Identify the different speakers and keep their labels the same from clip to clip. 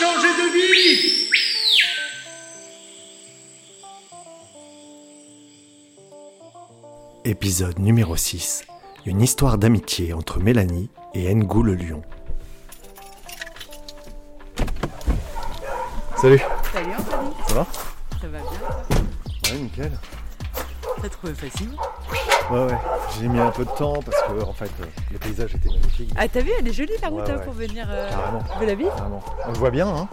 Speaker 1: changé de vie.
Speaker 2: Épisode numéro 6. Une histoire d'amitié entre Mélanie et Ngou le lion. Salut
Speaker 3: Salut Anthony,
Speaker 2: Ça va?
Speaker 3: Ça va bien
Speaker 2: Ouais, nickel.
Speaker 3: T'as trouvé facile?
Speaker 2: Ouais, ouais. J'ai mis un peu de temps parce que, en fait, euh, le paysage était magnifique.
Speaker 3: Ah t'as vu, elle est jolie la route
Speaker 2: Ouais,
Speaker 3: hein,
Speaker 2: ouais.
Speaker 3: pour venir euh,
Speaker 2: Carrément.
Speaker 3: de la ville
Speaker 2: Vraiment. On le voit bien, hein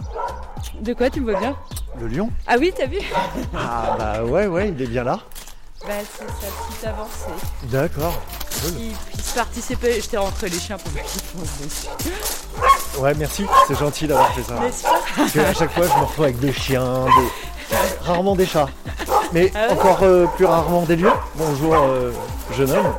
Speaker 3: De quoi tu me vois bien
Speaker 2: Le lion
Speaker 3: Ah oui t'as vu
Speaker 2: Ah, bah ouais, ouais, il est bien là.
Speaker 3: Bah c'est sa petite avancée.
Speaker 2: D'accord. Cool.
Speaker 3: Il puisse participer, je t'ai rentré les chiens pour qu'ils dessus.
Speaker 2: Ouais, merci. C'est gentil d'avoir fait ça.
Speaker 3: N'est-ce pas
Speaker 2: Parce qu'à chaque fois, je me retrouve avec des chiens, des... rarement des chats. Mais
Speaker 3: Ah ouais
Speaker 2: encore euh, plus rarement des lions. Bonjour, euh, jeune homme.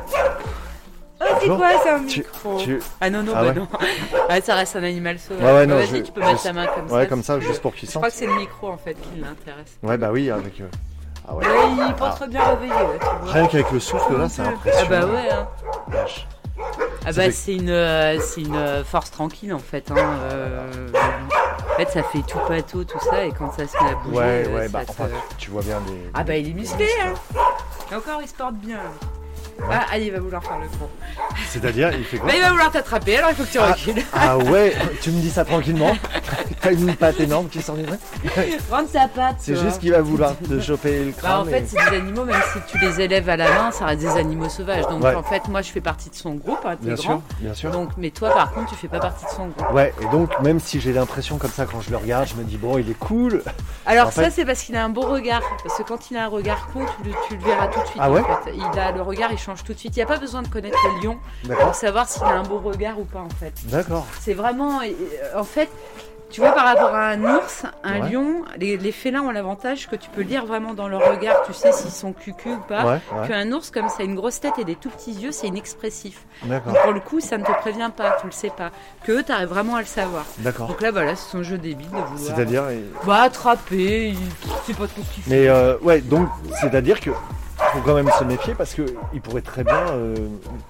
Speaker 3: Oh c'est
Speaker 2: Bonjour.
Speaker 3: quoi c'est un
Speaker 2: Tu-
Speaker 3: micro
Speaker 2: tu-
Speaker 3: Ah non non
Speaker 2: Ah
Speaker 3: bah
Speaker 2: ouais.
Speaker 3: non. Ah ça reste un animal sauvage.
Speaker 2: Ouais, ouais, non,
Speaker 3: Vas-y
Speaker 2: je-
Speaker 3: tu peux
Speaker 2: je-
Speaker 3: mettre ta main comme ça.
Speaker 2: Ouais, comme ça, juste pour qu'il
Speaker 3: Je
Speaker 2: sente.
Speaker 3: crois que c'est le micro en fait qui l'intéresse.
Speaker 2: Ouais, bah oui, avec. euh, Ah ouais.
Speaker 3: Ouais, il pense très bien réveillé là tu vois.
Speaker 2: Rien qu'avec le souffle là, c'est
Speaker 3: Ah
Speaker 2: impressionnant.
Speaker 3: bah ouais hein.
Speaker 2: Vache.
Speaker 3: Ah
Speaker 2: Ça
Speaker 3: bah c'est une, euh, c'est une euh, force tranquille en fait. Hein. euh, fait ça fait tout pâteau tout ça et quand ça se met à bouger,
Speaker 2: Ouais,
Speaker 3: euh,
Speaker 2: ouais, bah
Speaker 3: te-
Speaker 2: enfin, tu vois bien des.
Speaker 3: Ah bah il est musclé hein. Et encore il se porte bien. Ah allez il va vouloir faire le con.
Speaker 2: C'est-à-dire, il fait quoi
Speaker 3: Bah il va vouloir t'attraper alors il faut que tu
Speaker 2: Ah.
Speaker 3: recules.
Speaker 2: Ah ouais, tu me dis ça tranquillement. T'as une patte énorme qui sort du.
Speaker 3: Prends sa patte.
Speaker 2: C'est juste qu'il va vouloir te choper le
Speaker 3: Bah,
Speaker 2: crâne.
Speaker 3: en fait, c'est des animaux, même si tu les élèves à la main, ça reste des animaux sauvages. Donc,
Speaker 2: Ouais.
Speaker 3: en fait, moi, je fais partie de son groupe
Speaker 2: Bien
Speaker 3: intégrant.
Speaker 2: sûr, bien sûr.
Speaker 3: Donc, mais toi, par contre, tu fais pas partie de son groupe.
Speaker 2: Ouais, et donc même si j'ai l'impression comme ça quand je le regarde, je me dis bon, il est cool.
Speaker 3: Alors
Speaker 2: En
Speaker 3: ça
Speaker 2: fait-
Speaker 3: c'est parce qu'il a un beau regard. Parce que quand il a un regard con, tu le, tu le verras tout de suite.
Speaker 2: Ah ouais
Speaker 3: en fait. Il a le regard, il change tout de suite. Il n'y a pas besoin de connaître le lion pour savoir s'il a un beau regard ou pas en fait.
Speaker 2: D'accord.
Speaker 3: C'est vraiment, euh, en fait, tu vois par rapport à un ours, un
Speaker 2: Ouais.
Speaker 3: lion, les, les félins ont l'avantage que tu peux lire vraiment dans leur regard. Tu sais s'ils sont cucu ou pas.
Speaker 2: Ouais, ouais.
Speaker 3: Qu'un ours comme ça, a une grosse tête et des tout petits yeux, c'est inexpressif. Donc pour le coup, ça ne te prévient pas, tu le sais pas. Que eux, t'arrives vraiment à le savoir.
Speaker 2: D'accord.
Speaker 3: Donc là, voilà, c'est son jeu débile de vouloir.
Speaker 2: C'est-à-dire. et-
Speaker 3: Bah attraper, c'est pas trop ce qu'il fait.
Speaker 2: Mais euh, ouais, donc c'est-à-dire que faut quand même se méfier parce que il pourrait très bien, euh,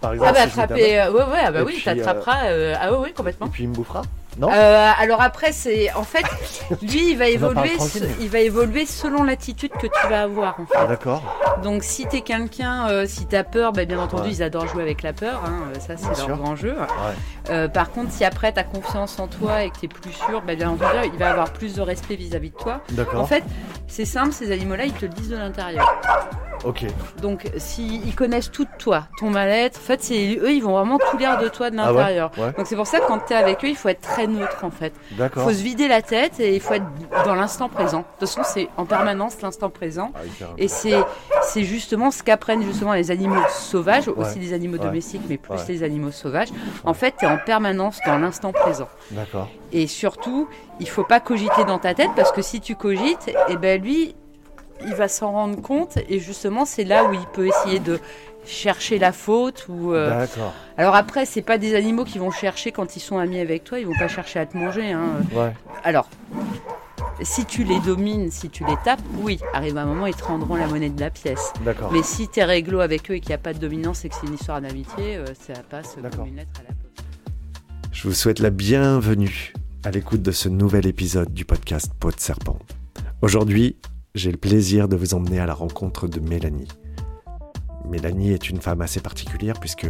Speaker 2: par exemple,
Speaker 3: Ah bah
Speaker 2: si
Speaker 3: attraper, euh, ouais ouais, ah bah
Speaker 2: Et
Speaker 3: oui, t'attraperas, euh, ah ouais ouais,
Speaker 2: un- et
Speaker 3: complètement.
Speaker 2: puis il me bouffera. Non?
Speaker 3: Euh, alors après, c'est en fait, lui, il va évoluer, se- il va évoluer selon l'attitude que tu vas avoir. En fait.
Speaker 2: Ah, D'accord.
Speaker 3: Donc si t'es quelqu'un, euh, si t'as peur, bah, bien entendu,
Speaker 2: Ouais.
Speaker 3: ils adorent jouer avec la peur, hein, euh, ça c'est leur
Speaker 2: sûr.
Speaker 3: grand jeu.
Speaker 2: Ouais.
Speaker 3: Euh, par contre, si après t'as confiance en toi et que t'es plus sûr, bah, bien entendu, il va avoir plus de respect vis-à-vis de toi.
Speaker 2: D'accord.
Speaker 3: En fait, c'est simple, ces animaux-là, ils te le disent de l'intérieur.
Speaker 2: Ok.
Speaker 3: Donc, s'ils connaissent tout de toi, ton mal-être, en fait, eux, ils vont vraiment tout lire de toi de
Speaker 2: Ah ouais
Speaker 3: l'intérieur.
Speaker 2: Ouais.
Speaker 3: Donc, c'est pour ça que quand tu es avec eux, il faut être très neutre, en fait. Il
Speaker 2: D'accord.
Speaker 3: faut se vider la tête et il faut être dans l'instant présent. De toute façon, c'est en permanence l'instant présent.
Speaker 2: Ah,
Speaker 3: Et c'est c'est justement ce qu'apprennent justement les animaux sauvages,
Speaker 2: Ouais.
Speaker 3: aussi les animaux domestiques, mais plus les animaux sauvages. En fait, tu es en permanence dans l'instant présent.
Speaker 2: D'accord.
Speaker 3: Et surtout, il faut pas cogiter dans ta tête parce que si tu cogites, et ben lui, il va s'en rendre compte et justement c'est là où il peut essayer de chercher la faute ou euh,
Speaker 2: D'accord.
Speaker 3: alors après c'est pas des animaux qui vont chercher quand ils sont amis avec toi ils vont pas chercher à te manger hein.
Speaker 2: Ouais.
Speaker 3: alors si tu les domines si tu les tapes oui arrive un moment ils te rendront la monnaie de la pièce
Speaker 2: D'accord.
Speaker 3: mais si t'es réglo avec eux et qu'il n'y a pas de dominance et que c'est une histoire d'amitié euh, ça passe
Speaker 2: D'accord.
Speaker 3: comme une lettre à la poste
Speaker 2: Je vous souhaite la bienvenue à l'écoute de ce nouvel épisode du podcast Peau de Serpent. Aujourd'hui, j'ai le plaisir de vous emmener à la rencontre de Mélanie. Mélanie est une femme assez particulière puisque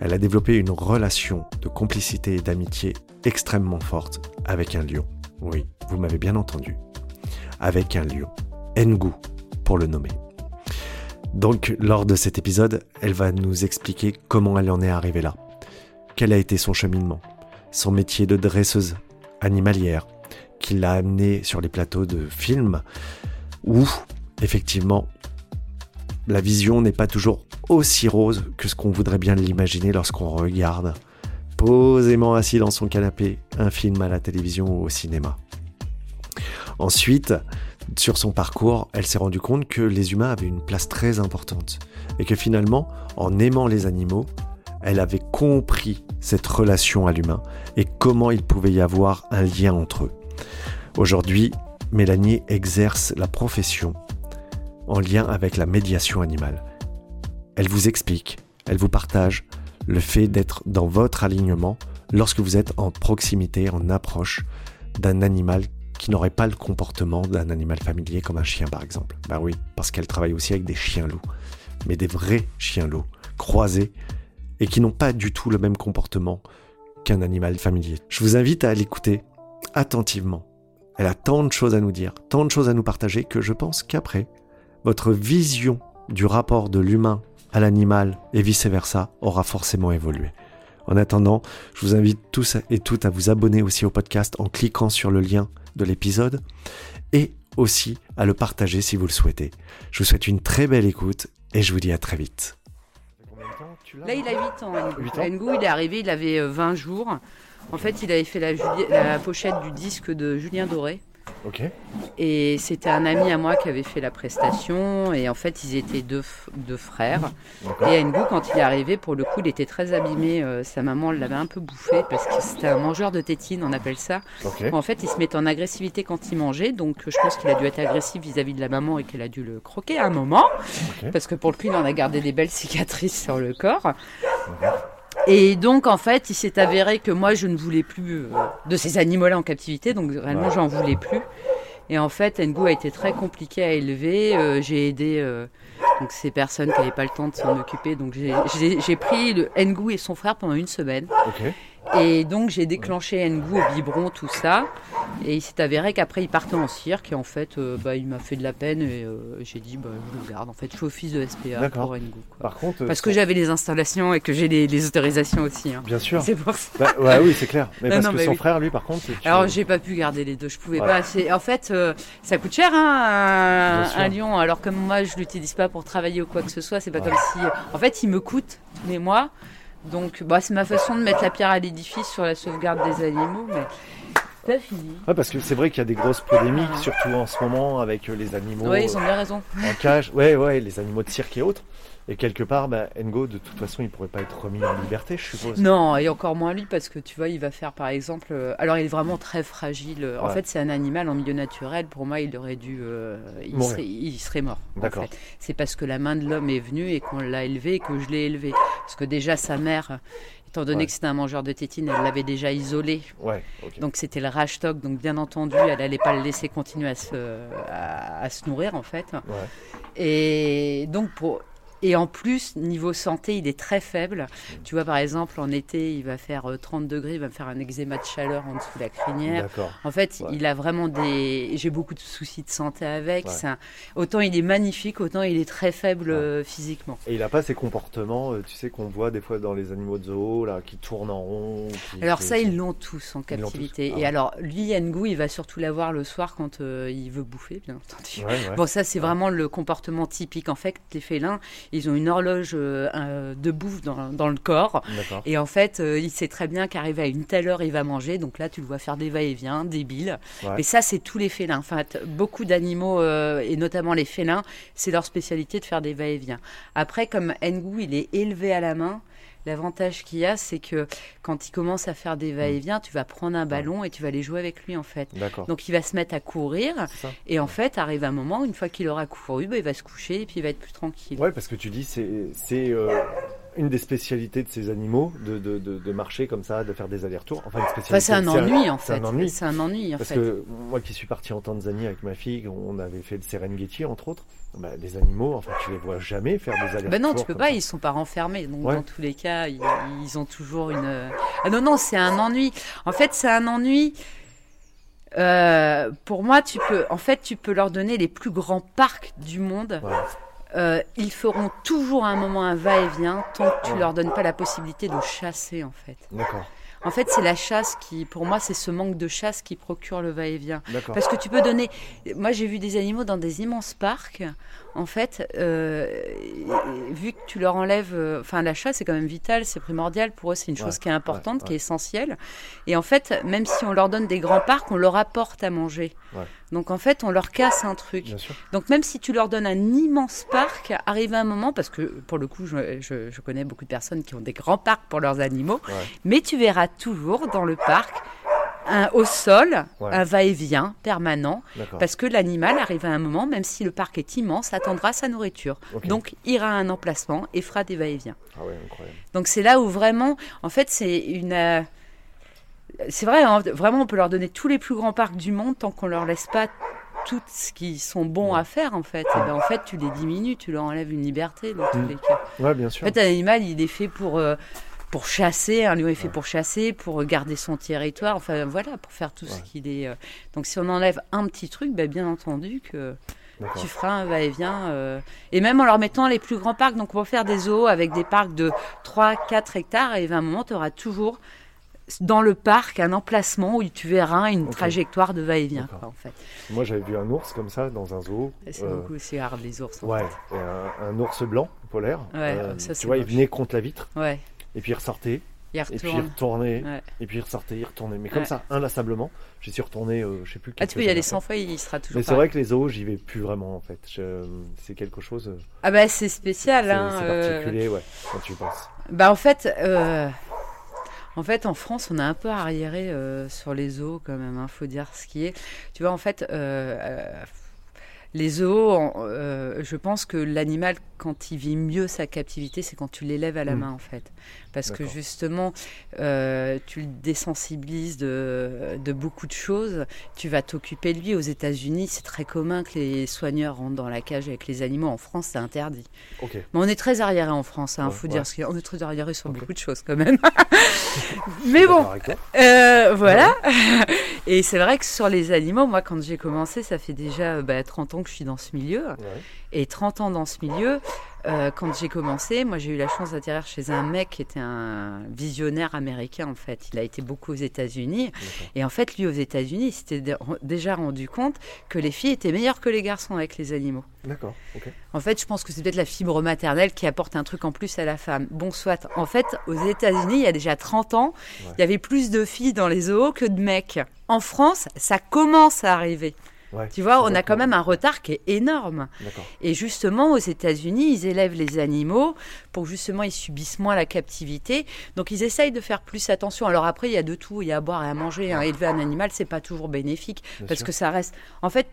Speaker 2: elle a développé une relation de complicité et d'amitié extrêmement forte avec un lion. Oui, vous m'avez bien entendu. Avec un lion. Ngu, pour le nommer. Donc, lors de cet épisode, elle va nous expliquer comment elle en est arrivée là. Quel a été son cheminement, son métier de dresseuse animalière, qui l'a amenée sur les plateaux de films, où, effectivement, la vision n'est pas toujours aussi rose que ce qu'on voudrait bien l'imaginer lorsqu'on regarde, posément assis dans son canapé, un film à la télévision ou au cinéma. Ensuite, sur son parcours, elle s'est rendue compte que les humains avaient une place très importante et que finalement, en aimant les animaux, elle avait compris cette relation à l'humain et comment il pouvait y avoir un lien entre eux. Aujourd'hui, Mélanie exerce la profession en lien avec la médiation animale. Elle vous explique, elle vous partage le fait d'être dans votre alignement, lorsque vous êtes en proximité, en approche d'un animal qui n'aurait pas le comportement d'un animal familier comme un chien par exemple. Bah oui, parce qu'elle travaille aussi avec des chiens loups, mais des vrais chiens loups, croisés, et qui n'ont pas du tout le même comportement qu'un animal familier. Je vous invite à l'écouter attentivement. Elle a tant de choses à nous dire, tant de choses à nous partager que je pense qu'après, votre vision du rapport de l'humain à l'animal et vice-versa aura forcément évolué. En attendant, je vous invite tous et toutes à vous abonner aussi au podcast en cliquant sur le lien de l'épisode et aussi à le partager si vous le souhaitez. Je vous souhaite une très belle écoute et je vous dis à très vite.
Speaker 3: Là, il a 8 ans. Ngo.
Speaker 2: 8 ans
Speaker 3: Ngo, il est arrivé, il avait euh, 20 jours. En fait, il avait fait la, pochette du disque de Julien Doré.
Speaker 2: Ok.
Speaker 3: Et c'était un ami à moi qui avait fait la prestation. Et en fait, ils étaient deux, deux frères. Et Ngo, quand il est arrivé, pour le coup, il était très abîmé. Euh, sa maman l'avait un peu bouffé parce que c'était un mangeur de tétine, on appelle ça.
Speaker 2: Ok.
Speaker 3: En fait, il se met en agressivité quand il mangeait. Donc, je pense qu'il a dû être agressif vis-à-vis de la maman et qu'elle a dû le croquer à un moment.
Speaker 2: Ok.
Speaker 3: Parce que pour le coup, il en a gardé des belles cicatrices sur le corps. Et donc, en fait, il s'est avéré que moi, je ne voulais plus euh, de ces animaux-là en captivité. Donc, réellement,
Speaker 2: Ouais.
Speaker 3: j'en voulais plus. Et en fait, Ngo a été très compliqué à élever. Euh, j'ai aidé euh, donc ces personnes qui n'avaient pas le temps de s'en occuper. Donc, j'ai- pris le Ngo et son frère pendant une semaine. Et donc j'ai déclenché Ngo au biberon, tout ça. Et il s'est avéré qu'après il partait en cirque. Et en fait, euh, bah, il m'a fait de la peine et euh, j'ai dit, bah, je le garde. En fait, je fais office de SPA pour Ngo. quoi.
Speaker 2: Par contre,
Speaker 3: Parce
Speaker 2: euh,
Speaker 3: que j'avais les installations et que j'ai les, les autorisations aussi. hein.
Speaker 2: bien sûr.
Speaker 3: C'est pour ça.
Speaker 2: Bah, ouais, oui, c'est clair. Mais
Speaker 3: Non,
Speaker 2: parce
Speaker 3: non,
Speaker 2: que son
Speaker 3: oui.
Speaker 2: frère, lui, par contre, tu-
Speaker 3: Alors j'ai pas pu garder les deux, je pouvais pas. En fait, euh, ça coûte cher hein, un, lion. Alors comme moi, je l'utilise pas pour travailler ou quoi que ce soit. C'est pas
Speaker 2: Ouais.
Speaker 3: comme si. En fait, il me coûte tous les mois. Donc, bah, c'est ma façon de mettre la pierre à l'édifice sur la sauvegarde des animaux. Mais t'as fini.
Speaker 2: Ouais, parce que c'est vrai qu'il y a des grosses polémiques, surtout en ce moment, avec euh, les animaux
Speaker 3: Ouais, ils ont bien raison.
Speaker 2: en cage. Ouais, ouais, les animaux de cirque et autres. Et quelque part, bah, Ngo, de toute façon, il pourrait pas être remis en liberté, je suppose.
Speaker 3: Non, et encore moins lui parce que tu vois, il va faire par exemple. euh, alors, il est vraiment très fragile. En
Speaker 2: Ouais.
Speaker 3: fait, c'est un animal en milieu naturel. Pour moi, il aurait dû. euh, il, serait, il serait mort. en
Speaker 2: D'accord.
Speaker 3: fait. C'est parce que la main de l'homme est venue et qu'on l'a élevé et que je l'ai élevé. Parce que déjà, sa mère, étant donné
Speaker 2: Ouais.
Speaker 3: que c'était un mangeur de tétine, elle l'avait déjà isolé.
Speaker 2: Ouais.
Speaker 3: Donc, c'était le rage stock. Donc, bien entendu, elle n'allait pas le laisser continuer à se, à, à se nourrir, en fait.
Speaker 2: Ouais.
Speaker 3: Et donc, pour. Et en plus, niveau santé, il est très faible. Tu vois, par exemple, en été, il va faire euh, 30 degrés, il va me faire un eczéma de chaleur en dessous de la crinière.
Speaker 2: D'accord.
Speaker 3: En fait,
Speaker 2: Ouais.
Speaker 3: il a vraiment des. J'ai beaucoup de soucis de santé avec.
Speaker 2: Ouais.
Speaker 3: Un- Autant il est magnifique, autant il est très faible
Speaker 2: Ouais.
Speaker 3: euh, physiquement.
Speaker 2: Et il a pas ces comportements, euh, tu sais, qu'on voit des fois dans les animaux de zoo, là, qui tournent en rond. qui-
Speaker 3: Alors ça, ils l'ont tous en captivité.
Speaker 2: tous. Ah
Speaker 3: Et alors, lui, Ngo, il va surtout l'avoir le soir quand euh, il veut bouffer, bien entendu. Bon, ça, c'est vraiment le comportement typique. En fait, les félins, ils ont une horloge euh, euh, de bouffe dans, dans le corps. Et en fait, euh, il sait très bien qu'arrivé à une telle heure, il va manger. Donc là, tu le vois faire des va-et-vient, débile.
Speaker 2: Ouais.
Speaker 3: Mais ça, c'est tous les félins. Enfin, beaucoup d'animaux, euh, et notamment les félins, c'est leur spécialité de faire des va-et-vient. Après, comme Ngu, il est élevé à la main. L'avantage qu'il y a, c'est que quand il commence à faire des va-et-vient, tu vas prendre un ballon et tu vas aller jouer avec lui, en fait. Donc il va se mettre à courir et en fait arrive un moment, une fois qu'il aura couru, bah, il va se coucher et puis il va être plus tranquille.
Speaker 2: Ouais, parce que tu dis, c'est c'est euh, une des spécialités de ces animaux, de, de, de, de marcher comme ça, de faire des allers-retours. Enfin, une spécialité.
Speaker 3: Enfin, c'est un ennui en fait.
Speaker 2: ennui.
Speaker 3: C'est un ennui en
Speaker 2: Parce
Speaker 3: fait.
Speaker 2: que moi qui suis parti en Tanzanie avec ma fille, on avait fait le Serengeti entre autres. Bah, les animaux, enfin tu les vois jamais faire des allers-retours.
Speaker 3: Ben non, tu peux pas,
Speaker 2: ça.
Speaker 3: ils sont pas renfermés. Donc
Speaker 2: Ouais.
Speaker 3: dans tous les cas, ils, ils ont toujours une. Ah non non, c'est un ennui. En fait, c'est un ennui. euh, pour moi, tu peux, en fait, tu peux leur donner les plus grands parcs du monde.
Speaker 2: Ouais.
Speaker 3: Euh, ils feront toujours à un moment un va-et-vient tant que tu leur donnes pas la possibilité de chasser, en fait.
Speaker 2: D'accord,
Speaker 3: En fait, c'est la chasse qui, pour moi, c'est ce manque de chasse qui procure le va-et-vient. Parce que tu peux donner. Moi, j'ai vu des animaux dans des immenses parcs. En fait, euh, vu que tu leur enlèves. euh, Enfin, la chasse, c'est quand même vital, c'est primordial. Pour eux, c'est une chose
Speaker 2: Ouais,
Speaker 3: qui est importante,
Speaker 2: ouais,
Speaker 3: qui est essentielle. Et en fait, même si on leur donne des grands parcs, on leur apporte à manger. Donc, en fait, on leur casse un truc.
Speaker 2: Bien sûr.
Speaker 3: Donc, même si tu leur donnes un immense parc, arrive un moment, parce que pour le coup, je, je- je connais beaucoup de personnes qui ont des grands parcs pour leurs animaux, mais tu verras toujours dans le parc. Un, au sol,
Speaker 2: Ouais.
Speaker 3: un va-et-vient permanent, parce que l'animal arrive à un moment, même si le parc est immense, attendra sa nourriture. Donc ira à un emplacement et fera des va-et-vient.
Speaker 2: Ah ouais.
Speaker 3: Donc c'est là où vraiment, en fait, c'est une, euh, c'est vrai, hein, vraiment, on peut leur donner tous les plus grands parcs du monde tant qu'on leur laisse pas tout ce qui sont bons à faire en fait. Et ben, en fait, tu les diminues, tu leur enlèves une liberté dans tous
Speaker 2: Mm.
Speaker 3: les cas.
Speaker 2: Ouais, bien sûr.
Speaker 3: En fait, un animal, il est fait pour, euh, pour chasser, un lion est fait pour chasser, pour garder son territoire, enfin voilà, pour faire tout ce qu'il est. euh. Donc si on enlève un petit truc, ben, bien entendu que tu feras un va-et-vient. euh, Et même en leur mettant les plus grands parcs, donc on va faire des zoos avec des parcs de 3-4 hectares, et à un moment, tu auras toujours dans le parc un emplacement où tu verras une trajectoire de va-et-vient, en fait.
Speaker 2: Moi, j'avais vu un ours comme ça dans un zoo.
Speaker 3: C'est
Speaker 2: Euh,
Speaker 3: beaucoup, c'est hard les ours. en
Speaker 2: Ouais,
Speaker 3: fait.
Speaker 2: et un, un ours blanc polaire. Euh,
Speaker 3: Ouais, ça,
Speaker 2: tu vois, il venait contre la vitre,
Speaker 3: Ouais,
Speaker 2: et puis il ressortait,
Speaker 3: il
Speaker 2: et puis il retournait,
Speaker 3: Ouais.
Speaker 2: et puis il ressortait, il retournait. Mais comme
Speaker 3: Ouais.
Speaker 2: ça, inlassablement, j'y suis retourné, euh, je sais plus.
Speaker 3: Ah, tu peux y aller
Speaker 2: années
Speaker 3: 100
Speaker 2: après.
Speaker 3: fois, il sera toujours
Speaker 2: Mais c'est vrai que les zoos, j'y vais plus vraiment en fait. Je- C'est quelque chose. euh,
Speaker 3: Ah bah c'est spécial,
Speaker 2: C'est
Speaker 3: hein. euh,
Speaker 2: particulier, ouais, quand tu y penses.
Speaker 3: Bah en fait, euh, en fait en France on a un peu arriéré euh, sur les zoos quand même, hein, faut dire ce qui est. Tu vois en fait, euh, euh, les zoos, en- euh, je pense que l'animal quand il vit mieux sa captivité, c'est quand tu l'élèves à la
Speaker 2: Mm.
Speaker 3: main en fait, parce que justement euh, tu le désensibilises de, de beaucoup de choses. Tu vas t'occuper de lui. Aux États-Unis, c'est très commun que les soigneurs rentrent dans la cage avec les animaux. En France, c'est interdit. Mais on est très arriéré en France, il
Speaker 2: Ouais,
Speaker 3: faut
Speaker 2: ouais.
Speaker 3: dire, parce qu'on est très arriéré sur beaucoup de choses quand même. Mais bon, euh, voilà. Et c'est vrai que sur les animaux, moi, quand j'ai commencé, ça fait déjà euh, bah, 30 ans que je suis dans ce milieu. Et 30 ans dans ce milieu, euh, quand j'ai commencé, moi, j'ai eu la chance d'atterrir chez un mec qui était un visionnaire américain, en fait. Il a été beaucoup aux États-Unis. Et en fait, lui, aux États-Unis, il s'était dé- déjà rendu compte que les filles étaient meilleures que les garçons avec les animaux.
Speaker 2: D'accord. Ok.
Speaker 3: En fait, je pense que c'est peut-être la fibre maternelle qui apporte un truc en plus à la femme. Bon, soit. En fait, aux États-Unis, il y a déjà 30 ans,
Speaker 2: Ouais.
Speaker 3: il y avait plus de filles dans les zoos que de mecs. En France, ça commence à arriver.
Speaker 2: Ouais.
Speaker 3: Tu vois, on a quand même un retard qui est énorme. Et justement, aux États-Unis, ils élèvent les animaux pour justement ils subissent moins la captivité. Donc ils essayent de faire plus attention. Alors après, il y a de tout, il y a à boire et à manger. hein. Élever un animal, c'est pas toujours bénéfique
Speaker 2: Bien
Speaker 3: parce
Speaker 2: sûr.
Speaker 3: que ça reste. En fait,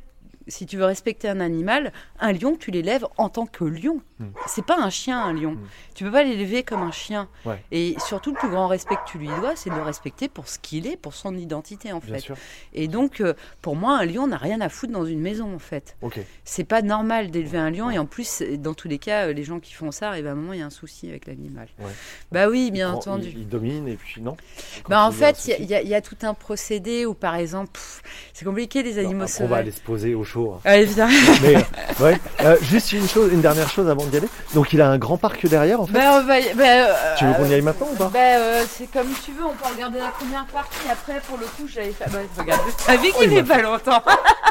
Speaker 3: si tu veux respecter un animal, un lion, tu l'élèves en tant que lion.
Speaker 2: Hmm.
Speaker 3: C'est pas un chien, un lion.
Speaker 2: Hmm.
Speaker 3: Tu peux pas l'élever comme un chien.
Speaker 2: Ouais.
Speaker 3: Et surtout, le plus grand respect que tu lui dois, c'est de le respecter pour ce qu'il est, pour son identité en
Speaker 2: Bien
Speaker 3: fait.
Speaker 2: sûr.
Speaker 3: Et donc, euh, pour moi, un lion n'a rien à foutre dans une maison en fait.
Speaker 2: Ok.
Speaker 3: C'est pas normal d'élever un lion et en plus, dans tous les cas, euh, les gens qui font ça, arrivent à un moment, il y a un souci avec l'animal.
Speaker 2: Ouais.
Speaker 3: Bah oui,
Speaker 2: Il
Speaker 3: bien
Speaker 2: prend-
Speaker 3: entendu.
Speaker 2: Il, il domine et puis non. Quand
Speaker 3: Bah en fait, il y a- y, y tout un procédé où, par exemple, c'est compliqué les
Speaker 2: Non,
Speaker 3: animaux
Speaker 2: après, on va
Speaker 3: sauvages.
Speaker 2: aller se poser au chaud. Hein.
Speaker 3: Ah.
Speaker 2: Mais euh, ouais. Euh, juste une chose, une dernière chose avant d'y aller. Donc il a un grand parc derrière en fait?
Speaker 3: bah, bah, euh,
Speaker 2: tu veux qu'on y aille maintenant ou pas?
Speaker 3: bah, c'est comme tu veux, on peut regarder la première partie. Après, pour le coup, j'avais fait. Regarde, vu
Speaker 2: Oh,
Speaker 3: qu'il
Speaker 2: il m'a
Speaker 3: pas longtemps.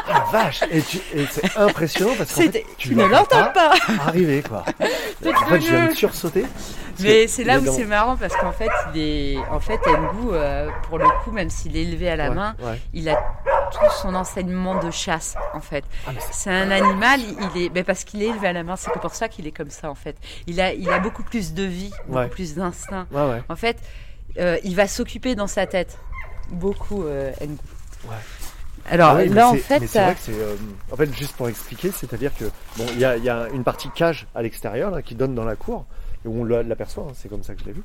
Speaker 2: Ah, vache Et, tu- et c'est impressionnant parce fait,
Speaker 3: tu ne l'entends pas.
Speaker 2: arriver quoi. En fait, je viens de sursauter.
Speaker 3: Mais c'est là où c'est marrant parce qu'en fait, il est, en fait, Ngu, euh, pour le coup, même s'il est élevé à la
Speaker 2: Ouais,
Speaker 3: main,
Speaker 2: ouais.
Speaker 3: il a tout son enseignement de chasse, en fait.
Speaker 2: Ah, c'est-
Speaker 3: un animal, il est, mais parce qu'il est élevé à la main, c'est que pour ça qu'il est comme ça, en fait. Il a, il a beaucoup plus de vie, beaucoup
Speaker 2: Ouais.
Speaker 3: plus d'instinct.
Speaker 2: Ouais, ouais.
Speaker 3: En fait, euh, il va s'occuper dans sa tête beaucoup, euh, Ngu.
Speaker 2: Ouais.
Speaker 3: Alors
Speaker 2: Ah ouais,
Speaker 3: là, en fait,
Speaker 2: c'est vrai que c'est. euh, en fait, juste pour expliquer, c'est-à-dire que bon, il y a, y a une partie cage à l'extérieur là, qui donne dans la cour et où on l'a- l'aperçoit. hein, c'est comme ça que je l'ai vu.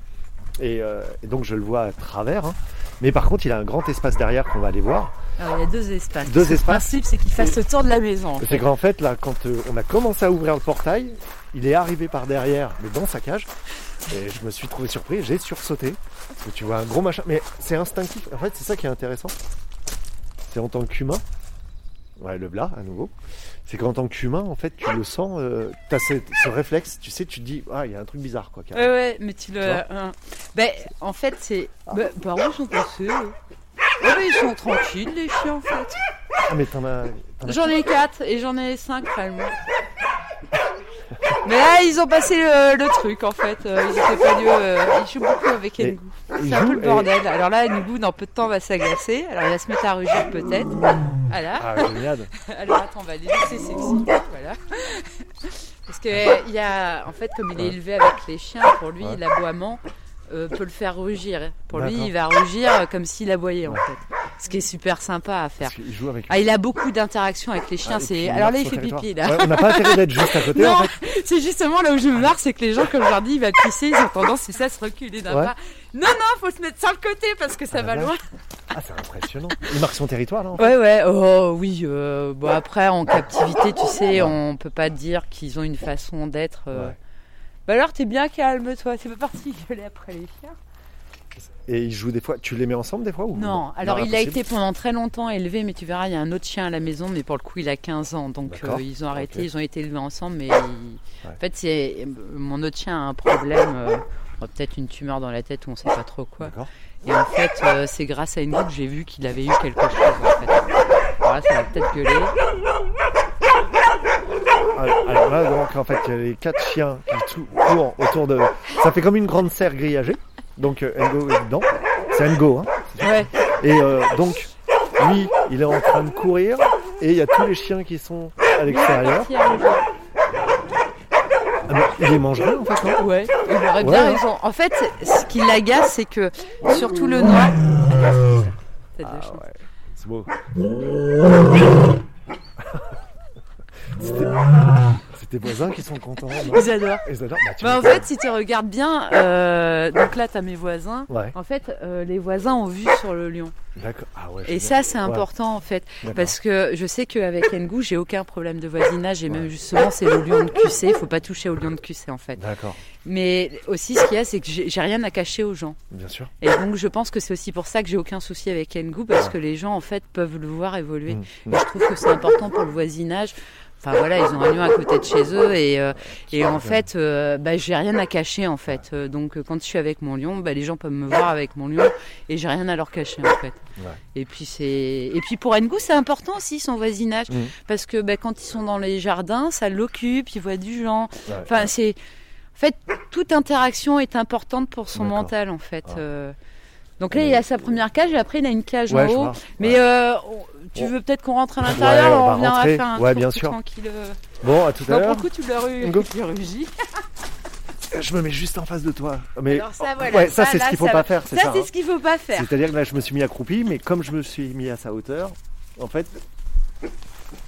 Speaker 2: Et, euh, et donc je le vois à travers. hein. Mais par contre, il a un grand espace derrière qu'on va aller voir.
Speaker 3: alors, il y a deux espaces.
Speaker 2: Deux
Speaker 3: Le principe, c'est qu'il fasse le tour de la maison. en
Speaker 2: C'est qu'en fait, là, quand euh, on a commencé à ouvrir le portail, il est arrivé par derrière, mais dans sa cage. Et je me suis trouvé surpris, j'ai sursauté. Parce que tu vois un gros machin. Mais c'est instinctif. En fait, c'est ça qui est intéressant. C'est en tant qu'humain. Ouais, le blas, à nouveau. C'est qu'en tant qu'humain, en fait, tu le sens. tu as ce, ce réflexe, tu sais, tu te dis, ah, il y a un truc bizarre, quoi.
Speaker 3: Ouais, ouais, mais tu le. Hein. Ben, en fait, c'est. Ben, par où ils sont passés eux Ouais, ben, ils sont tranquilles, les chiens, en fait.
Speaker 2: Ah, mais t'en as.
Speaker 3: J'en ai quatre et j'en ai cinq, réellement. Mais là, ils ont passé le, le truc, en fait. Euh, Ils étaient pas euh, ils jouent beaucoup avec Ngu. C'est un peu le
Speaker 2: et-
Speaker 3: bordel. Alors là, Ngu, dans peu de temps, va s'agacer. Alors, il va se mettre à rugir, peut-être. Voilà.
Speaker 2: Ah, génial.
Speaker 3: Alors attends, on va les laisser sexy. Voilà. Parce que il y a, en fait, comme il est élevé avec les chiens, pour lui,
Speaker 2: Ouais.
Speaker 3: l'aboiement euh, peut le faire rugir. Pour lui, il va rugir comme s'il aboyait en fait. Ce qui est super sympa à faire.
Speaker 2: Qu'il joue avec
Speaker 3: Ah, il a beaucoup d'interactions avec les chiens.
Speaker 2: Ah,
Speaker 3: c'est alors là, il fait pipi là.
Speaker 2: Ouais, on n'a pas intérêt d'être juste à côté,
Speaker 3: Non,
Speaker 2: en fait.
Speaker 3: c'est justement là où je me marre, c'est que les gens, comme je leur dis, il va pisser, ils ont tendance, c'est ça, à se reculer d'un
Speaker 2: Ouais.
Speaker 3: pas. Non, non, faut se mettre sur le côté parce que ça
Speaker 2: Ah,
Speaker 3: va loin.
Speaker 2: Ah, c'est impressionnant. Il marque son territoire, fait.
Speaker 3: Ouais, ouais, oh oui. euh, bon, après, en captivité, tu sais, on peut pas dire qu'ils ont une façon d'être. euh.
Speaker 2: Ouais.
Speaker 3: Bah alors, t'es bien calme, toi. C'est pas parti gueuler après les chiens.
Speaker 2: Et ils jouent des fois. Tu les mets ensemble des fois ou
Speaker 3: Non, alors il a été pendant très longtemps élevé, mais tu verras, il y a un autre chien à la maison, mais pour le coup, il a 15 ans. Donc euh, ils ont arrêté, ils ont été élevés ensemble, mais il- en fait, c'est mon autre chien a un problème. euh, Peut-être une tumeur dans la tête ou on sait pas trop quoi. Et en fait, euh, c'est grâce à une que j'ai vu qu'il avait eu quelque chose. En fait. Alors là, ça va peut-être gueuler.
Speaker 2: Alors, là, donc, en fait, il y a les quatre chiens qui tou- courent autour de. Ça fait comme une grande serre grillagée. Donc, euh, Ngo est dedans. C'est Ngo, hein.
Speaker 3: Ouais,
Speaker 2: Et euh, donc, lui, il est en train de courir. Et il y a tous les chiens qui sont à l'extérieur.
Speaker 3: Arrive
Speaker 2: Ah, mais il les mangerait, en fait, non?
Speaker 3: Ouais, il aurait bien raison. En fait, ce qui l'agace, c'est que surtout le noir. T'as de la
Speaker 2: Ah
Speaker 3: chance.
Speaker 2: ouais, c'est beau. C'était c'est tes voisins qui sont contents.
Speaker 3: Ils adorent.
Speaker 2: Ils adorent. Bah,
Speaker 3: Bah, en fait, si tu regardes bien, euh, donc là, tu as mes voisins.
Speaker 2: Ouais,
Speaker 3: En fait, euh, les voisins ont vu sur le lion.
Speaker 2: d'accord. Ah ouais,
Speaker 3: Et ça, c'est
Speaker 2: Ouais,
Speaker 3: important, en fait. Parce que je sais qu'avec Ngou, j'ai aucun problème de voisinage. Et même justement, c'est le lion de QC. Il faut pas toucher au lion de QC, en fait.
Speaker 2: D'accord,
Speaker 3: Mais aussi, ce qu'il y a, c'est que j'ai rien à cacher aux gens.
Speaker 2: bien sûr.
Speaker 3: Et donc, je pense que c'est aussi pour ça que j'ai aucun souci avec Ngou. Parce
Speaker 2: Ouais.
Speaker 3: que les gens, en fait, peuvent le voir évoluer.
Speaker 2: Mm, mm.
Speaker 3: Et je trouve que c'est important pour le voisinage. Enfin voilà, ils ont un lion à côté de chez eux et, euh, et en fait, euh, bah, j'ai rien à cacher en fait. Euh, donc euh, quand je suis avec mon lion, bah, les gens peuvent me voir avec mon lion et j'ai rien à leur cacher en fait.
Speaker 2: Ouais.
Speaker 3: Et puis c'est et puis pour Ngo c'est important aussi son voisinage
Speaker 2: Mhm.
Speaker 3: parce que bah, quand ils sont dans les jardins, ça l'occupe, ils voient du gens.
Speaker 2: Ouais.
Speaker 3: Enfin c'est en fait toute interaction est importante pour son mental en fait.
Speaker 2: Ah.
Speaker 3: Donc là, il a sa première cage et après, il a une cage
Speaker 2: Ouais,
Speaker 3: en haut.
Speaker 2: vois.
Speaker 3: Mais
Speaker 2: Ouais.
Speaker 3: euh, tu veux peut-être qu'on rentre à l'intérieur
Speaker 2: Ouais, on
Speaker 3: on
Speaker 2: rentrer.
Speaker 3: faire un
Speaker 2: Ouais,
Speaker 3: tour
Speaker 2: bien sûr.
Speaker 3: tranquille. euh.
Speaker 2: Bon, à tout à
Speaker 3: Non, pour
Speaker 2: l'heure.
Speaker 3: le coup, tu l'as ru-
Speaker 2: Ngo.
Speaker 3: tu l'as rugi.
Speaker 2: Je me mets juste en face de toi. Mais
Speaker 3: Alors ça, voilà.
Speaker 2: ouais, ça, c'est ce qu'il faut pas faire,
Speaker 3: Ça,
Speaker 2: ça.
Speaker 3: c'est
Speaker 2: hein.
Speaker 3: ce qu'il faut pas faire.
Speaker 2: C'est-à-dire que là, je me suis mis accroupi, mais comme je me suis mis à sa hauteur, en fait.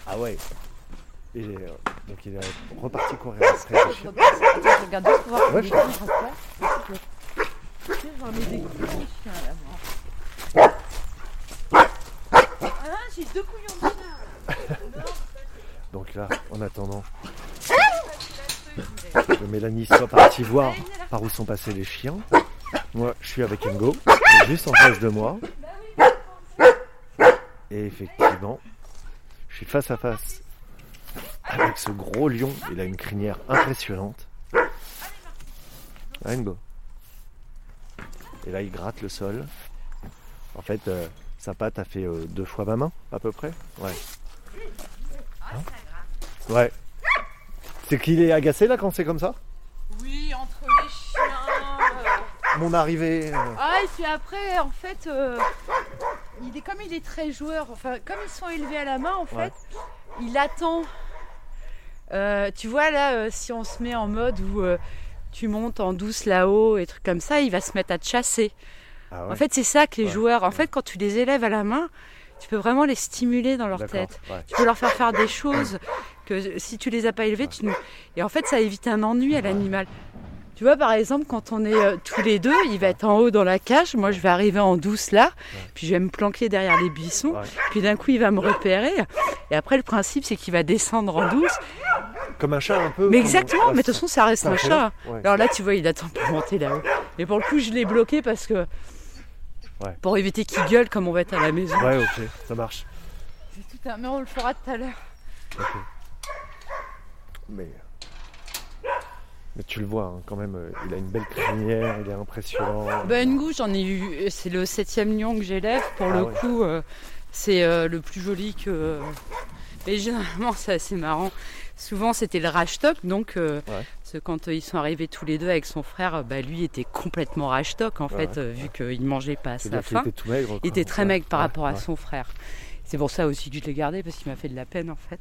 Speaker 2: Ah ouais. Et, euh, donc il est reparti courir après.
Speaker 3: Je regarde juste pour voir
Speaker 2: Ouais, je-
Speaker 3: les chiens restent là.
Speaker 2: Donc là, en attendant que Mélanie soit partie voir par où sont passés les chiens, moi je suis avec Ngo, qui est juste en face de moi. Et effectivement, je suis face à face avec ce gros lion. Il a une crinière impressionnante. Ah, Ngo. Et là, il gratte le sol. En fait, euh, sa patte a fait euh, deux fois ma main, à peu près. Ouais. Hein Ouais. C'est qu'il est agacé là quand c'est comme ça?
Speaker 3: Oui, entre les chiens. euh.
Speaker 2: Mon arrivée.
Speaker 3: Ah, et puis après, en fait, il est comme il est très joueur, enfin, comme ils sont élevés à la main, en fait,
Speaker 2: Ouais.
Speaker 3: il attend. Tu vois, là, si on se met en mode où tu montes en douce là-haut et trucs comme ça, il va se mettre à te chasser.
Speaker 2: Ah ouais,
Speaker 3: En fait, c'est ça que les
Speaker 2: Ouais,
Speaker 3: joueurs, en fait, quand tu les élèves à la main, tu peux vraiment les stimuler dans leur tête.
Speaker 2: ouais.
Speaker 3: Tu peux leur faire faire des choses que si tu les as pas élevés, tu ne... Et en fait, ça évite un ennui à l'animal. Tu vois, par exemple, quand on est euh, tous les deux, il va être en haut dans la cage, moi je vais arriver en douce là, puis je vais me planquer derrière les buissons, puis d'un coup il va me repérer, et après le principe c'est qu'il va descendre en douce.
Speaker 2: Comme un chat un peu.
Speaker 3: Mais exactement, mais de toute façon ça reste un chat.
Speaker 2: Ouais.
Speaker 3: Alors là, tu vois, il attend pour monter là-haut. Mais pour le coup, je l'ai bloqué parce que.
Speaker 2: Ouais.
Speaker 3: Pour éviter qu'il gueule comme on va être à la maison.
Speaker 2: Ouais, ok, ça marche.
Speaker 3: C'est tout un- Mais on le fera tout à l'heure.
Speaker 2: Ok. Mais. Mais tu le vois hein, quand même, euh, il a une belle crinière, il est impressionnant.
Speaker 3: Ben, Ngou, j'en ai eu. C'est le septième lion que j'élève. Pour
Speaker 2: Ah
Speaker 3: le
Speaker 2: ouais.
Speaker 3: coup, euh, c'est euh, le plus joli que. Mais généralement, c'est assez marrant. Souvent, c'était le rashtok. Donc, euh,
Speaker 2: Ouais.
Speaker 3: quand euh, ils sont arrivés tous les deux avec son frère, bah, lui était complètement rashtok en
Speaker 2: Ouais,
Speaker 3: fait, euh, vu qu'il mangeait pas à sa faim.
Speaker 2: était tout maigre.
Speaker 3: Il était très maigre par rapport à son frère. C'est pour ça aussi que je l'ai gardé, parce qu'il m'a fait de la peine en fait.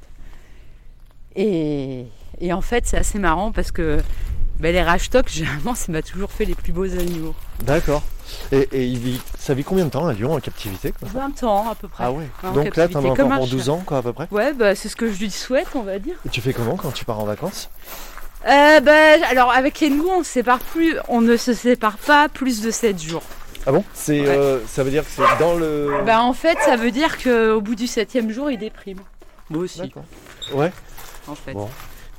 Speaker 3: Et, et en fait, c'est assez marrant parce que ben, les rashtok, généralement, ça m'a toujours fait les plus beaux animaux.
Speaker 2: D'accord. Et, et il vit, ça vit combien de temps un lion en captivité quoi?
Speaker 3: 20 ans à peu près.
Speaker 2: Ah ouais.
Speaker 3: En
Speaker 2: Donc là, t'en as encore pour
Speaker 3: chat.
Speaker 2: 12 ans quoi à peu près?
Speaker 3: Ouais, bah, c'est ce que je lui souhaite, on va dire.
Speaker 2: Et tu fais comment quand tu pars en vacances?
Speaker 3: Euh, bah, alors, avec les nous, on, se sépare plus, on ne se sépare pas plus de 7 jours.
Speaker 2: Ah bon? C'est,
Speaker 3: Ouais.
Speaker 2: euh, ça veut dire que c'est dans le.
Speaker 3: Bah en fait, ça veut dire qu'au bout du septième jour, il déprime. Moi aussi,
Speaker 2: D'accord. Ouais.
Speaker 3: en fait.
Speaker 2: Bon.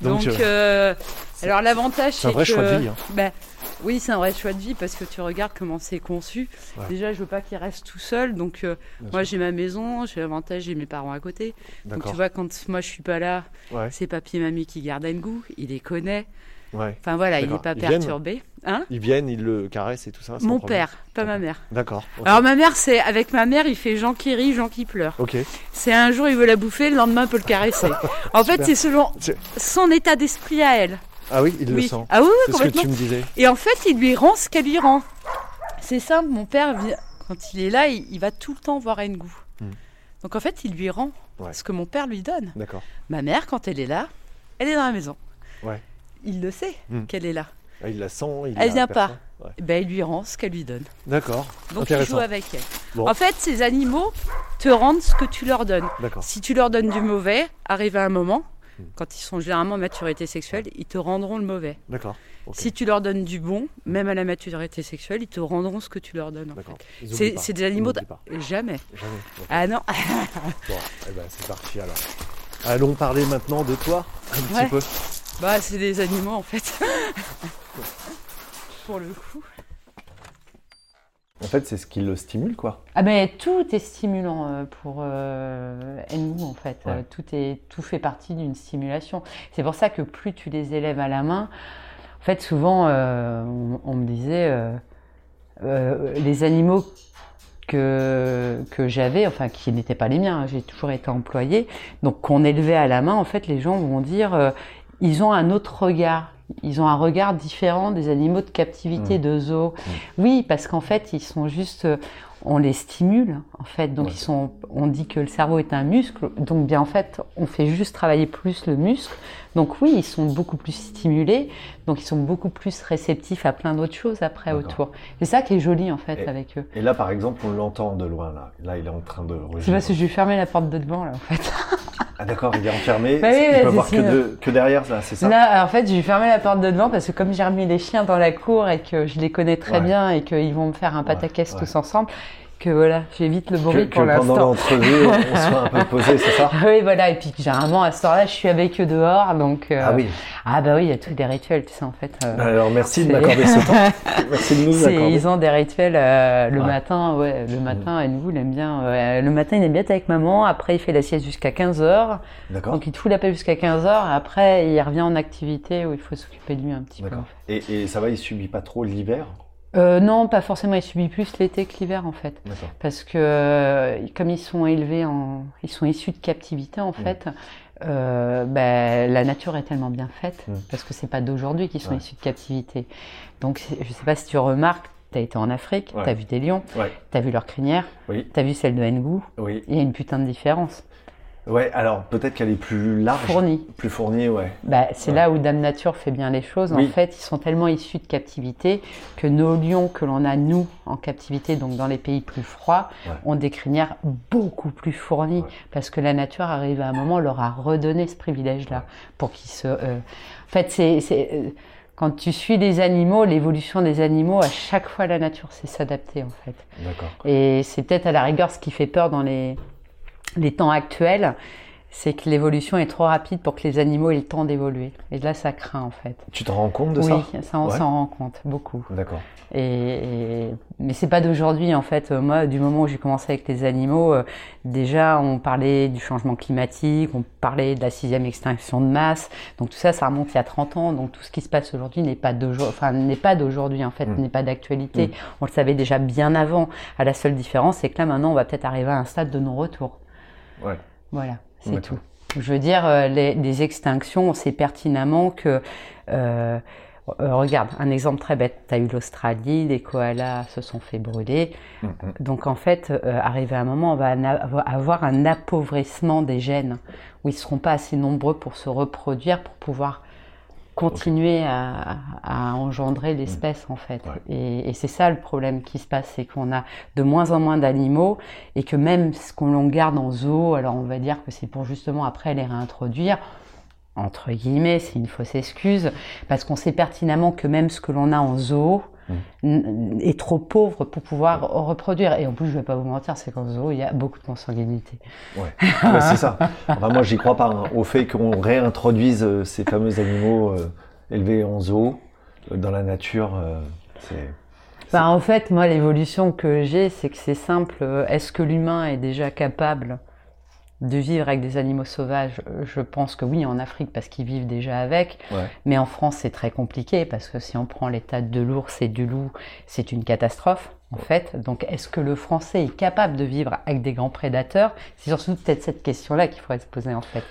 Speaker 3: Donc,
Speaker 2: Donc,
Speaker 3: euh, alors l'avantage,
Speaker 2: c'est un vrai
Speaker 3: que,
Speaker 2: choix de vie. hein.
Speaker 3: bah, oui, c'est un vrai choix de vie parce que tu regardes comment c'est conçu.
Speaker 2: Ouais.
Speaker 3: Déjà, je veux pas qu'il reste tout seul, donc euh, moi j'ai ma maison, j'ai l'avantage, j'ai mes parents à côté. Donc tu vois, quand moi je suis pas là,
Speaker 2: Ouais.
Speaker 3: c'est papy et mamie qui gardent un goût, il les connaît.
Speaker 2: Ouais.
Speaker 3: Enfin voilà, il n'est pas
Speaker 2: Ils viennent
Speaker 3: perturbé. Hein
Speaker 2: Ils viennent, ils le caressent et tout ça.
Speaker 3: Mon père, pas ma mère.
Speaker 2: D'accord.
Speaker 3: Alors ma mère, c'est avec ma mère, il fait Jean qui rit, Jean qui pleure.
Speaker 2: Ok.
Speaker 3: C'est un jour il veut la bouffer, le lendemain il peut le caresser. En fait, c'est selon son état d'esprit à elle.
Speaker 2: Ah oui, il le sent.
Speaker 3: Ah oui, oui,
Speaker 2: C'est ce que
Speaker 3: complètement.
Speaker 2: tu me disais.
Speaker 3: Et en fait, il lui rend ce qu'elle lui rend. C'est simple, mon père, quand il est là, il, il va tout le temps voir Ngout.
Speaker 2: Hmm.
Speaker 3: Donc en fait, il lui rend
Speaker 2: Ouais.
Speaker 3: ce que mon père lui donne.
Speaker 2: D'accord.
Speaker 3: Ma mère, quand elle est là, elle est dans la maison.
Speaker 2: Ouais.
Speaker 3: Il le sait
Speaker 2: Hmm.
Speaker 3: qu'elle est là.
Speaker 2: Ah, il la sent. Il
Speaker 3: Elle
Speaker 2: la
Speaker 3: vient pas.
Speaker 2: Ouais.
Speaker 3: Ben, il lui rend ce qu'elle lui donne.
Speaker 2: D'accord.
Speaker 3: Donc il joue avec elle.
Speaker 2: Bon.
Speaker 3: En fait, ces animaux te rendent ce que tu leur donnes. Si tu leur donnes du mauvais, arrive à un moment,
Speaker 2: Hmm.
Speaker 3: quand ils sont généralement à maturité sexuelle, ils te rendront le mauvais.
Speaker 2: D'accord.
Speaker 3: Si tu leur donnes du bon, même à la maturité sexuelle, ils te rendront ce que tu leur donnes. en
Speaker 2: D'accord.
Speaker 3: fait. C'est des animaux. Jamais.
Speaker 2: Jamais.
Speaker 3: Ah non.
Speaker 2: Bon, eh ben, c'est parti alors. Allons parler maintenant de toi un
Speaker 3: Ouais.
Speaker 2: petit peu.
Speaker 3: Bah, c'est des animaux en fait. Pour le coup.
Speaker 2: En fait, c'est ce qui le stimule, quoi.
Speaker 3: Ah ben tout est stimulant euh, pour euh, en fait.
Speaker 2: Ouais.
Speaker 3: Euh, tout est tout fait partie d'une stimulation. C'est pour ça que plus tu les élèves à la main, en fait souvent euh, on, on me disait euh, euh, les animaux que que j'avais, enfin qui n'étaient pas les miens, hein, j'ai toujours été employée, donc qu'on élevait à la main, en fait les gens vont dire euh, ils ont un autre regard. Ils ont un regard différent des animaux de captivité
Speaker 2: Mmh.
Speaker 3: de zoo. Oui, parce qu'en fait, ils sont juste, euh, on les stimule, en fait. Donc,
Speaker 2: Ouais.
Speaker 3: ils sont, on dit que le cerveau est un muscle. Donc, bien, en fait, on fait juste travailler plus le muscle. Donc, oui, ils sont beaucoup plus stimulés. Donc, ils sont beaucoup plus réceptifs à plein d'autres choses après autour. C'est ça qui est joli, en fait,
Speaker 2: Et-
Speaker 3: avec eux.
Speaker 2: Et là, par exemple, on l'entend de loin, là. Là, il est en train de
Speaker 3: C'est
Speaker 2: rugir.
Speaker 3: parce que je ai fermé la porte de devant, là, en fait.
Speaker 2: Ah, d'accord, il est enfermé.
Speaker 3: Bah oui,
Speaker 2: il
Speaker 3: ouais,
Speaker 2: peut voir que, de- que derrière, là, c'est ça
Speaker 3: Là, en fait, j'ai fermé la porte de devant parce que comme j'ai remis les chiens dans la cour et que je les connais très
Speaker 2: Ouais.
Speaker 3: bien et qu'ils vont me faire un pataquès
Speaker 2: ouais.
Speaker 3: tous ensemble, que voilà, j'évite le bruit
Speaker 2: que
Speaker 3: pour
Speaker 2: pendant
Speaker 3: l'instant.
Speaker 2: l'entrevue, on soit un peu posé, c'est ça
Speaker 3: Oui, voilà, et puis généralement à ce temps-là, je suis avec eux dehors, donc. euh,
Speaker 2: Ah oui.
Speaker 3: Ah bah oui, il y a tous des rituels, tu sais, en fait. euh,
Speaker 2: Alors, merci de m'accorder ce temps. Merci de nous accorder.
Speaker 3: ils ont des rituels euh, le
Speaker 2: Ouais.
Speaker 3: matin, ouais, le matin, et nous, il aime bien. le matin, il aime bien être avec maman, après, il fait la sieste jusqu'à 15h,
Speaker 2: D'accord.
Speaker 3: donc il te fout la paix jusqu'à 15h, après, il revient en activité où il faut s'occuper de lui un petit peu.
Speaker 2: Et, et ça va, il subit pas trop l'hiver
Speaker 3: Euh, non, pas forcément, il subit plus l'été que l'hiver, en fait. Parce que euh, comme ils sont élevés en, ils sont issus de captivité en fait. euh, ben, la nature est tellement bien faite
Speaker 2: Mm.
Speaker 3: parce que c'est pas d'aujourd'hui qu'ils sont
Speaker 2: Ouais.
Speaker 3: issus de captivité. Donc je sais pas si tu remarques, tu as été en Afrique,
Speaker 2: Ouais.
Speaker 3: tu as vu des lions,
Speaker 2: Ouais.
Speaker 3: tu as vu leurs crinières,
Speaker 2: Oui.
Speaker 3: tu as vu celle de Ngu,
Speaker 2: Oui.
Speaker 3: il y a une putain de différence.
Speaker 2: Ouais, alors peut-être qu'elle est plus large.
Speaker 3: Fournie.
Speaker 2: Plus fournie, ouais.
Speaker 3: Bah, c'est
Speaker 2: Ouais.
Speaker 3: là où Dame Nature fait bien les choses.
Speaker 2: Oui.
Speaker 3: En fait, ils sont tellement issus de captivité que nos lions que l'on a, nous, en captivité, donc dans les pays plus froids,
Speaker 2: Ouais.
Speaker 3: ont des crinières beaucoup plus fournies.
Speaker 2: Ouais.
Speaker 3: Parce que la nature arrive à un moment, leur a redonné ce privilège-là. Pour qu'ils se. euh, En fait, c'est. euh, Quand tu suis les animaux, l'évolution des animaux, à chaque fois la nature sait s'adapter en fait.
Speaker 2: D'accord.
Speaker 3: Et c'est peut-être à la rigueur ce qui fait peur dans les, les temps actuels, c'est que l'évolution est trop rapide pour que les animaux aient le temps d'évoluer. Et là, ça craint en fait.
Speaker 2: Tu t'en rends compte de
Speaker 3: oui,
Speaker 2: ça
Speaker 3: ça, on
Speaker 2: Ouais.
Speaker 3: s'en rend compte beaucoup.
Speaker 2: D'accord.
Speaker 3: Et, et- mais c'est pas d'aujourd'hui en fait. Euh, Moi, du moment où j'ai commencé avec les animaux, euh, déjà on parlait du changement climatique, on parlait de la sixième extinction de masse. Donc tout ça, ça remonte il y a 30 ans. Donc tout ce qui se passe aujourd'hui n'est pas d'aujourd'hui, enfin n'est pas d'aujourd'hui en fait,
Speaker 2: Mm.
Speaker 3: n'est pas d'actualité.
Speaker 2: Mm.
Speaker 3: On le savait déjà bien avant. À la seule différence, c'est que là maintenant, on va peut-être arriver à un stade de non-retour.
Speaker 2: Ouais.
Speaker 3: Voilà, c'est tout. Je veux dire, euh, les, les extinctions, on sait pertinemment que. euh, euh, regarde, un exemple très bête. Tu as eu l'Australie, les koalas se sont fait brûler.
Speaker 2: Mm, mm.
Speaker 3: Donc en fait, euh, arrivé à un moment, on va avoir un appauvrissement des gènes où ils ne seront pas assez nombreux pour se reproduire, pour pouvoir continuer à, à engendrer l'espèce en fait.
Speaker 2: Ouais.
Speaker 3: Et, et c'est ça le problème qui se passe, c'est qu'on a de moins en moins d'animaux et que même ce qu'on l'on garde en zoo, alors on va dire que c'est pour justement après les réintroduire, entre guillemets, c'est une fausse excuse, parce qu'on sait pertinemment que même ce que l'on a en zoo, est trop pauvre pour pouvoir reproduire. Et en plus, je vais pas vous mentir, c'est qu'en zoo, il y a beaucoup de consanguinité.
Speaker 2: Ouais, Ouais, c'est ça. Enfin, moi, j'y crois pas hein, au fait qu'on réintroduise euh, ces fameux animaux euh, élevés en zoo euh, dans la nature. c'est
Speaker 3: Bah, en fait, moi, l'évolution que j'ai, c'est que c'est simple. Est-ce que l'humain est déjà capable de vivre avec des animaux sauvages Euh, Je pense que oui, en Afrique, parce qu'ils vivent déjà avec.
Speaker 2: ouais.
Speaker 3: Mais en France, c'est très compliqué, parce que si on prend l'état de l'ours et du loup, c'est une catastrophe, en fait. Donc, est-ce que le Français est capable de vivre avec des grands prédateurs? C'est surtout peut-être cette question-là qu'il faudrait se poser, en fait.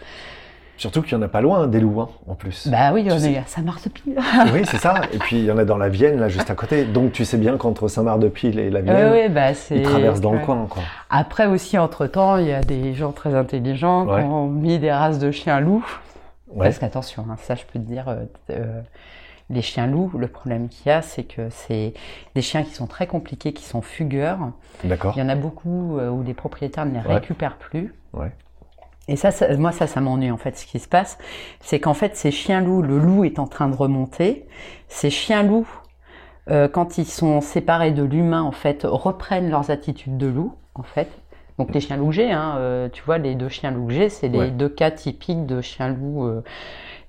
Speaker 2: Surtout qu'il y en a pas loin hein, des loups, hein, en plus.
Speaker 3: Bah oui,
Speaker 2: Tu
Speaker 3: on
Speaker 2: sais-
Speaker 3: est à Saint-Marc-de-Pile.
Speaker 2: Oui, c'est ça. Et puis il y en a dans la Vienne, là, juste à côté. Donc tu sais bien qu'entre Saint-Marc-de-Pile et la Vienne,
Speaker 3: bah
Speaker 2: ils traversent dans le coin, quoi.
Speaker 3: Après aussi, entre-temps, il y a des gens très intelligents qui ont mis des races de chiens loups. Parce qu'attention, hein, ça je peux te dire, euh, euh, les chiens loups, le problème qu'il y a, c'est que c'est des chiens qui sont très compliqués, qui sont fugueurs.
Speaker 2: D'accord.
Speaker 3: Il y en a beaucoup euh, où les propriétaires ne les récupèrent plus.
Speaker 2: Ouais.
Speaker 3: Et ça, ça- moi, ça, ça m'ennuie en fait. Ce qui se passe, c'est qu'en fait, ces chiens-loups, le loup est en train de remonter. Ces chiens-loups, euh, quand ils sont séparés de l'humain, en fait, reprennent leurs attitudes de loup, en fait. Donc les chiens loups que j'ai, hein, euh, tu vois, les deux chiens loups que j'ai, c'est les
Speaker 2: Ouais.
Speaker 3: deux cas typiques de chiens loups. euh.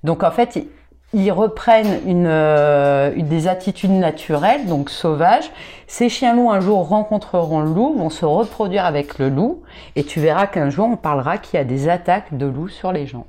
Speaker 3: Donc en fait, ils- reprennent une, euh, des attitudes naturelles, donc sauvages. Ces chiens loups un jour rencontreront le loup, vont se reproduire avec le loup, et tu verras qu'un jour on parlera qu'il y a des attaques de loups sur les gens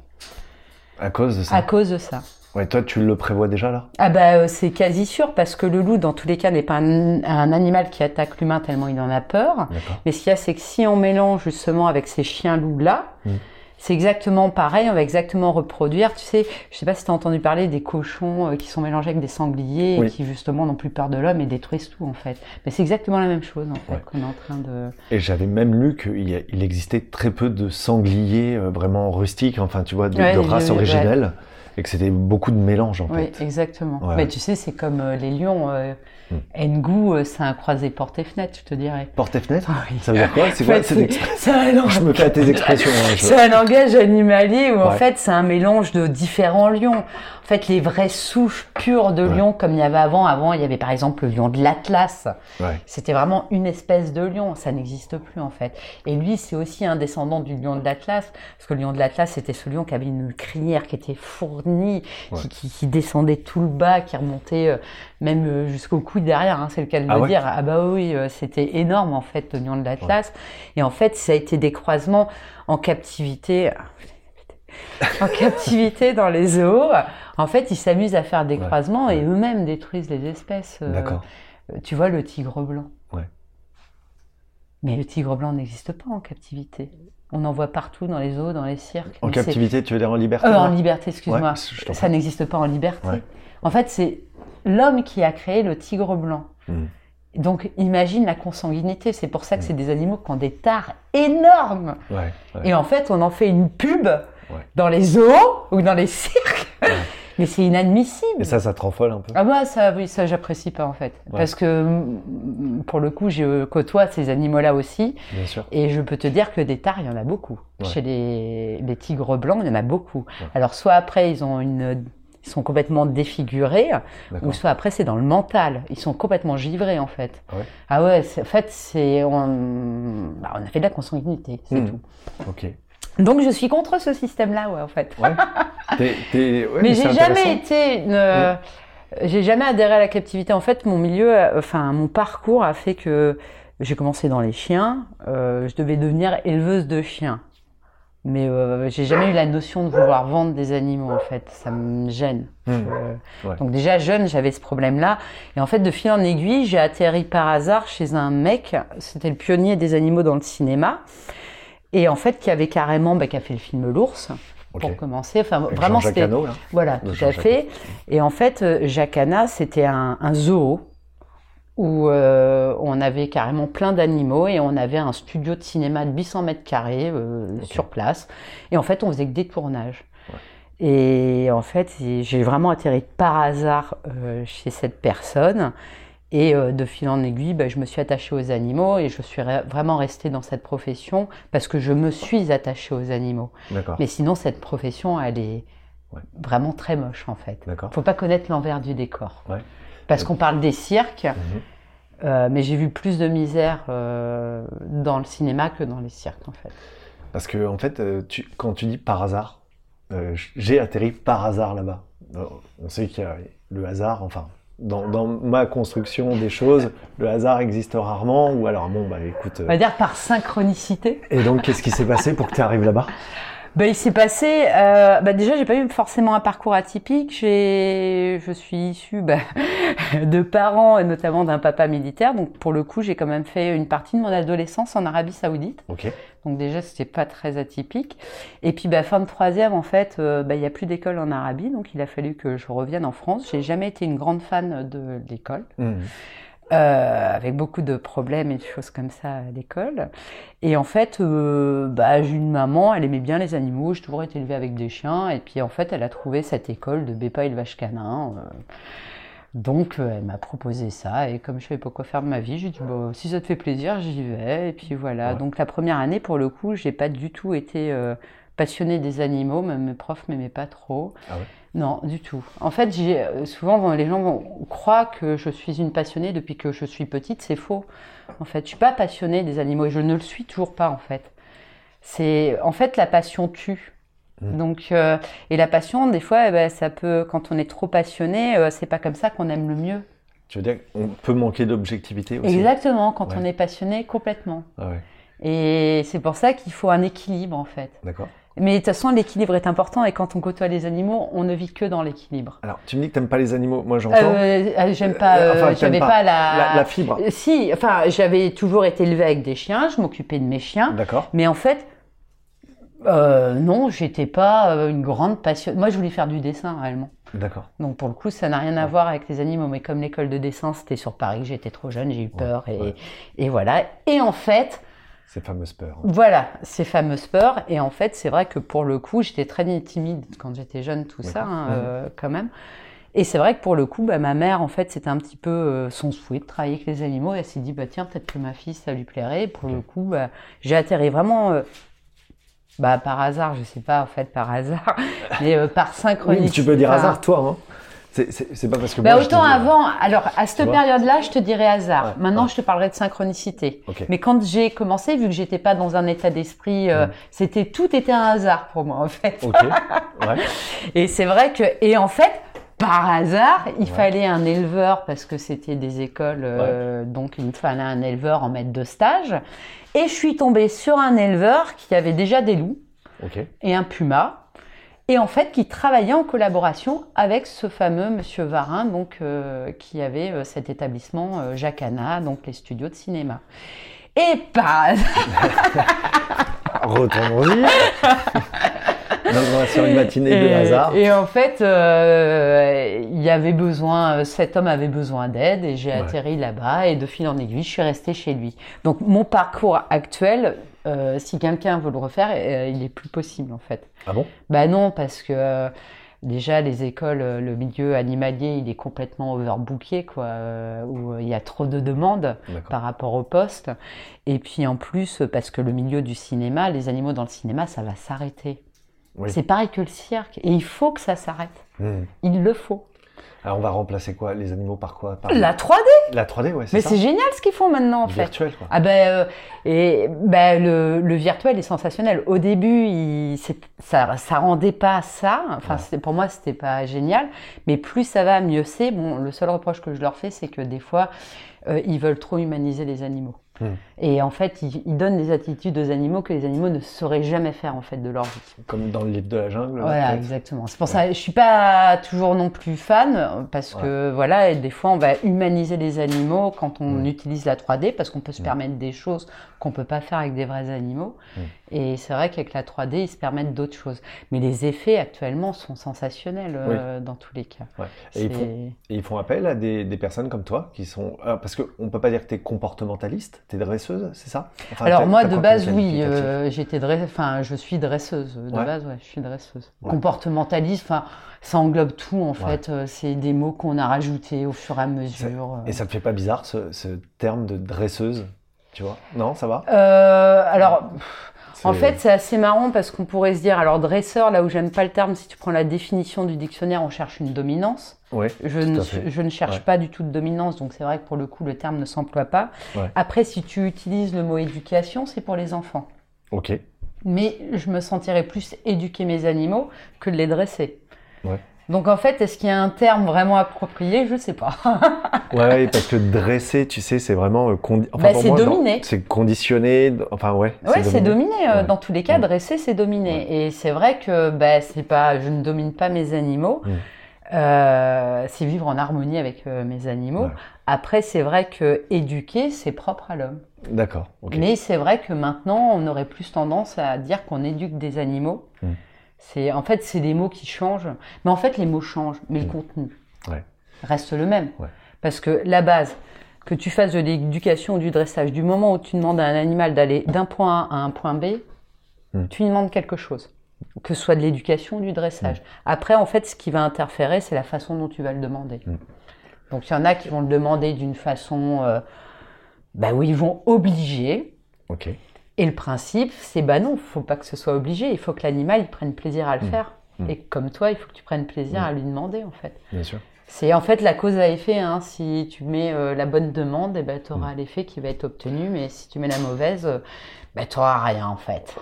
Speaker 2: À cause de ça.
Speaker 3: à cause de ça.
Speaker 2: Ouais, toi, tu le prévois déjà là?
Speaker 3: Ah bah euh, c'est quasi sûr parce que le loup dans tous les cas n'est pas un, un animal qui attaque l'humain tellement il en a peur. Mais ce qu'il y a c'est que si on mélange justement avec ces chiens loups là,
Speaker 2: Mm.
Speaker 3: C'est exactement pareil, on va exactement reproduire. Tu sais, je sais pas si tu as entendu parler des cochons euh, qui sont mélangés avec des sangliers
Speaker 2: Oui.
Speaker 3: et qui justement n'ont plus peur de l'homme et détruisent tout en fait. Mais c'est exactement la même chose en fait
Speaker 2: Ouais.
Speaker 3: qu'on est en train de.
Speaker 2: Et j'avais même lu qu'il existait très peu de sangliers euh, vraiment rustiques, enfin, tu vois, de,
Speaker 3: Ouais,
Speaker 2: de races
Speaker 3: ouais.
Speaker 2: originelles, et que c'était beaucoup de mélanges, en
Speaker 3: Oui,
Speaker 2: fait.
Speaker 3: exactement.
Speaker 2: Ouais.
Speaker 3: Mais tu sais, c'est comme euh, les lions. Euh, Euh, c'est un croisé porte et fenêtre, je te dirais.
Speaker 2: Porte et fenêtre
Speaker 3: Ah oui.
Speaker 2: Ça veut dire quoi C'est quoi
Speaker 3: c'est un langage-
Speaker 2: Je me fais à tes expressions. hein, je-
Speaker 3: C'est un langage animalier où en fait c'est un mélange de différents lions. En fait, les vraies souches pures de
Speaker 2: Ouais.
Speaker 3: lions comme il y avait avant. Avant, il y avait par exemple le lion de l'Atlas.
Speaker 2: Ouais.
Speaker 3: C'était vraiment une espèce de lion. Ça n'existe plus en fait. Et lui, c'est aussi un descendant du lion de l'Atlas. Parce que le lion de l'Atlas, c'était ce lion qui avait une crinière qui était fournie, qui- qui descendait tout le bas, qui remontait euh, même euh, jusqu'au cou derrière. hein, c'est le cas de
Speaker 2: Ah
Speaker 3: le
Speaker 2: ouais
Speaker 3: dire. Ah bah oui, euh, c'était énorme en fait, le lion de l'Atlas. Et en fait, ça a été des croisements en captivité. En captivité dans les zoos, en fait, ils s'amusent à faire des
Speaker 2: Ouais,
Speaker 3: croisements et eux-mêmes détruisent les espèces. euh,
Speaker 2: D'accord.
Speaker 3: euh, Tu vois le tigre blanc.
Speaker 2: Ouais.
Speaker 3: Mais le tigre blanc n'existe pas en captivité. On en voit partout dans les zoos, dans les cirques.
Speaker 2: En captivité, tu veux dire en liberté
Speaker 3: Euh, en liberté, excuse-moi. Ça n'existe pas en liberté. En fait, c'est l'homme qui a créé le tigre blanc.
Speaker 2: Hmm.
Speaker 3: Donc, imagine la consanguinité. C'est pour ça que
Speaker 2: Mm.
Speaker 3: c'est des animaux qui ont des tares énormes.
Speaker 2: Ouais, ouais.
Speaker 3: Et en fait, on en fait une pub
Speaker 2: Ouais.
Speaker 3: dans les zoos ou dans les cirques. Mais c'est inadmissible.
Speaker 2: Et ça, ça te rend folle un peu?
Speaker 3: Ah bah ça, oui, ça j'apprécie pas en fait. Parce que mm, pour le coup, je côtoie ces animaux-là aussi.
Speaker 2: Bien sûr.
Speaker 3: Et je peux te dire que des tares, il y en a beaucoup. Chez les, les tigres blancs, il y en a beaucoup. Alors soit après, ils ont une... Ils sont complètement défigurés, ou soit après c'est dans le mental. Ils sont complètement givrés en fait.
Speaker 2: Ah ouais
Speaker 3: Ah ouais, en fait c'est on... bah, on a fait de la consanguinité, c'est
Speaker 2: Hmm.
Speaker 3: tout.
Speaker 2: Ok.
Speaker 3: Donc je suis contre ce système-là, ouais en fait.
Speaker 2: Ouais. Ouais,
Speaker 3: mais j'ai jamais été une- euh, j'ai jamais adhéré à la captivité en fait mon milieu euh, enfin mon parcours a fait que j'ai commencé dans les chiens euh, je devais devenir éleveuse de chiens mais euh, j'ai jamais eu la notion de vouloir vendre des animaux en fait. Ça me gêne.
Speaker 2: Hmm.
Speaker 3: Je-
Speaker 2: Ouais.
Speaker 3: donc déjà jeune j'avais ce problème là et en fait de fil en aiguille j'ai atterri par hasard chez un mec. C'était le pionnier des animaux dans le cinéma. Et en fait qui avait carrément bah, qui a fait le film l'ours pour commencer. Enfin
Speaker 2: Avec
Speaker 3: vraiment c'était voilà,
Speaker 2: De
Speaker 3: tout à fait. Et en fait, euh, Jacana, c'était un, un zoo où euh, on avait carrément plein d'animaux et on avait un studio de cinéma de 800 mètres carrés euh, sur place. Et en fait, on faisait que des tournages. Et en fait, j'ai vraiment atterri par hasard euh, chez cette personne. Et de fil en aiguille, ben, je me suis attachée aux animaux et je suis vraiment restée dans cette profession parce que je me suis attachée aux animaux. Mais sinon, cette profession, elle est
Speaker 2: Ouais.
Speaker 3: vraiment très moche en fait.
Speaker 2: D'accord.
Speaker 3: Faut pas connaître l'envers du décor. Parce qu'on parle des cirques,
Speaker 2: Mhm.
Speaker 3: euh, mais j'ai vu plus de misère euh, dans le cinéma que dans les cirques en fait.
Speaker 2: Parce que en fait, euh, tu- quand tu dis par hasard, j'ai atterri par hasard là-bas. On sait qu'il y a le hasard, enfin, dans, dans ma construction des choses, le hasard existe rarement. Ou alors, bon, bah écoute.
Speaker 3: On
Speaker 2: euh,
Speaker 3: va dire par synchronicité.
Speaker 2: Et donc, qu'est-ce qui s'est passé pour que tu arrives là-bas?
Speaker 3: Bah, il s'est passé. Euh, bah, déjà, j'ai pas eu forcément un parcours atypique. J'ai, je suis issue bah, de parents et notamment d'un papa militaire. Donc, pour le coup, j'ai quand même fait une partie de mon adolescence en Arabie Saoudite.
Speaker 2: Ok.
Speaker 3: Donc déjà, c'était pas très atypique. Et puis, bah, fin de troisième, en fait, euh, bah, il y a plus d'école en Arabie, donc il a fallu que je revienne en France. J'ai jamais été une grande fan de l'école,
Speaker 2: Mhm.
Speaker 3: Euh, avec beaucoup de problèmes et de choses comme ça à l'école. Et en fait, euh, bah, j'ai une maman, elle aimait bien les animaux. J'ai toujours été élevée avec des chiens. Et puis, en fait, elle a trouvé cette école de Bépa élevage canin. euh, donc, elle m'a proposé ça, et comme je savais pas quoi faire de ma vie, j'ai dit bon, si ça te fait plaisir, j'y vais. Et puis voilà.
Speaker 2: Ouais.
Speaker 3: Donc la première année, pour le coup, j'ai pas du tout été passionnée des animaux, même mes profs m'aimaient pas trop.
Speaker 2: Ah ouais?
Speaker 3: Non, du tout. En fait, euh, souvent les gens vont- croient que je suis une passionnée depuis que je suis petite, c'est faux. En fait, je suis pas passionnée des animaux et je ne le suis toujours pas en fait. C'est en fait la passion tue.
Speaker 2: Mm.
Speaker 3: Donc euh, et la passion, des fois, eh ben, ça peut, quand on est trop passionné, euh, c'est pas comme ça qu'on aime le mieux.
Speaker 2: Tu veux dire qu'on peut manquer d'objectivité aussi?
Speaker 3: Exactement, quand
Speaker 2: Ouais.
Speaker 3: on est passionné complètement.
Speaker 2: Ah ouais,
Speaker 3: Et c'est pour ça qu'il faut un équilibre en fait.
Speaker 2: d'accord.
Speaker 3: Mais de toute façon, l'équilibre est important et quand on côtoie les animaux, on ne vit que dans l'équilibre.
Speaker 2: Alors, tu me dis que t'aimes pas les animaux. Moi, j'entends.
Speaker 3: Euh, euh, j'aime pas,
Speaker 2: Euh,
Speaker 3: euh,
Speaker 2: enfin, t'aimes
Speaker 3: j'avais
Speaker 2: pas
Speaker 3: pas, la...
Speaker 2: la, la fibre.
Speaker 3: Euh, Si, enfin, j'avais toujours été élevée avec des chiens, je m'occupais de mes chiens,
Speaker 2: D'accord.
Speaker 3: mais en fait, euh, non, j'étais pas euh, une grande passionnée. Moi, je voulais faire du dessin réellement.
Speaker 2: D'accord.
Speaker 3: Donc pour le coup, ça n'a rien à voir avec les animaux, mais comme l'école de dessin, c'était sur Paris, j'étais trop jeune, j'ai eu peur et,
Speaker 2: ouais.
Speaker 3: et voilà. Et en fait,
Speaker 2: Ces fameuses peurs.
Speaker 3: voilà, ces fameuses peurs. Et en fait, c'est vrai que pour le coup, j'étais très timide quand j'étais jeune, tout ça, hein, euh, quand même. Et c'est vrai que pour le coup, bah, ma mère, en fait, c'était un petit peu euh, son souhait de travailler avec les animaux. Et elle s'est dit, bah tiens, peut-être que ma fille, ça lui plairait. Et pour le coup, bah, j'ai atterri vraiment, euh, bah, par hasard, je sais pas, en fait, par hasard, mais euh, par
Speaker 2: Oui, mais tu peux dire hasard, toi. Hein. C'est- pas parce que.
Speaker 3: bah,
Speaker 2: moi, je te
Speaker 3: autant
Speaker 2: dis-
Speaker 3: avant, alors à cette période-là, je te dirais hasard.
Speaker 2: Ouais,
Speaker 3: Maintenant,
Speaker 2: ouais.
Speaker 3: je te parlerai de synchronicité. Mais quand j'ai commencé, vu que j'étais pas dans un état d'esprit, euh,
Speaker 2: Mm.
Speaker 3: c'était tout était un hasard pour moi en fait.
Speaker 2: Ok. Ouais.
Speaker 3: Et c'est vrai que et en fait, par hasard, il fallait un éleveur parce que c'était des écoles, euh, donc il me fallait un éleveur en maître de stage. Et je suis tombée sur un éleveur qui avait déjà des loups et un puma. Et en fait, qui travaillait en collaboration avec ce fameux monsieur Varin, donc euh, qui avait euh, cet établissement euh, Jacana, donc les studios de cinéma. Et hasard,
Speaker 2: Retournons-y. Donc, on va sur une matinée de
Speaker 3: et,
Speaker 2: hasard.
Speaker 3: et en fait, euh, il y avait besoin, cet homme avait besoin d'aide et j'ai
Speaker 2: Ouais.
Speaker 3: atterri là-bas et de fil en aiguille, je suis restée chez lui. Donc mon parcours actuel, euh, si quelqu'un veut le refaire, euh, il est plus possible en fait.
Speaker 2: Ah bon?
Speaker 3: Bah non, parce que euh, déjà les écoles, le milieu animalier, il est complètement overbooké, quoi, où il y a trop de demandes par rapport au poste. Et puis en plus, parce que le milieu du cinéma, les animaux dans le cinéma, ça va s'arrêter.
Speaker 2: Oui.
Speaker 3: C'est pareil que le cirque, et il faut que ça s'arrête.
Speaker 2: Hmm.
Speaker 3: Il le faut.
Speaker 2: Alors, on va remplacer quoi? Les animaux par quoi? Par...
Speaker 3: La 3D,
Speaker 2: La 3D, ouais, c'est
Speaker 3: mais c'est génial ce qu'ils font maintenant en fait.
Speaker 2: Virtuel, quoi.
Speaker 3: Ah ben euh, et ben le, le virtuel est sensationnel. Au début, il, ça ça rendait pas ça. Enfin,
Speaker 2: Ouais.
Speaker 3: c'était pour moi c'était pas génial. Mais plus ça va, mieux c'est. Bon, le seul reproche que je leur fais, c'est que des fois, euh, ils veulent trop humaniser les animaux.
Speaker 2: Hmm.
Speaker 3: Et en fait, ils, ils donnent des attitudes aux animaux que les animaux ne sauraient jamais faire en fait de leur vie.
Speaker 2: Comme dans le livre de la jungle.
Speaker 3: Voilà, exactement. C'est pour ça, je suis pas toujours non plus fan parce que voilà, et des fois on va humaniser les animaux quand on
Speaker 2: Mm.
Speaker 3: utilise la 3D parce qu'on peut se
Speaker 2: Mm.
Speaker 3: permettre des choses qu'on peut pas faire avec des vrais animaux. Et c'est vrai qu'avec la 3D, ils se permettent d'autres choses. Mais les effets actuellement sont sensationnels euh, dans tous les cas.
Speaker 2: Ouais. Et ils, font, et ils font appel à des, des personnes comme toi qui sont. ah, parce qu'on peut pas dire que tu es comportementaliste, tu es dresseuse, c'est ça? Enfin,
Speaker 3: Alors moi de base oui, euh, j'étais enfin je suis dresseuse de
Speaker 2: Ouais.
Speaker 3: base ouais, je suis dresseuse.
Speaker 2: Ouais.
Speaker 3: Comportementaliste, enfin ça englobe tout en fait. Euh, C'est des mots qu'on a rajoutés au fur et à mesure. euh.
Speaker 2: Et ça te fait pas bizarre ce, ce terme de dresseuse? Tu vois? Non, ça va?
Speaker 3: Alors, pff, En fait, c'est assez marrant parce qu'on pourrait se dire, alors dresseur, là où j'aime pas le terme, si tu prends la définition du dictionnaire, on cherche une dominance.
Speaker 2: ouais,
Speaker 3: Je, ne, je cherche
Speaker 2: Ouais.
Speaker 3: pas du tout de dominance, donc c'est vrai que pour le coup, le terme ne s'emploie pas.
Speaker 2: Ouais.
Speaker 3: Après, si tu utilises le mot éducation, c'est pour les enfants.
Speaker 2: Ok.
Speaker 3: Mais je me sentirais plus éduquer mes animaux que de les dresser.
Speaker 2: Ouais.
Speaker 3: Donc en fait, est-ce qu'il y a un terme vraiment approprié? Je sais pas.
Speaker 2: Ouais, parce que dresser, tu sais, c'est vraiment. euh,
Speaker 3: Bah, c'est dominer.
Speaker 2: C'est conditionné. Enfin, ouais.
Speaker 3: Ouais, c'est dominer. euh,
Speaker 2: Ouais.
Speaker 3: Dans tous les cas,
Speaker 2: Mm.
Speaker 3: dresser, c'est dominer. Et c'est vrai que bah, c'est pas, je ne domine pas mes animaux.
Speaker 2: Mm.
Speaker 3: Euh, c'est vivre en harmonie avec euh, mes animaux. Après, c'est vrai que éduquer, c'est propre à l'homme.
Speaker 2: D'accord.
Speaker 3: Mais c'est vrai que maintenant, on aurait plus tendance à dire qu'on éduque des animaux.
Speaker 2: Mm.
Speaker 3: C'est, en fait, c'est les mots qui changent. Mais en fait, les mots changent, mais le
Speaker 2: Mm.
Speaker 3: contenu
Speaker 2: Ouais.
Speaker 3: reste le même.
Speaker 2: Ouais.
Speaker 3: Parce que la base, que tu fasses de l'éducation ou du dressage, du moment où tu demandes à un animal d'aller d'un point A à un point B,
Speaker 2: Mm.
Speaker 3: tu lui demandes quelque chose. Que ce soit de l'éducation ou du
Speaker 2: Mm.
Speaker 3: dressage. Après, en fait, ce qui va interférer, c'est la façon dont tu vas le demander.
Speaker 2: Mm.
Speaker 3: Donc, il y en a qui vont le demander d'une façon euh, bah, où ils vont obliger. Et le principe, c'est bah non, faut pas que ce soit obligé. Il faut que l'animal prenne plaisir à le
Speaker 2: Mm.
Speaker 3: faire.
Speaker 2: Mm.
Speaker 3: Et comme toi, il faut que tu prennes plaisir
Speaker 2: Mm.
Speaker 3: à lui demander, en fait.
Speaker 2: Bien sûr.
Speaker 3: C'est en fait la cause à effet. Hein. Si tu mets euh, la bonne demande, eh ben, tu auras l'effet qui va être obtenu. Mais si tu mets la mauvaise, euh, ben, tu n'auras rien en fait.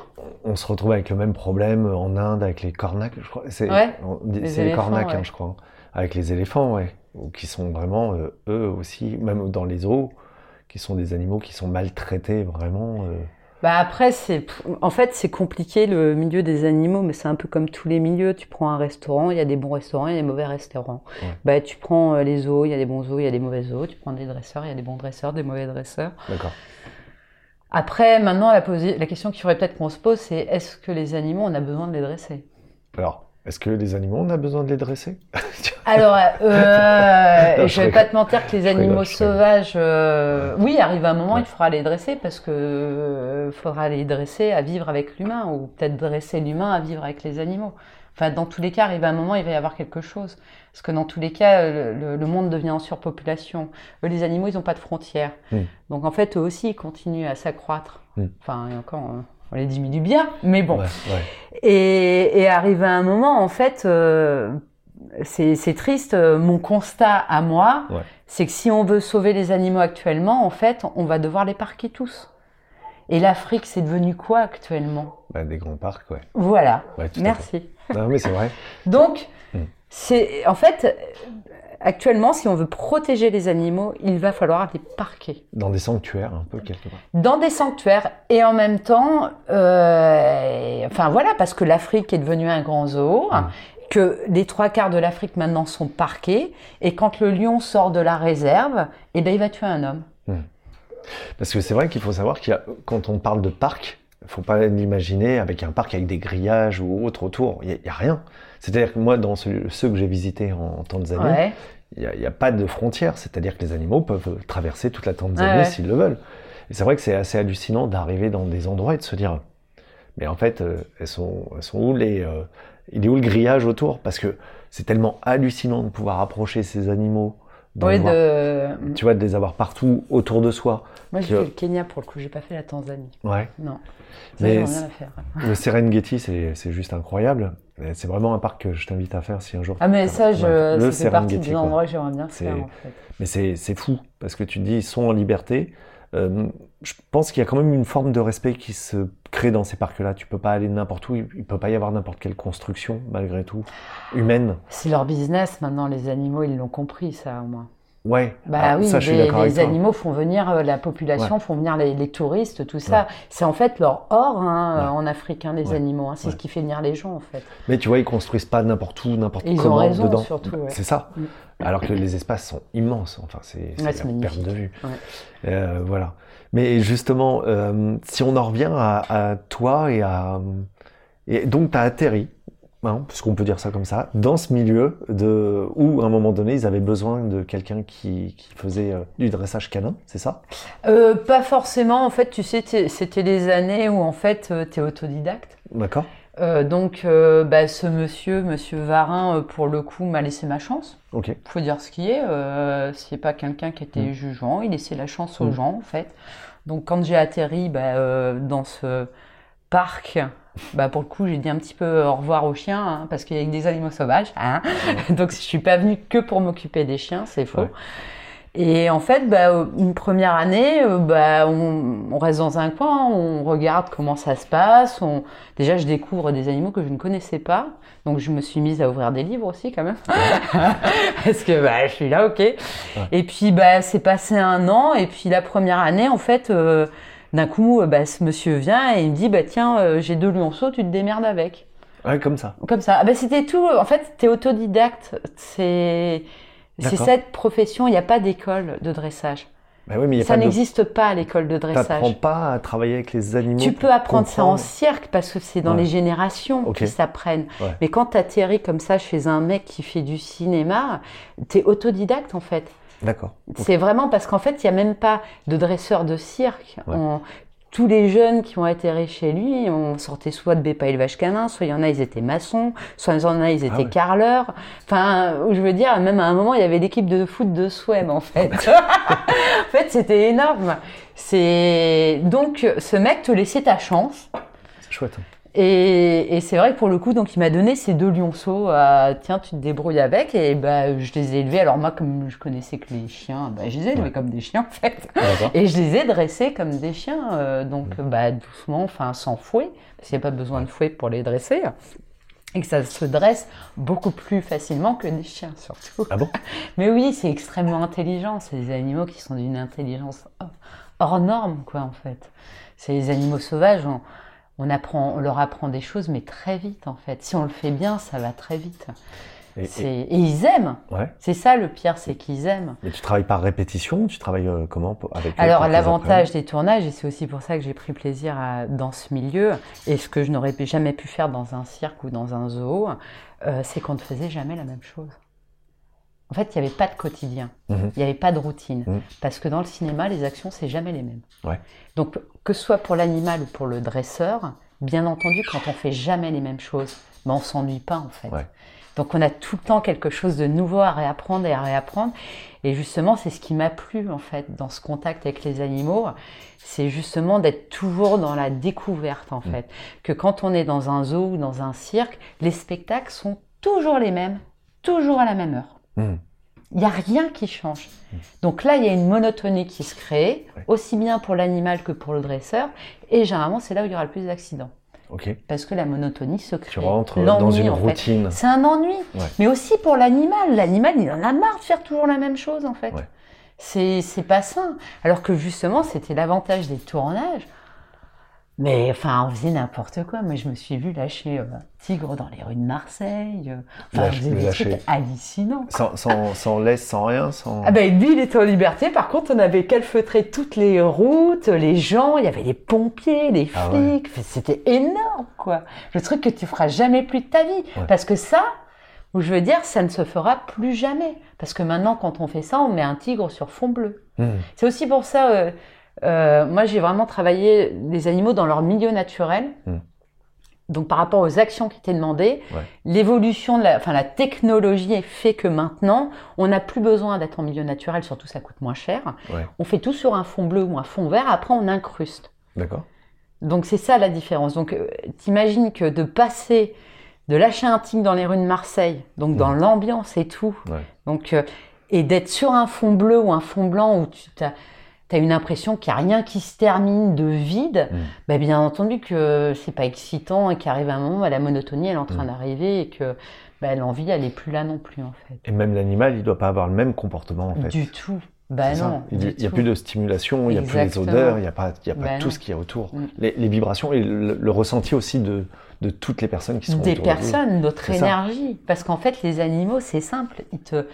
Speaker 2: On se retrouve avec le même problème en Inde avec les cornacs, je crois. C'est
Speaker 3: Ouais, les
Speaker 2: cornacs, hein, je crois. Avec les éléphants, ouais. Ou Qui sont vraiment, euh, eux aussi, même dans les zoos, qui sont des animaux qui sont maltraités vraiment.
Speaker 3: Bah après, c'est en fait c'est compliqué le milieu des animaux, mais c'est un peu comme tous les milieux. Tu prends un restaurant, il y a des bons restaurants, il y a des mauvais restaurants.
Speaker 2: Ouais.
Speaker 3: Bah tu prends euh, les zoos, il y a des bons zoos, il y a des mauvais zoos. Tu prends des dresseurs, il y a des bons dresseurs, des mauvais dresseurs.
Speaker 2: D'accord.
Speaker 3: Après, maintenant la, la question qu'il faudrait peut-être qu'on se pose, c'est est-ce que les animaux on a besoin de les dresser?
Speaker 2: Alors, est-ce que les animaux, on a besoin de les dresser?
Speaker 3: Alors, euh,
Speaker 2: Non, je
Speaker 3: je vais pas te mentir que les animaux sauvages, euh, oui, arrive un moment,
Speaker 2: Ouais.
Speaker 3: il faudra les dresser parce que euh, faudra les dresser à vivre avec l'humain ou peut-être dresser l'humain à vivre avec les animaux. Enfin, dans tous les cas, arrive un moment, il va y avoir quelque chose. Parce que dans tous les cas, le, le monde devient en surpopulation. Eux, les animaux, ils n'ont pas de frontières.
Speaker 2: Mm.
Speaker 3: Donc, en fait, eux aussi, ils continuent à s'accroître.
Speaker 2: Mm.
Speaker 3: Enfin, et encore, on les diminue bien, mais bon.
Speaker 2: Ouais, ouais.
Speaker 3: Et, et arrivé à un moment, en fait, euh, c'est triste. euh, Mon constat à moi,
Speaker 2: Ouais.
Speaker 3: c'est que si on veut sauver les animaux actuellement, en fait, on va devoir les parquer tous. Et l'Afrique, c'est devenu quoi actuellement?
Speaker 2: Bah, des grands parcs, ouais.
Speaker 3: Voilà. Merci.
Speaker 2: Non, mais c'est vrai.
Speaker 3: Donc,
Speaker 2: Mm.
Speaker 3: c'est en fait actuellement, si on veut protéger les animaux, il va falloir les parquer
Speaker 2: Dans des sanctuaires, un peu, quelque part.
Speaker 3: dans des sanctuaires et en même temps, euh, enfin voilà, parce que l'Afrique est devenue un grand zoo,
Speaker 2: Mm.
Speaker 3: que les trois quarts de l'Afrique maintenant sont parqués, et quand le lion sort de la réserve, eh ben il va tuer un homme.
Speaker 2: Parce que c'est vrai qu'il faut savoir qu'il y a, quand on parle de parc, il faut pas l'imaginer avec un parc avec des grillages ou autre autour. Il n'y a, rien. C'est-à-dire que moi, dans ceux, ceux que j'ai visités en, Tanzanie,
Speaker 3: Ouais.
Speaker 2: il n'y a, pas de frontières. C'est-à-dire que les animaux peuvent traverser toute la Tanzanie
Speaker 3: Ouais,
Speaker 2: s'ils le veulent. Et c'est vrai que c'est assez hallucinant d'arriver dans des endroits et de se dire, mais en fait, euh, elles sont, elles sont où les, euh, il est où le grillage autour? Parce que c'est tellement hallucinant de pouvoir approcher ces animaux,
Speaker 3: Oui, de...
Speaker 2: tu vois, de les avoir partout autour de soi.
Speaker 3: Moi j'ai fait le Kenya pour le coup, j'ai pas fait la Tanzanie.
Speaker 2: Ouais.
Speaker 3: Non.
Speaker 2: Mais. Le Serengeti, c'est juste incroyable. C'est vraiment un parc que je t'invite à faire si un jour.
Speaker 3: Ah mais ça, je,
Speaker 2: le
Speaker 3: ça fait partie des endroits que j'aimerais bien faire en fait.
Speaker 2: Mais c'est fou parce que tu te dis ils sont en liberté. Euh, je pense qu'il y a quand même une forme de respect qui se crée dans ces parcs-là. Tu peux pas aller n'importe où. Il il peut pas y avoir n'importe quelle construction malgré tout humaine.
Speaker 3: C'est leur business maintenant, les animaux, ils l'ont compris ça au moins.
Speaker 2: Ouais.
Speaker 3: Bah
Speaker 2: Alors,
Speaker 3: oui,
Speaker 2: ça, je suis
Speaker 3: les,
Speaker 2: avec
Speaker 3: animaux font venir euh, la population, font venir les, les touristes, tout ça. C'est en fait leur or hein,
Speaker 2: Ouais.
Speaker 3: en Afrique, hein, les animaux. hein. C'est ce qui fait venir les gens en fait.
Speaker 2: Mais tu vois, ils construisent pas n'importe où, n'importe
Speaker 3: Et ils ont
Speaker 2: comment
Speaker 3: raison,
Speaker 2: dedans.
Speaker 3: surtout.
Speaker 2: C'est ça.
Speaker 3: Mm.
Speaker 2: Alors que les espaces sont immenses. Enfin, c'est à perte de vue. Euh, voilà. Mais justement, euh, si on en revient à, à toi et à et donc tu as atterri, hein, puisqu'on peut dire ça comme ça, dans ce milieu de où à un moment donné ils avaient besoin de quelqu'un qui, qui faisait euh, du dressage canin, c'est ça?
Speaker 3: Euh, pas forcément, en fait, tu sais, c'était les années où en fait, tu es autodidacte.
Speaker 2: D'accord.
Speaker 3: Euh, donc, euh, bah, ce monsieur, monsieur Varin, euh, pour le coup, m'a laissé ma chance.
Speaker 2: Ok.
Speaker 3: faut dire ce qui est. Euh, c'est pas quelqu'un qui était
Speaker 2: Mm.
Speaker 3: jugeant, il laissait la chance aux
Speaker 2: Mm.
Speaker 3: gens en fait. Donc quand j'ai atterri bah, euh, dans ce parc, bah pour le coup, j'ai dit un petit peu au revoir aux chiens hein, parce qu'il y a des animaux sauvages. Hein. Donc je suis pas venue que pour m'occuper des chiens, c'est faux.
Speaker 2: Ouais.
Speaker 3: Et en fait, bah, une première année, euh, bah, on, on reste dans un coin, on regarde comment ça se passe. On... Déjà, je découvre des animaux que je ne connaissais pas. Donc, je me suis mise à ouvrir des livres aussi, quand même. Parce que bah, je suis là, ok. Et puis, bah, c'est passé un an. Et puis, la première année, en fait, euh, d'un coup, euh, bah, ce monsieur vient et il me dit, bah, tiens, euh, j'ai deux lionceaux, tu te démerdes avec.
Speaker 2: Ouais, comme ça.
Speaker 3: Comme ça. Ah, bah, c'était tout. En fait, t'es autodidacte. C'est, c'est cette profession. Il n'y a pas d'école de dressage.
Speaker 2: Bah oui, mais y a
Speaker 3: Ça
Speaker 2: de...
Speaker 3: n'existe pas à l'école de dressage.
Speaker 2: pas à travailler avec les animaux.
Speaker 3: Tu peux apprendre ça en cirque parce que c'est dans
Speaker 2: Ouais.
Speaker 3: les générations
Speaker 2: Ok.
Speaker 3: qui s'apprennent.
Speaker 2: Ouais.
Speaker 3: Mais quand tu atterris comme ça chez un mec qui fait du cinéma, tu es autodidacte en fait.
Speaker 2: D'accord.
Speaker 3: C'est vraiment parce qu'en fait, il n'y a même pas de dresseur de cirque.
Speaker 2: Ouais.
Speaker 3: On- tous les jeunes qui ont atterri chez lui, on sortait soit de Bépa élevage canin, soit il y en a, ils étaient maçons, soit il y en a, ils étaient
Speaker 2: Ah ouais.
Speaker 3: carleurs. Enfin, je veux dire, même à un moment, il y avait l'équipe de foot de Swem, en fait. en fait, c'était énorme. C'est donc ce mec te laissait ta chance.
Speaker 2: C'est chouette.
Speaker 3: Et, et c'est vrai que pour le coup, donc il m'a donné ces deux lionceaux. euh, Tiens, tu te débrouilles avec. Et bah, je les ai élevés. Alors moi, comme je connaissais que les chiens, bah, je les ai élevés
Speaker 2: Ouais.
Speaker 3: comme des chiens en fait.
Speaker 2: D'accord.
Speaker 3: Et je les ai dressés comme des chiens. euh, donc bah, doucement, enfin sans fouet, parce qu'il n'y a pas besoin de fouet pour les dresser. Et que ça se dresse beaucoup plus facilement que des chiens surtout.
Speaker 2: Ah bon?
Speaker 3: Mais oui, c'est extrêmement intelligent. C'est des animaux qui sont d'une intelligence hors norme, quoi, en fait. C'est les animaux sauvages. On, on apprend, on leur apprend des choses, mais très vite, en fait. Si on le fait bien, ça va très vite.
Speaker 2: Et,
Speaker 3: C'est-
Speaker 2: et-
Speaker 3: Et ils aiment.
Speaker 2: ouais.
Speaker 3: C'est ça le pire, c'est qu'ils aiment.
Speaker 2: Mais tu travailles par répétition Tu travailles euh, comment avec
Speaker 3: Alors l'avantage des tournages, et c'est aussi pour ça que j'ai pris plaisir à- dans ce milieu, et ce que je n'aurais jamais pu faire dans un cirque ou dans un zoo, euh, c'est qu'on ne faisait jamais la même chose. En fait, il n'y avait pas de quotidien, il
Speaker 2: Mhm.
Speaker 3: n'y avait pas de routine,
Speaker 2: Mhm.
Speaker 3: parce que dans le cinéma, les actions, c'est jamais les mêmes.
Speaker 2: Ouais.
Speaker 3: Donc, que ce soit pour l'animal ou pour le dresseur, bien entendu, quand on fait jamais les mêmes choses, ben, on s'ennuie pas en fait.
Speaker 2: Ouais.
Speaker 3: Donc on a tout le temps quelque chose de nouveau à réapprendre et à réapprendre. Et justement, c'est ce qui m'a plu en fait dans ce contact avec les animaux, c'est justement d'être toujours dans la découverte en fait. Que quand on est dans un zoo ou dans un cirque, les spectacles sont toujours les mêmes, toujours à la même heure.
Speaker 2: Mhm.
Speaker 3: Il n'y a rien qui change. Donc là, il y a une monotonie qui se crée,
Speaker 2: Ouais.
Speaker 3: aussi bien pour l'animal que pour le dresseur. Et généralement, c'est là où il y aura le plus d'accidents. Parce que la monotonie se crée.
Speaker 2: Tu rentres dans une routine.
Speaker 3: C'est un ennui.
Speaker 2: Ouais.
Speaker 3: Mais aussi pour l'animal. L'animal, il en a marre de faire toujours la même chose, en fait.
Speaker 2: Ouais.
Speaker 3: C'est pas sain. Alors que justement, c'était l'avantage des tournages. Mais enfin, on faisait n'importe quoi. Moi, je me suis vu lâcher euh, un tigre dans les rues de Marseille. euh, Enfin,
Speaker 2: Lâche-
Speaker 3: on faisait des
Speaker 2: lâcher.
Speaker 3: trucs hallucinants.
Speaker 2: Sans, sans, sans laisse, sans rien, sans.
Speaker 3: Ah ben lui, il était en liberté. Par contre, on avait calfeutré toutes les routes, les gens. Il y avait les pompiers, les
Speaker 2: Ah ouais.
Speaker 3: flics. C'était énorme, quoi. Le truc que tu feras jamais plus de ta vie.
Speaker 2: Ouais.
Speaker 3: Parce que ça, où je veux dire, ça ne se fera plus jamais. Parce que maintenant, quand on fait ça, on met un tigre sur fond bleu.
Speaker 2: Mhm.
Speaker 3: C'est aussi pour ça, euh, euh, moi j'ai vraiment travaillé les animaux dans leur milieu naturel.
Speaker 2: Mm.
Speaker 3: Donc par rapport aux actions qui étaient demandées,
Speaker 2: Ouais.
Speaker 3: l'évolution, de la, enfin la technologie fait que maintenant, on n'a plus besoin d'être en milieu naturel, surtout ça coûte moins cher.
Speaker 2: Ouais.
Speaker 3: On fait tout sur un fond bleu ou un fond vert, après on incruste.
Speaker 2: D'accord.
Speaker 3: Donc c'est ça la différence. Donc euh, t'imagines que de passer, de lâcher un tigre dans les rues de Marseille, donc dans l'ambiance et tout,
Speaker 2: Ouais.
Speaker 3: donc euh, et d'être sur un fond bleu ou un fond blanc où tu as, une impression qu'il n'y a rien qui se termine de vide,
Speaker 2: Mm.
Speaker 3: bah, bien entendu que c'est pas excitant et qu'arrive un moment, bah, la monotonie elle est en train
Speaker 2: Mm.
Speaker 3: d'arriver et que bah, l'envie elle est plus là non plus en fait.
Speaker 2: Et même l'animal, il doit pas avoir le même comportement en fait.
Speaker 3: Du tout. Bah non.
Speaker 2: Il n'y a plus de stimulation, il n'y a plus les odeurs, il n'y a pas, y a pas
Speaker 3: Bah
Speaker 2: tout
Speaker 3: non.
Speaker 2: ce qui est autour.
Speaker 3: Mm.
Speaker 2: Les, les vibrations et le, le ressenti aussi de, de toutes les personnes qui sont
Speaker 3: des
Speaker 2: autour de vous.
Speaker 3: personnes, notre
Speaker 2: C'est ça.
Speaker 3: énergie. Parce qu'en fait, les animaux, c'est simple. Ils, te,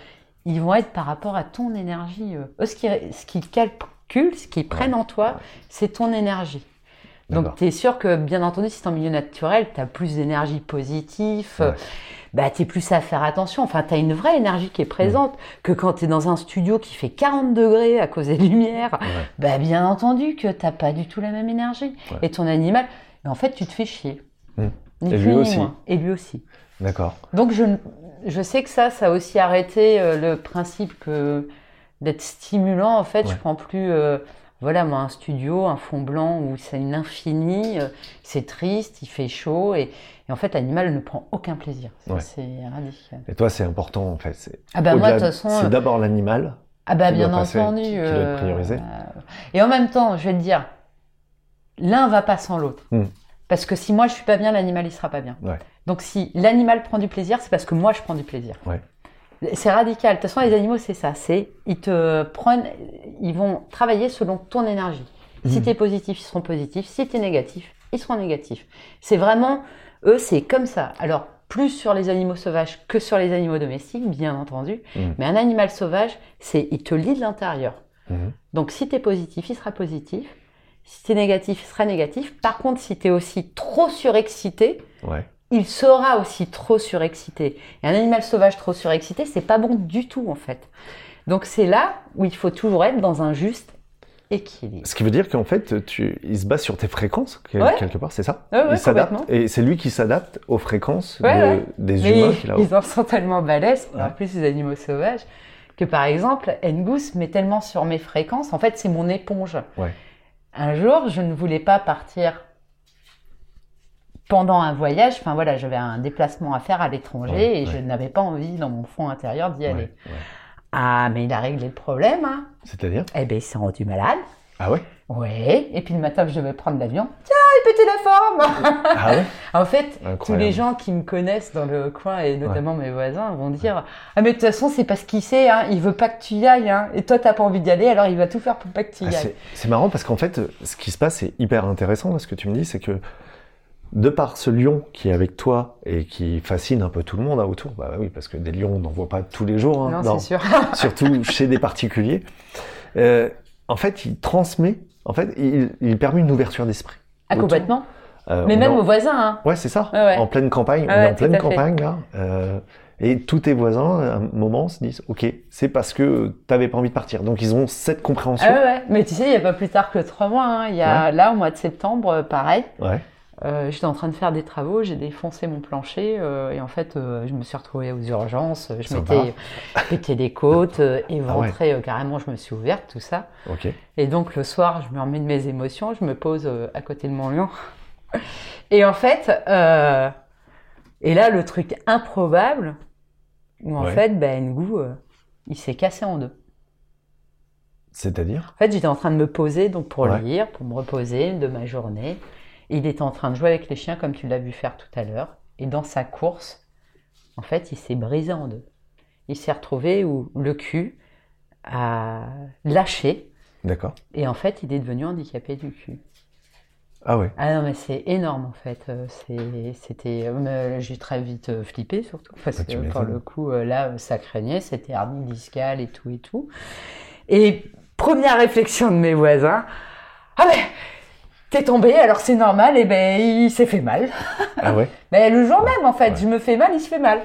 Speaker 3: ils vont être par rapport à ton énergie. eux. Ce qu'ils ce qu'ils ce qu'ils prennent en toi, c'est ton énergie. Donc, tu es sûr que, bien entendu, si tu en milieu naturel, tu as plus d'énergie positive,
Speaker 2: Ouais.
Speaker 3: bah, tu es plus à faire attention. Enfin, tu as une vraie énergie qui est présente que quand tu es dans un studio qui fait 40 degrés à cause des lumières.
Speaker 2: Ouais.
Speaker 3: Bah, bien entendu que t'as pas du tout la même énergie.
Speaker 2: Ouais.
Speaker 3: Et ton animal, en fait, tu te fais chier.
Speaker 2: Mm.
Speaker 3: Ni
Speaker 2: Et lui
Speaker 3: ni moins. Et lui aussi.
Speaker 2: D'accord.
Speaker 3: Donc je, je sais que ça, ça a aussi arrêté euh, le principe que d'être stimulant. En fait, je
Speaker 2: Ouais.
Speaker 3: prends plus. euh, voilà, moi, un studio, un fond blanc où c'est une infinie, euh, c'est triste, il fait chaud, et, et en fait, l'animal ne prend aucun plaisir.
Speaker 2: Ouais.
Speaker 3: C'est radical.
Speaker 2: Et toi, c'est important en fait. C'est
Speaker 3: Ah bah moi,
Speaker 2: au-delà
Speaker 3: de toute
Speaker 2: de-
Speaker 3: façon,
Speaker 2: c'est d'abord l'animal.
Speaker 3: Ah bah
Speaker 2: qui
Speaker 3: bien
Speaker 2: passer,
Speaker 3: entendu.
Speaker 2: qui- qui doit être
Speaker 3: euh,
Speaker 2: priorisé.
Speaker 3: et en même temps, je vais te dire, l'un va pas sans l'autre.
Speaker 2: Hmm.
Speaker 3: Parce que si moi je suis pas bien, l'animal il sera pas bien.
Speaker 2: Ouais.
Speaker 3: Donc si l'animal prend du plaisir, c'est parce que moi je prends du plaisir.
Speaker 2: Ouais.
Speaker 3: C'est radical. De toute façon, les animaux, c'est ça. C'est ils te prennent, ils vont travailler selon ton énergie. Si
Speaker 2: Mhm.
Speaker 3: tu es positif, ils seront positifs. Si tu es négatif, ils seront négatifs. C'est vraiment eux, c'est comme ça. Alors plus sur les animaux sauvages que sur les animaux domestiques, bien entendu.
Speaker 2: Mhm.
Speaker 3: Mais un animal sauvage, c'est il te lie de l'intérieur.
Speaker 2: Mhm.
Speaker 3: Donc si tu es positif, il sera positif. Si tu es négatif, il sera négatif. Par contre, si tu es aussi trop surexcité,
Speaker 2: Ouais.
Speaker 3: Il sera aussi trop surexcité. Et un animal sauvage trop surexcité, c'est pas bon du tout en fait. Donc c'est là où il faut toujours être dans un juste équilibre.
Speaker 2: Ce qui veut dire qu'en fait, tu, il se base sur tes fréquences
Speaker 3: Ouais.
Speaker 2: quelque part, c'est ça?
Speaker 3: Ouais, ouais,
Speaker 2: Il s'adapte et c'est lui qui s'adapte aux fréquences de- des
Speaker 3: Mais
Speaker 2: humains a.
Speaker 3: ils en sont tellement balèzes, en plus les animaux sauvages, que par exemple, Ngus met tellement sur mes fréquences, en fait c'est mon éponge. Un jour, je ne voulais pas partir pendant un voyage, enfin voilà, j'avais un déplacement à faire à l'étranger
Speaker 2: Ouais,
Speaker 3: et je n'avais pas envie dans mon fond intérieur d'y aller.
Speaker 2: Ouais.
Speaker 3: Ah, mais il a réglé le problème, hein.
Speaker 2: C'est-à-dire?
Speaker 3: Eh ben, il s'est rendu malade.
Speaker 2: Ah ouais?
Speaker 3: Ouais, et puis le matin je devais prendre l'avion, tiens, il pétait la forme
Speaker 2: Ah ouais?
Speaker 3: En fait, tous les gens qui me connaissent dans le coin, et notamment mes voisins, vont dire Ah, mais de toute façon, c'est parce qu'il sait, hein, il veut pas que tu y ailles, hein, et toi, t'as pas envie d'y aller, alors il va tout faire pour pas que tu y
Speaker 2: Ah,
Speaker 3: ailles.
Speaker 2: C'est marrant parce qu'en fait, ce qui se passe, c'est hyper intéressant. Ce que tu me dis, c'est que de par ce lion qui est avec toi et qui fascine un peu tout le monde hein, autour, bah oui, parce que des lions, on n'en voit pas tous les jours, hein,
Speaker 3: non,
Speaker 2: dans-
Speaker 3: sûr.
Speaker 2: surtout chez des particuliers. Euh, en fait, il transmet, en fait, il, il permet une ouverture d'esprit.
Speaker 3: Ah, complètement.
Speaker 2: Euh,
Speaker 3: Mais même
Speaker 2: en-
Speaker 3: aux voisins, hein.
Speaker 2: Ouais, c'est ça.
Speaker 3: Ouais, ouais.
Speaker 2: En pleine campagne,
Speaker 3: Ouais,
Speaker 2: on est en pleine campagne là. euh, et tous tes voisins, à un moment, se disent, ok, c'est parce que t'avais pas envie de partir. Donc ils ont cette compréhension.
Speaker 3: Ah ouais, ouais. Mais tu sais, il y a pas plus tard que trois mois, hein. il y a là, au mois de septembre, pareil.
Speaker 2: Ouais.
Speaker 3: Euh, j'étais en train de faire des travaux, j'ai défoncé mon plancher euh, et en fait euh, je me suis retrouvée aux urgences, je m'étais pété les côtes,
Speaker 2: Ah
Speaker 3: éventré euh, carrément, je me suis ouverte, tout ça.
Speaker 2: Ok.
Speaker 3: Et donc le soir, je me remets de mes émotions, je me pose à côté de mon lion. Et en fait, et là le truc improbable, où en
Speaker 2: Ouais.
Speaker 3: fait, ben Ngu, euh, il s'est cassé en deux.
Speaker 2: C'est-à-dire?
Speaker 3: En fait, j'étais en train de me poser donc pour
Speaker 2: Ouais.
Speaker 3: lire, pour me reposer de ma journée. Il était en train de jouer avec les chiens comme tu l'as vu faire tout à l'heure. Et dans sa course, en fait, il s'est brisé en deux. Il s'est retrouvé où le cul a lâché
Speaker 2: D'accord.
Speaker 3: et en fait, il est devenu handicapé du cul.
Speaker 2: Ah ouais.
Speaker 3: Ah non, mais c'est énorme en fait. Euh, C'était, euh, mais j'ai très vite euh, flippé surtout parce
Speaker 2: Ah,
Speaker 3: que pour le coup euh, là, ça craignait, c'était hernie discale et tout et tout. Et première réflexion de mes voisins, ah ben t'es tombé, alors c'est normal, et ben il s'est fait mal.
Speaker 2: Ah ouais?
Speaker 3: Mais le jour même en fait,
Speaker 2: Ouais.
Speaker 3: je me fais mal, il se fait mal.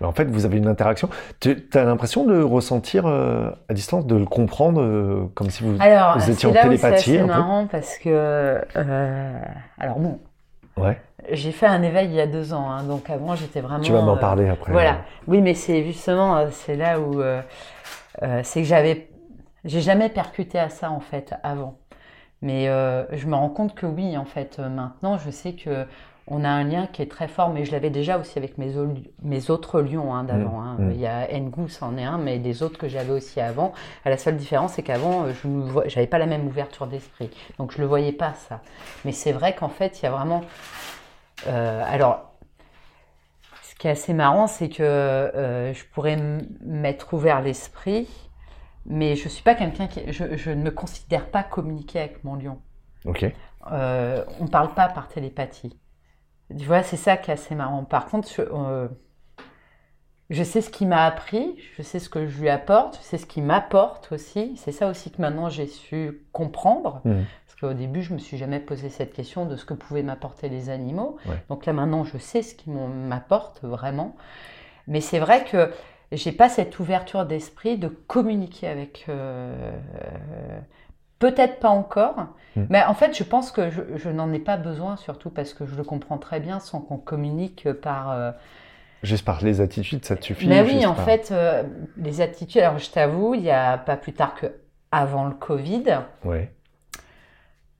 Speaker 2: Mais en fait, vous avez une interaction. Tu as l'impression de ressentir euh, à distance, de le comprendre euh, comme si vous.
Speaker 3: Alors
Speaker 2: Vous étiez
Speaker 3: c'est
Speaker 2: en
Speaker 3: là c'est
Speaker 2: télépathie, peu?
Speaker 3: marrant parce que euh, alors bon,
Speaker 2: Ouais.
Speaker 3: j'ai fait un éveil il y a deux ans, hein, donc avant j'étais vraiment.
Speaker 2: Tu vas m'en parler après.
Speaker 3: Voilà. Oui, mais c'est justement, c'est là où c'est que j'avais, j'ai jamais percuté à ça en fait avant. Mais euh, je me rends compte que oui, en fait, euh, maintenant, je sais que on a un lien qui est très fort, mais je l'avais déjà aussi avec mes, au- mes autres lions hein, d'avant. hein.
Speaker 2: mm.
Speaker 3: Il y a Ngu, c'en est un, mais des autres que j'avais aussi avant. La seule différence, c'est qu'avant, euh, je ne j'avais pas la même ouverture d'esprit, donc je le voyais pas ça. Mais c'est vrai qu'en fait, il y a vraiment, euh, alors ce qui est assez marrant, c'est que euh, je pourrais m'être ouvert l'esprit, mais je suis pas quelqu'un qui. Je, je ne me considère pas communiquer avec mon lion.
Speaker 2: Ok.
Speaker 3: Euh, on parle pas par télépathie. Tu vois, c'est ça qui est assez marrant. Par contre, je, euh, je sais ce qu'il m'a appris, je sais ce que je lui apporte, je sais ce qu'il m'apporte aussi. C'est ça aussi que maintenant j'ai su comprendre.
Speaker 2: Mhm.
Speaker 3: Parce qu'au début, je me suis jamais posé cette question de ce que pouvaient m'apporter les animaux.
Speaker 2: Ouais.
Speaker 3: Donc là, maintenant, je sais ce qu'ils m'apportent vraiment. Mais c'est vrai que j'ai pas cette ouverture d'esprit de communiquer avec. euh, Peut-être pas encore,
Speaker 2: Mm.
Speaker 3: mais en fait, je pense que je, je n'en ai pas besoin, surtout parce que je le comprends très bien sans qu'on communique par. euh,
Speaker 2: Juste par les attitudes, ça te suffit.
Speaker 3: mais oui, en
Speaker 2: par-
Speaker 3: fait, euh, les attitudes. Alors, je t'avoue, il y a pas plus tard que avant le Covid,
Speaker 2: Ouais.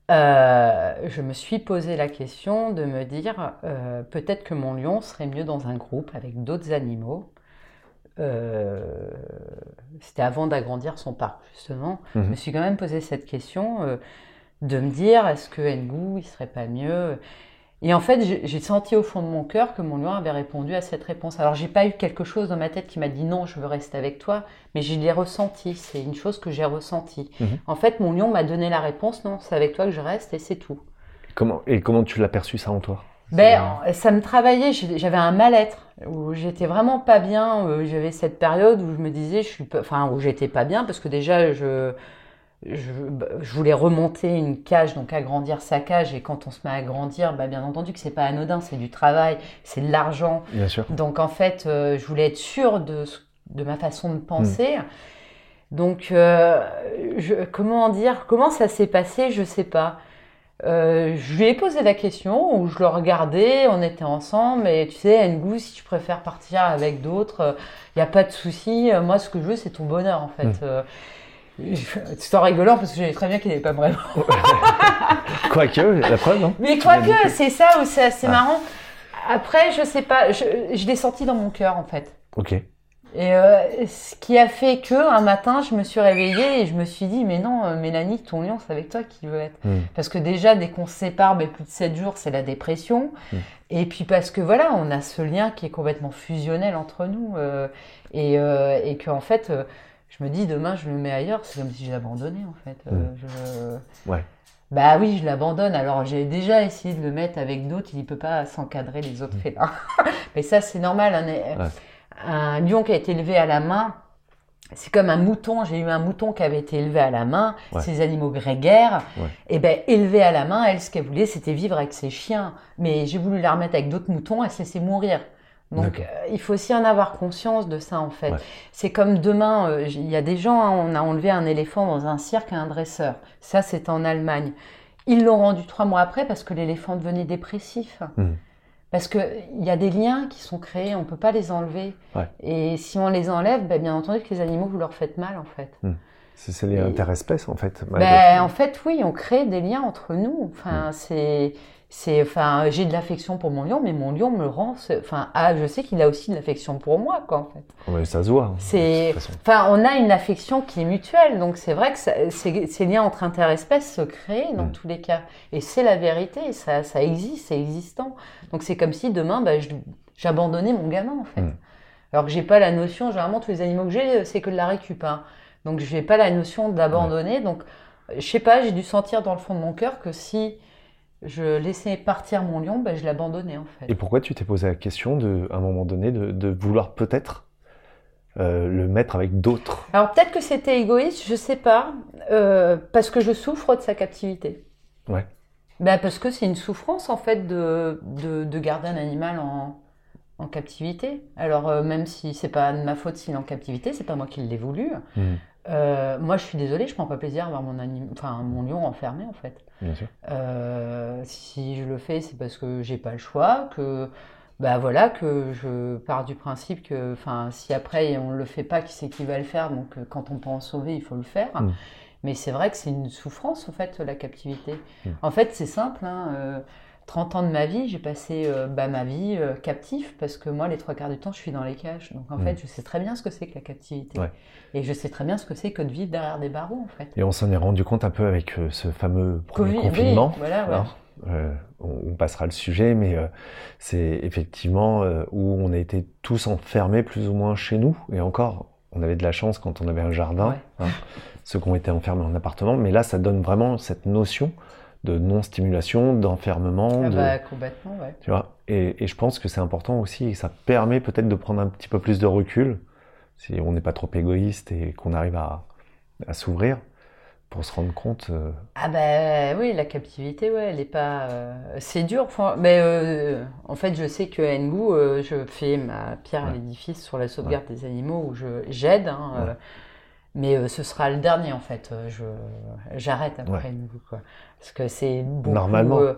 Speaker 3: euh, je me suis posé la question de me dire peut-être que mon lion serait mieux dans un groupe avec d'autres animaux. Euh, C'était avant d'agrandir son parc, justement.
Speaker 2: Mhm.
Speaker 3: Je me suis quand même posé cette question euh, de me dire est-ce que Ngu, il serait pas mieux? Et en fait, j'ai j'ai senti au fond de mon cœur que mon lion avait répondu à cette réponse. Alors, j'ai pas eu quelque chose dans ma tête qui m'a dit non, je veux rester avec toi, mais je l'ai ressenti. C'est une chose que j'ai ressentie.
Speaker 2: Mhm.
Speaker 3: En fait, mon lion m'a donné la réponse non, c'est avec toi que je reste et c'est tout.
Speaker 2: Comment, et comment tu l'as perçu ça en toi?
Speaker 3: Ben, ça me travaillait, j'avais un mal-être, où j'étais vraiment pas bien, euh, j'avais cette période où je me disais, je suis pas- enfin, où j'étais pas bien, parce que déjà, je, je, bah, je voulais remonter une cage, donc agrandir sa cage, et quand on se met à grandir, bah, bien entendu que c'est pas anodin, c'est du travail, c'est de l'argent,
Speaker 2: Bien sûr.
Speaker 3: donc en fait, euh, je voulais être sûre de, de ma façon de penser. Donc, euh, je- comment dire, comment ça s'est passé, je sais pas. Euh, je lui ai posé la question où je le regardais, on était ensemble, et tu sais, Ngu, si tu préfères partir avec d'autres, il n'y a pas de souci. Euh, Moi, ce que je veux, c'est ton bonheur, en fait.
Speaker 2: Mm.
Speaker 3: Euh, en rigolant parce que je savais très bien qu'il n'avait pas vraiment.
Speaker 2: Quoique, la preuve, non
Speaker 3: Mais quoique,
Speaker 2: que-
Speaker 3: c'est ça où c'est assez
Speaker 2: Ah.
Speaker 3: marrant. Après, je sais pas, je, je l'ai senti dans mon cœur, en fait.
Speaker 2: Ok.
Speaker 3: Et euh, ce qui a fait que un matin, je me suis réveillée et je me suis dit, mais non, euh, Mélanie, ton lion, c'est avec toi qu'il veut être.
Speaker 2: Hmm.
Speaker 3: Parce que déjà, dès qu'on se sépare, ben, plus de 7 jours, c'est la dépression.
Speaker 2: Mm.
Speaker 3: Et puis parce que voilà, on a ce lien qui est complètement fusionnel entre nous. euh, et, et qu'en fait, euh, je me dis, demain, je le mets ailleurs. C'est comme si je l'abandonnais, en fait. Euh,
Speaker 2: Mm.
Speaker 3: je-
Speaker 2: Ouais.
Speaker 3: Bah oui, je l'abandonne. Alors j'ai déjà essayé de le mettre avec d'autres. Il ne peut pas s'encadrer les autres félins. Mais ça, c'est normal. Un, un lion qui a été élevé à la main, c'est comme un mouton. J'ai eu un mouton qui avait été élevé à la main.
Speaker 2: Ouais.
Speaker 3: Ces animaux grégaires,
Speaker 2: Ouais.
Speaker 3: et ben élevé à la main, elle, ce qu'elle voulait, c'était vivre avec ses chiens. Mais j'ai voulu la remettre avec d'autres moutons, elle s'est laissée mourir. Donc euh, il faut aussi en avoir conscience de ça en fait.
Speaker 2: Ouais.
Speaker 3: C'est comme demain, euh, il y a des gens, hein, on a enlevé un éléphant dans un cirque à un dresseur. Ça, c'est en Allemagne. Ils l'ont rendu trois mois après parce que l'éléphant devenait dépressif.
Speaker 2: Mhm.
Speaker 3: Parce qu'il y a des liens qui sont créés, on ne peut pas les enlever.
Speaker 2: Ouais.
Speaker 3: Et si on les enlève, ben, bien entendu que les animaux, vous leur faites mal en fait.
Speaker 2: C'est c'est les interespèces, en fait.
Speaker 3: Ben, en fait, oui, on crée des liens entre nous. Enfin, c'est, c'est, enfin, j'ai de l'affection pour mon lion, mais mon lion me rend, enfin, ah, je sais qu'il a aussi de l'affection pour moi, quoi, en fait.
Speaker 2: Ouais, ça se voit. hein,
Speaker 3: C'est-. Enfin, on a une affection qui est mutuelle, donc c'est vrai que ça- ces, liens entre interespèces se créent dans
Speaker 2: Mm.
Speaker 3: tous les cas. Et c'est la vérité, ça, ça existe, c'est existant. Donc c'est comme si demain, bah, j'abandonnais mon gamin, en fait.
Speaker 2: Mm.
Speaker 3: Alors que j'ai pas la notion, généralement, tous les animaux que j'ai, c'est que de la récup. hein. Donc j'ai pas la notion d'abandonner. Donc, je sais pas, j'ai dû sentir dans le fond de mon cœur que si je laissais partir mon lion, bah, je l'abandonnais, en fait.
Speaker 2: Et pourquoi tu t'es posé la question, de, à un moment donné, de, de vouloir peut-être euh, le mettre avec d'autres?
Speaker 3: Alors peut-être que c'était égoïste, je sais pas, euh, parce que je souffre de sa captivité.
Speaker 2: Ouais.
Speaker 3: Ben, parce que c'est une souffrance en fait de, de, de garder un animal en, en captivité. Alors euh, même si c'est pas de ma faute s'il est en captivité, c'est pas moi qui l'ai voulu.
Speaker 2: Mhm.
Speaker 3: Euh, moi je suis désolée, je prends pas plaisir à voir mon, anim... enfin, mon lion enfermé en fait.
Speaker 2: Bien sûr.
Speaker 3: Euh, si je le fais, c'est parce que j'ai pas le choix, que bah voilà, que je pars du principe que, enfin, si après on le fait pas, qui c'est qui va le faire? Donc euh, quand on peut en sauver, il faut le faire.
Speaker 2: Mm.
Speaker 3: Mais c'est vrai que c'est une souffrance en fait la captivité.
Speaker 2: Mm.
Speaker 3: En fait, c'est simple. Hein, euh, 30 ans de ma vie, j'ai passé euh, bah, ma vie euh, captif parce que moi, les trois quarts du temps, je suis dans les cages. Donc en
Speaker 2: Mm.
Speaker 3: fait, je sais très bien ce que c'est que la captivité.
Speaker 2: Ouais.
Speaker 3: Et je sais très bien ce que c'est que de vivre derrière des barreaux en fait.
Speaker 2: Et on s'en est rendu compte un peu avec euh, ce fameux premier
Speaker 3: Covid, oui,
Speaker 2: confinement.
Speaker 3: voilà, ouais.
Speaker 2: hein. On, on passera le sujet, mais c'est effectivement où on a été tous enfermés plus ou moins chez nous. Et encore, on avait de la chance quand on avait un jardin,
Speaker 3: Ouais.
Speaker 2: hein, ceux qui ont été enfermés en appartement. Mais là, ça donne vraiment cette notion de non-stimulation, d'enfermement.
Speaker 3: Ah
Speaker 2: de-
Speaker 3: bah, complètement, ouais.
Speaker 2: tu vois? Et, et je pense que c'est important aussi, et ça permet peut-être de prendre un petit peu plus de recul, si on n'est pas trop égoïste et qu'on arrive à, à s'ouvrir pour se rendre compte. euh,
Speaker 3: Ah bah oui, la captivité, ouais, elle est pas... euh, c'est dur, mais euh, en fait, je sais que Ngu, je fais ma pierre à
Speaker 2: Ouais.
Speaker 3: l'édifice sur la sauvegarde des animaux où j'aide, hein,
Speaker 2: Ouais.
Speaker 3: Mais euh, ce sera le dernier en fait. euh, Je j'arrête après
Speaker 2: Ouais.
Speaker 3: Ngu, quoi, parce que c'est beaucoup.
Speaker 2: Normalement.
Speaker 3: euh,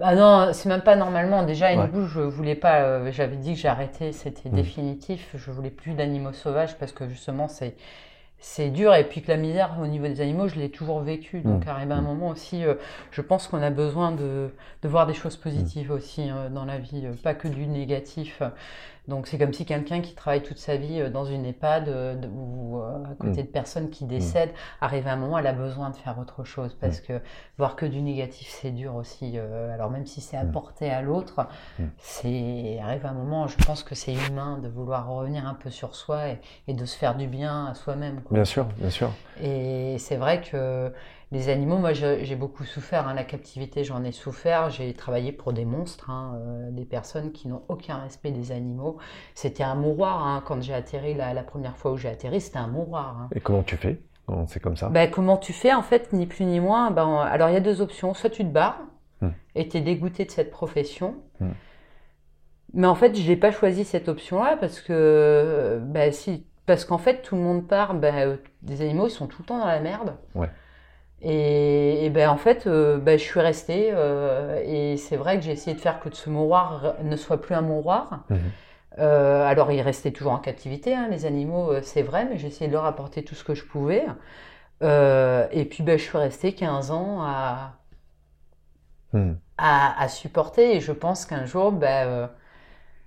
Speaker 3: ah non, c'est même pas normalement. Déjà,
Speaker 2: Ouais.
Speaker 3: Ngu, je voulais pas. euh, J'avais dit que j'arrêtais, c'était
Speaker 2: Mm.
Speaker 3: définitif. Je voulais plus d'animaux sauvages parce que justement, c'est c'est dur et puis que la misère au niveau des animaux, je l'ai toujours vécu. Donc
Speaker 2: Mm.
Speaker 3: arrive un
Speaker 2: Mm.
Speaker 3: moment aussi, euh, je pense qu'on a besoin de, de voir des choses positives aussi euh, dans la vie, pas que du négatif. Donc c'est comme si quelqu'un qui travaille toute sa vie euh, dans une EHPAD euh, ou euh, à côté
Speaker 2: Mm.
Speaker 3: de personnes qui décèdent, arrive un moment, elle a besoin de faire autre chose parce que voir que du négatif, c'est dur aussi. euh, alors même si c'est apporté à l'autre,
Speaker 2: Mm.
Speaker 3: c'est arrive un moment, je pense que c'est humain de vouloir revenir un peu sur soi et, et de se faire du bien à soi-même.
Speaker 2: Bien sûr, bien sûr.
Speaker 3: Et c'est vrai que les animaux, moi j'ai beaucoup souffert, hein, la captivité j'en ai souffert, j'ai travaillé pour des monstres, hein, euh, des personnes qui n'ont aucun respect des animaux. C'était un mouroir, hein, quand j'ai atterri la, la première fois où j'ai atterri, c'était un mouroir.
Speaker 2: Et comment tu fais? Quand c'est comme ça?
Speaker 3: Ben, comment tu fais en fait, ni plus ni moins? Ben, Alors il y a deux options, soit tu te barres
Speaker 2: Hmm.
Speaker 3: et tu es dégoûté de cette profession.
Speaker 2: Hmm.
Speaker 3: Mais en fait, je n'ai pas choisi cette option-là parce que, ben, si, parce qu'en fait, tout le monde part, ben, euh, les animaux, ils sont tout le temps dans la merde.
Speaker 2: Ouais.
Speaker 3: Et, et ben, en fait, euh, ben, je suis restée euh, et c'est vrai que j'ai essayé de faire que ce mouroir ne soit plus un mouroir.
Speaker 2: Mhm.
Speaker 3: Euh, alors, ils restaient toujours en captivité, hein, les animaux, c'est vrai, mais j'ai essayé de leur apporter tout ce que je pouvais. Et puis, ben, je suis restée 15 ans à,
Speaker 2: Hmm.
Speaker 3: à, à supporter. Et je pense qu'un jour, ben,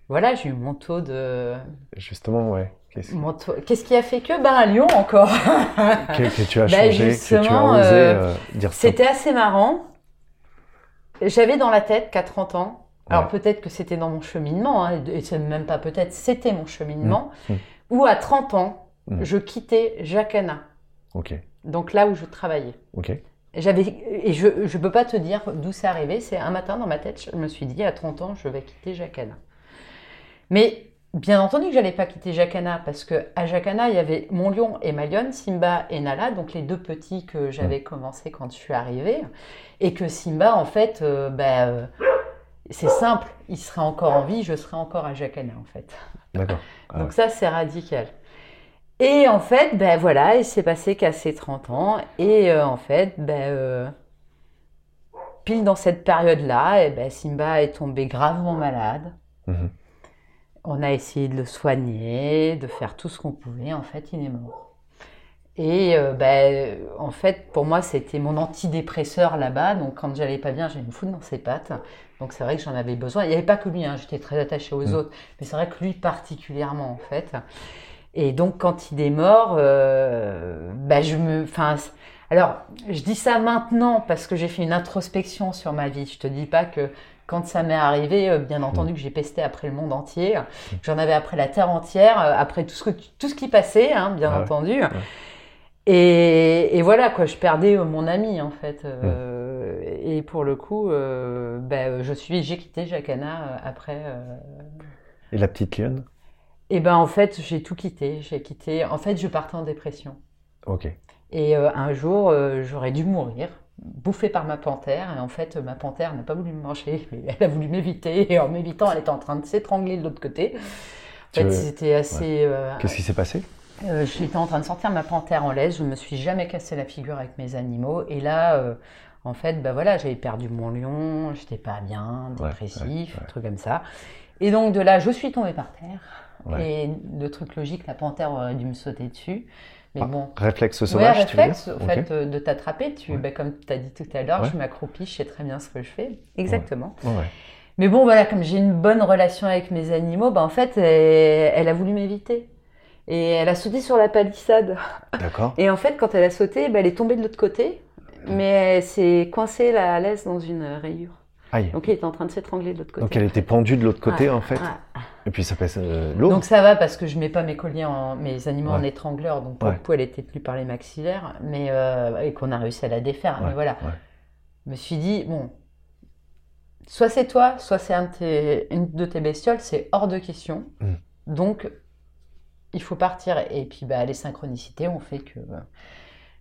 Speaker 3: voilà, j'ai eu mon taux de.
Speaker 2: Justement, ouais. Qu'est-ce
Speaker 3: qui a fait que? Ben, à Lyon encore.
Speaker 2: que, que tu as
Speaker 3: Bah,
Speaker 2: changé, que tu as
Speaker 3: justement,
Speaker 2: osé
Speaker 3: euh,
Speaker 2: euh, dire
Speaker 3: C'était assez marrant. J'avais dans la tête qu'à 30 ans, alors peut-être que c'était dans mon cheminement, hein, et c'est même pas peut-être, c'était mon cheminement,
Speaker 2: Mmh, mmh.
Speaker 3: où à 30 ans,
Speaker 2: Mmh.
Speaker 3: je quittais Jacana,
Speaker 2: Ok,
Speaker 3: donc là où je travaillais.
Speaker 2: ok.
Speaker 3: J'avais, et je ne peux pas te dire d'où c'est arrivé, c'est un matin dans ma tête, je me suis dit à 30 ans, je vais quitter Jacana. Mais bien entendu que j'allais pas quitter Jacana, parce que à Jacana, il y avait mon lion et ma lionne, Simba et Nala, donc les deux petits que j'avais commencé quand je suis arrivée, et que Simba, en fait, euh, bah, euh, c'est simple, il serait encore en vie, je serais encore à Jacana, en fait.
Speaker 2: D'accord. Ah
Speaker 3: Donc ça, c'est radical. Et en fait, ben voilà, il s'est passé qu'à ses 30 ans. Et euh, en fait, ben, pile dans cette période-là, eh ben, Simba est tombé gravement malade.
Speaker 2: Mhm.
Speaker 3: On a essayé de le soigner, de faire tout ce qu'on pouvait. En fait, il est mort. Et euh, ben, en fait, pour moi, c'était mon antidépresseur là-bas. Donc, quand j'allais pas bien, j'allais me foutre dans ses pattes. Donc, c'est vrai que j'en avais besoin. Il n'y avait pas que lui, hein, j'étais très attachée aux
Speaker 2: Mm.
Speaker 3: autres. Mais c'est vrai que lui, particulièrement, en fait. Et donc, quand il est mort, euh, ben, je me. Enfin, alors, je dis ça maintenant parce que j'ai fait une introspection sur ma vie. Je te dis pas que quand ça m'est arrivé, euh, bien entendu que j'ai pesté après le monde entier. J'en avais après la terre entière, euh, après tout ce, que, tout ce qui passait, hein, bien
Speaker 2: Ah ouais.
Speaker 3: entendu. Et, et voilà, quoi, je perdais euh, mon ami, en fait. euh, Et pour le coup, euh, ben, je suis, j'ai quitté Jacana après. euh,
Speaker 2: Et la petite lionne?
Speaker 3: Et ben, en fait, j'ai tout quitté. J'ai quitté. En fait, je partais en dépression.
Speaker 2: Ok.
Speaker 3: Et un jour, j'aurais dû mourir, bouffée par ma panthère. Et en fait, ma panthère n'a pas voulu me manger, mais elle a voulu m'éviter. Et en m'évitant, elle était en train de s'étrangler de l'autre côté. En fait,
Speaker 2: veux-
Speaker 3: c'était assez. euh,
Speaker 2: Qu'est-ce qui s'est passé?
Speaker 3: euh, J'étais en train de sortir ma panthère en laisse. Je me suis jamais cassé la figure avec mes animaux. Et là, euh, en fait, bah voilà, j'avais perdu mon lion. J'étais pas bien, dépressif,
Speaker 2: ouais, ouais.
Speaker 3: un truc comme ça. Et donc de là, je suis tombée par terre. Et le truc logique, la panthère aurait dû me sauter dessus. Mais
Speaker 2: Ah,
Speaker 3: bon,
Speaker 2: Réflexe
Speaker 3: Ouais,
Speaker 2: sauvage, tu veux
Speaker 3: réflexe,
Speaker 2: dire
Speaker 3: au fait, euh, de t'attraper. Tu,
Speaker 2: Ouais.
Speaker 3: ben, comme tu as dit tout à l'heure,
Speaker 2: Ouais.
Speaker 3: je m'accroupis, je sais très bien ce que je fais. Exactement. Mais bon, voilà, comme j'ai une bonne relation avec mes animaux, ben, en fait, elle, elle a voulu m'éviter. Et elle a sauté sur la palissade.
Speaker 2: D'accord.
Speaker 3: Et en fait, quand elle a sauté, ben, elle est tombée de l'autre côté, mais elle s'est coincée la laisse dans une rayure.
Speaker 2: Aïe.
Speaker 3: Donc, elle était en train de s'étrangler de l'autre côté.
Speaker 2: Donc elle était pendue de l'autre côté
Speaker 3: Ouais,
Speaker 2: en fait.
Speaker 3: ouais.
Speaker 2: Et puis ça pèse euh, lourd.
Speaker 3: Donc ça va parce que je mets pas mes colliers en mes animaux en étrangleur, donc pour
Speaker 2: Ouais.
Speaker 3: le coup elle était tenue par les maxillaires, mais euh, et qu'on a réussi à la défaire.
Speaker 2: Ouais,
Speaker 3: Mais voilà, je me suis dit bon, soit c'est toi, soit c'est un une de tes bestioles, c'est hors de question.
Speaker 2: Mm.
Speaker 3: Donc il faut partir. Et puis bah, les synchronicités ont fait que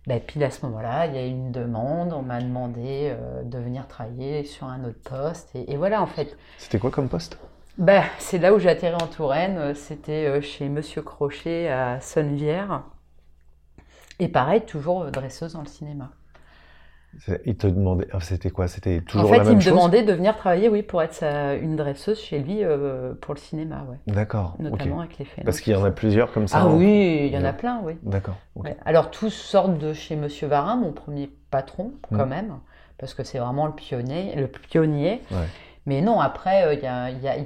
Speaker 3: bah, pile à ce moment-là, il y a eu une demande, on m'a demandé euh, de venir travailler sur un autre poste, et, et voilà en fait.
Speaker 2: C'était quoi comme poste?
Speaker 3: Bah, c'est là où j'ai atterri en Touraine. euh, C'était euh, chez Monsieur Crochet à Sonnevière. Et pareil, toujours euh, dresseuse dans le cinéma.
Speaker 2: Il te demandait, ah, c'était quoi? C'était toujours
Speaker 3: en fait,
Speaker 2: la
Speaker 3: il
Speaker 2: même
Speaker 3: me
Speaker 2: chose?
Speaker 3: demandait de venir travailler, oui, pour être sa- une dresseuse chez lui euh, pour le cinéma, ouais.
Speaker 2: D'accord.
Speaker 3: Notamment avec les félins.
Speaker 2: Parce qu'il y en a plusieurs comme ça.
Speaker 3: Ah
Speaker 2: hein.
Speaker 3: oui, il y en a plein, oui.
Speaker 2: D'accord.
Speaker 3: Ouais. Alors tous sortent de chez Monsieur Varin, mon premier patron, quand
Speaker 2: Mm.
Speaker 3: même, parce que c'est vraiment le pionnier. Le pionnier.
Speaker 2: Ouais.
Speaker 3: Mais non, après, euh, il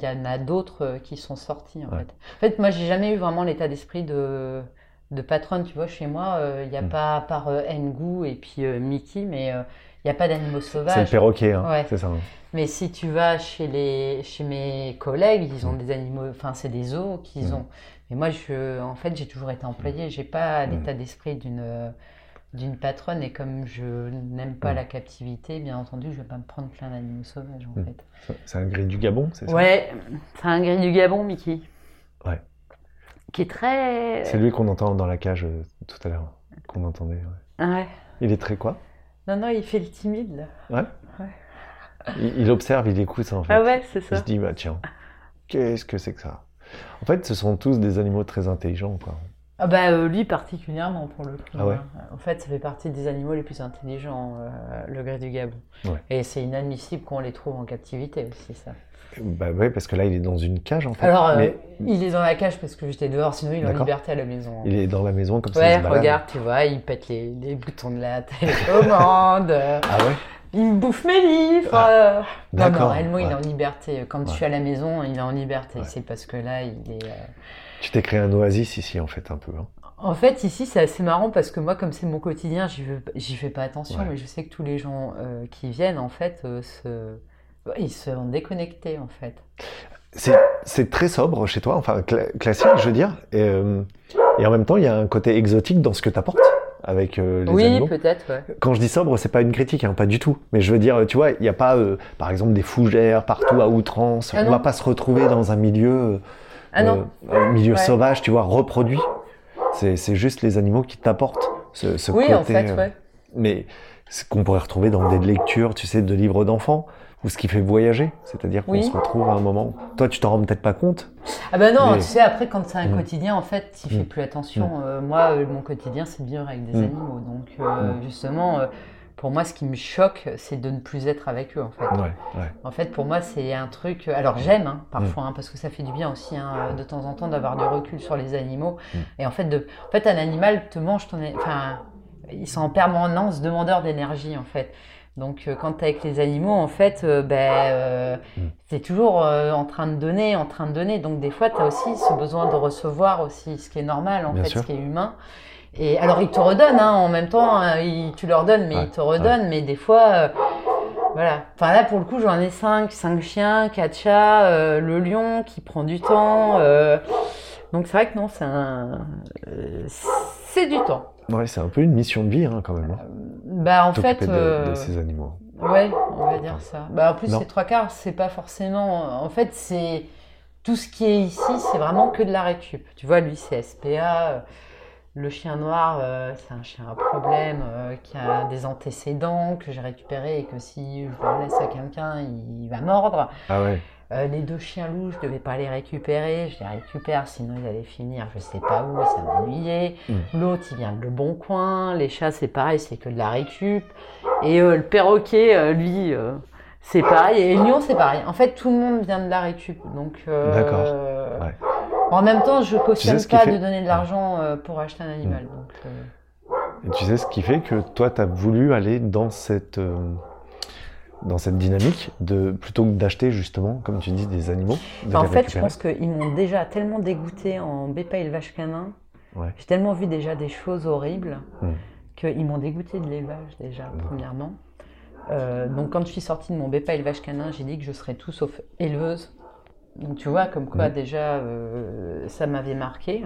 Speaker 3: y, en a d'autres euh, qui sont sortis, en
Speaker 2: Ouais.
Speaker 3: fait. En fait, moi, j'ai jamais eu vraiment l'état d'esprit de, de patronne. Tu vois, chez moi, euh, il n'y a
Speaker 2: Mm.
Speaker 3: pas, à part euh, Ngu et puis euh, Mickey, mais euh, il n'y a pas d'animaux
Speaker 2: C'est le
Speaker 3: sauvages.
Speaker 2: perroquet, hein,
Speaker 3: Ouais.
Speaker 2: c'est ça. hein.
Speaker 3: Mais si tu vas chez, les, chez mes collègues, ils ont
Speaker 2: Mm.
Speaker 3: des animaux, enfin, c'est des zoos qu'ils
Speaker 2: Mm.
Speaker 3: ont. Mais moi, je, en fait, j'ai toujours été employée. J'ai pas l'état d'esprit d'une d'une patronne. Et comme je n'aime pas
Speaker 2: Mm.
Speaker 3: la captivité, bien entendu, je vais pas me prendre plein d'animaux sauvages, en
Speaker 2: Mm.
Speaker 3: fait.
Speaker 2: C'est- un gris du Gabon, c'est ça?
Speaker 3: Ouais, c'est un gris du Gabon, Mickey.
Speaker 2: Ouais.
Speaker 3: Qui est très.
Speaker 2: C'est lui qu'on entend dans la cage euh, tout à l'heure, qu'on entendait. ouais.
Speaker 3: Ouais.
Speaker 2: Il est très quoi?
Speaker 3: Non, non, il fait le timide, là.
Speaker 2: il, il observe, il écoute en fait.
Speaker 3: Ah ouais, c'est
Speaker 2: Il
Speaker 3: ça.
Speaker 2: se dit, bah tiens, qu'est-ce que c'est que ça? En fait, ce sont tous des animaux très intelligents, quoi.
Speaker 3: Ah bah euh, lui particulièrement pour le coup.
Speaker 2: Ah ouais
Speaker 3: hein. En fait, ça fait partie des animaux les plus intelligents, euh, le gris du Gabon.
Speaker 2: Ouais.
Speaker 3: Et c'est inadmissible qu'on les trouve en captivité aussi, ça.
Speaker 2: Bah ouais, parce que là, il est dans une cage, en fait.
Speaker 3: Alors, euh,
Speaker 2: Mais
Speaker 3: il est dans la cage parce que j'étais dehors, sinon il est en liberté à la maison.
Speaker 2: il est dans la maison comme ça.
Speaker 3: Ouais, regarde, tu vois, il pète les, les boutons de la télécommande,
Speaker 2: Ah ouais
Speaker 3: il me bouffe mes livres.
Speaker 2: Ah.
Speaker 3: Non, non, il est en liberté. Quand je
Speaker 2: Ouais.
Speaker 3: suis à la maison, il est en liberté.
Speaker 2: Ouais.
Speaker 3: C'est parce que là, il est...
Speaker 2: Tu t'es créé un oasis ici, en fait, un peu. hein.
Speaker 3: En fait, ici, c'est assez marrant parce que moi, comme c'est mon quotidien, j'y fais pas attention,
Speaker 2: Ouais.
Speaker 3: mais je sais que tous les gens euh, qui viennent, en fait, euh, se... ils se sont déconnectés, en fait.
Speaker 2: C'est très sobre chez toi, enfin cla- classique, je veux dire. Et, euh, et en même temps, il y a un côté exotique dans ce que tu apportes avec euh, les
Speaker 3: oui,
Speaker 2: animaux.
Speaker 3: peut-être, ouais.
Speaker 2: Quand je dis sobre, c'est pas une critique, hein, pas du tout. Mais je veux dire, tu vois, il n'y a pas, euh, par exemple, des fougères partout à outrance.
Speaker 3: Ah
Speaker 2: On
Speaker 3: non.
Speaker 2: va pas se retrouver dans un milieu,
Speaker 3: Ah non,
Speaker 2: euh, un milieu
Speaker 3: Ouais.
Speaker 2: sauvage, tu vois, reproduit. C'est juste les animaux qui t'apportent ce, ce
Speaker 3: oui,
Speaker 2: côté.
Speaker 3: en fait,
Speaker 2: euh,
Speaker 3: ouais.
Speaker 2: Mais ce qu'on pourrait retrouver dans des lectures, tu sais, de livres d'enfants, ou ce qui fait voyager. C'est-à-dire qu'on
Speaker 3: Oui.
Speaker 2: se retrouve à un moment. Toi, tu t'en rends peut-être pas compte.
Speaker 3: Ah ben non,
Speaker 2: Mais-
Speaker 3: tu sais, après, quand c'est un
Speaker 2: Mm.
Speaker 3: quotidien, en fait, tu fais
Speaker 2: Mm.
Speaker 3: plus attention. Euh, moi, euh, mon quotidien, c'est de vivre avec des
Speaker 2: Mm.
Speaker 3: animaux. Donc, euh,
Speaker 2: Mm.
Speaker 3: justement, pour moi, ce qui me choque, c'est de ne plus être avec eux, en fait.
Speaker 2: Ouais, ouais.
Speaker 3: En fait, pour moi, c'est un truc. Alors, j'aime hein, parfois,
Speaker 2: Mm.
Speaker 3: hein, parce que ça fait du bien aussi, hein, de temps en temps, d'avoir du recul sur les animaux.
Speaker 2: Mm.
Speaker 3: Et en fait, de... en fait, un animal te mange ton. Enfin, ils sont en permanence demandeurs d'énergie, en fait. Donc, euh, quand tu es avec les animaux, en fait, euh, ben, euh,
Speaker 2: Mm.
Speaker 3: tu es toujours euh, en train de donner, en train de donner. Donc, des fois, tu as aussi ce besoin de recevoir aussi, ce qui est normal, en
Speaker 2: Bien
Speaker 3: fait,
Speaker 2: sûr.
Speaker 3: ce qui est humain. Et alors, ils te redonnent, hein, en même temps, hein, ils- tu leur donnes, mais
Speaker 2: Ouais,
Speaker 3: ils te redonnent. Mais des fois, euh, voilà. Enfin, là, pour le coup, j'en ai cinq, cinq chiens, quatre chats, euh, le lion qui prend du temps. euh, Donc, c'est vrai que non, c'est un... c'est du temps.
Speaker 2: Ouais, c'est un peu une mission de vie, hein, quand même. hein,
Speaker 3: Bah, en fait,
Speaker 2: de, de ces animaux.
Speaker 3: ouais, on va dire ça. Bah, en plus,
Speaker 2: Non.
Speaker 3: ces trois quarts, c'est pas forcément. En fait, c'est tout ce qui est ici, c'est vraiment que de la récup. Tu vois, lui, c'est SPA. Le chien noir, euh, c'est un chien à problème euh, qui a des antécédents que j'ai récupéré et que si je le laisse à quelqu'un, il va mordre.
Speaker 2: Ah ouais.
Speaker 3: Euh, les deux chiens loups, je devais pas les récupérer, je les récupère, sinon ils allaient finir, je sais pas où, ça m'ennuyait.
Speaker 2: Mm.
Speaker 3: L'autre, il vient de Le Bon Coin, les chats, c'est pareil, c'est que de la récup. Et le perroquet, lui, c'est pareil. Et le lion, c'est pareil. En fait, tout le monde vient de la récup. Donc,
Speaker 2: D'accord. Ouais.
Speaker 3: En même temps, je cautionne
Speaker 2: ce qui
Speaker 3: pas
Speaker 2: fait-
Speaker 3: de donner de l'argent euh, pour acheter un animal. Donc, euh,
Speaker 2: Et tu sais ce qui fait que toi, tu as voulu aller dans cette, euh, dans cette dynamique, de, plutôt que d'acheter justement, comme tu dis, des animaux. de
Speaker 3: Enfin, en fait, je pense qu'ils m'ont déjà tellement dégoûté en BEPA élevage canin.
Speaker 2: Ouais.
Speaker 3: J'ai tellement vu déjà des choses horribles
Speaker 2: Mm.
Speaker 3: qu'ils m'ont dégoûté de l'élevage déjà, premièrement. Euh, donc quand je suis sortie de mon BEPA élevage canin, j'ai dit que je serais tout sauf éleveuse. Donc tu vois, comme quoi
Speaker 2: Mm.
Speaker 3: déjà euh, ça m'avait marqué.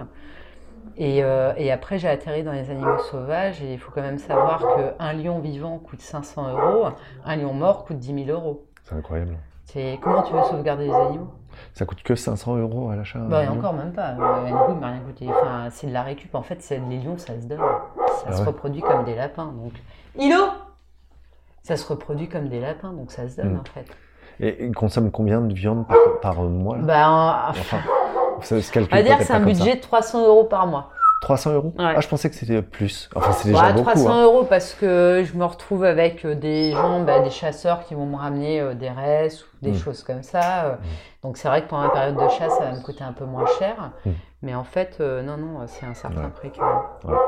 Speaker 3: Et, euh, et après j'ai atterri dans les animaux sauvages et il faut quand même savoir qu'un lion vivant coûte 500 euros, un lion mort coûte 10 000 euros.
Speaker 2: C'est incroyable.
Speaker 3: C'est comment tu veux sauvegarder les animaux?
Speaker 2: Ça coûte que 500 euros à l'achat.
Speaker 3: Bah, encore même pas. Euh, coûté. Enfin, c'est de la récup. En fait, c'est les lions, ça se donne. Ça
Speaker 2: Ah
Speaker 3: se
Speaker 2: ouais.
Speaker 3: reproduit comme des lapins. Donc, Ilo Ça se reproduit comme des lapins, donc ça se donne
Speaker 2: Mm.
Speaker 3: en fait.
Speaker 2: Et il consomme combien de viande par, par mois? Là
Speaker 3: Bah, en-
Speaker 2: Enfin, ça se
Speaker 3: on va dire que c'est un budget de 300 euros par mois.
Speaker 2: 300 euros?
Speaker 3: Ouais.
Speaker 2: Ah, je pensais que c'était plus. Enfin, c'est déjà beaucoup.
Speaker 3: 300
Speaker 2: hein.
Speaker 3: euros parce que je me retrouve avec euh, des gens, bah, des chasseurs qui vont me ramener euh, des restes ou des
Speaker 2: Mm.
Speaker 3: choses comme ça. euh. Donc c'est vrai que pendant la période de chasse, ça va me coûter un peu moins cher.
Speaker 2: Mm.
Speaker 3: Mais en fait, euh, non, non, c'est un certain
Speaker 2: Ouais.
Speaker 3: prix quand même.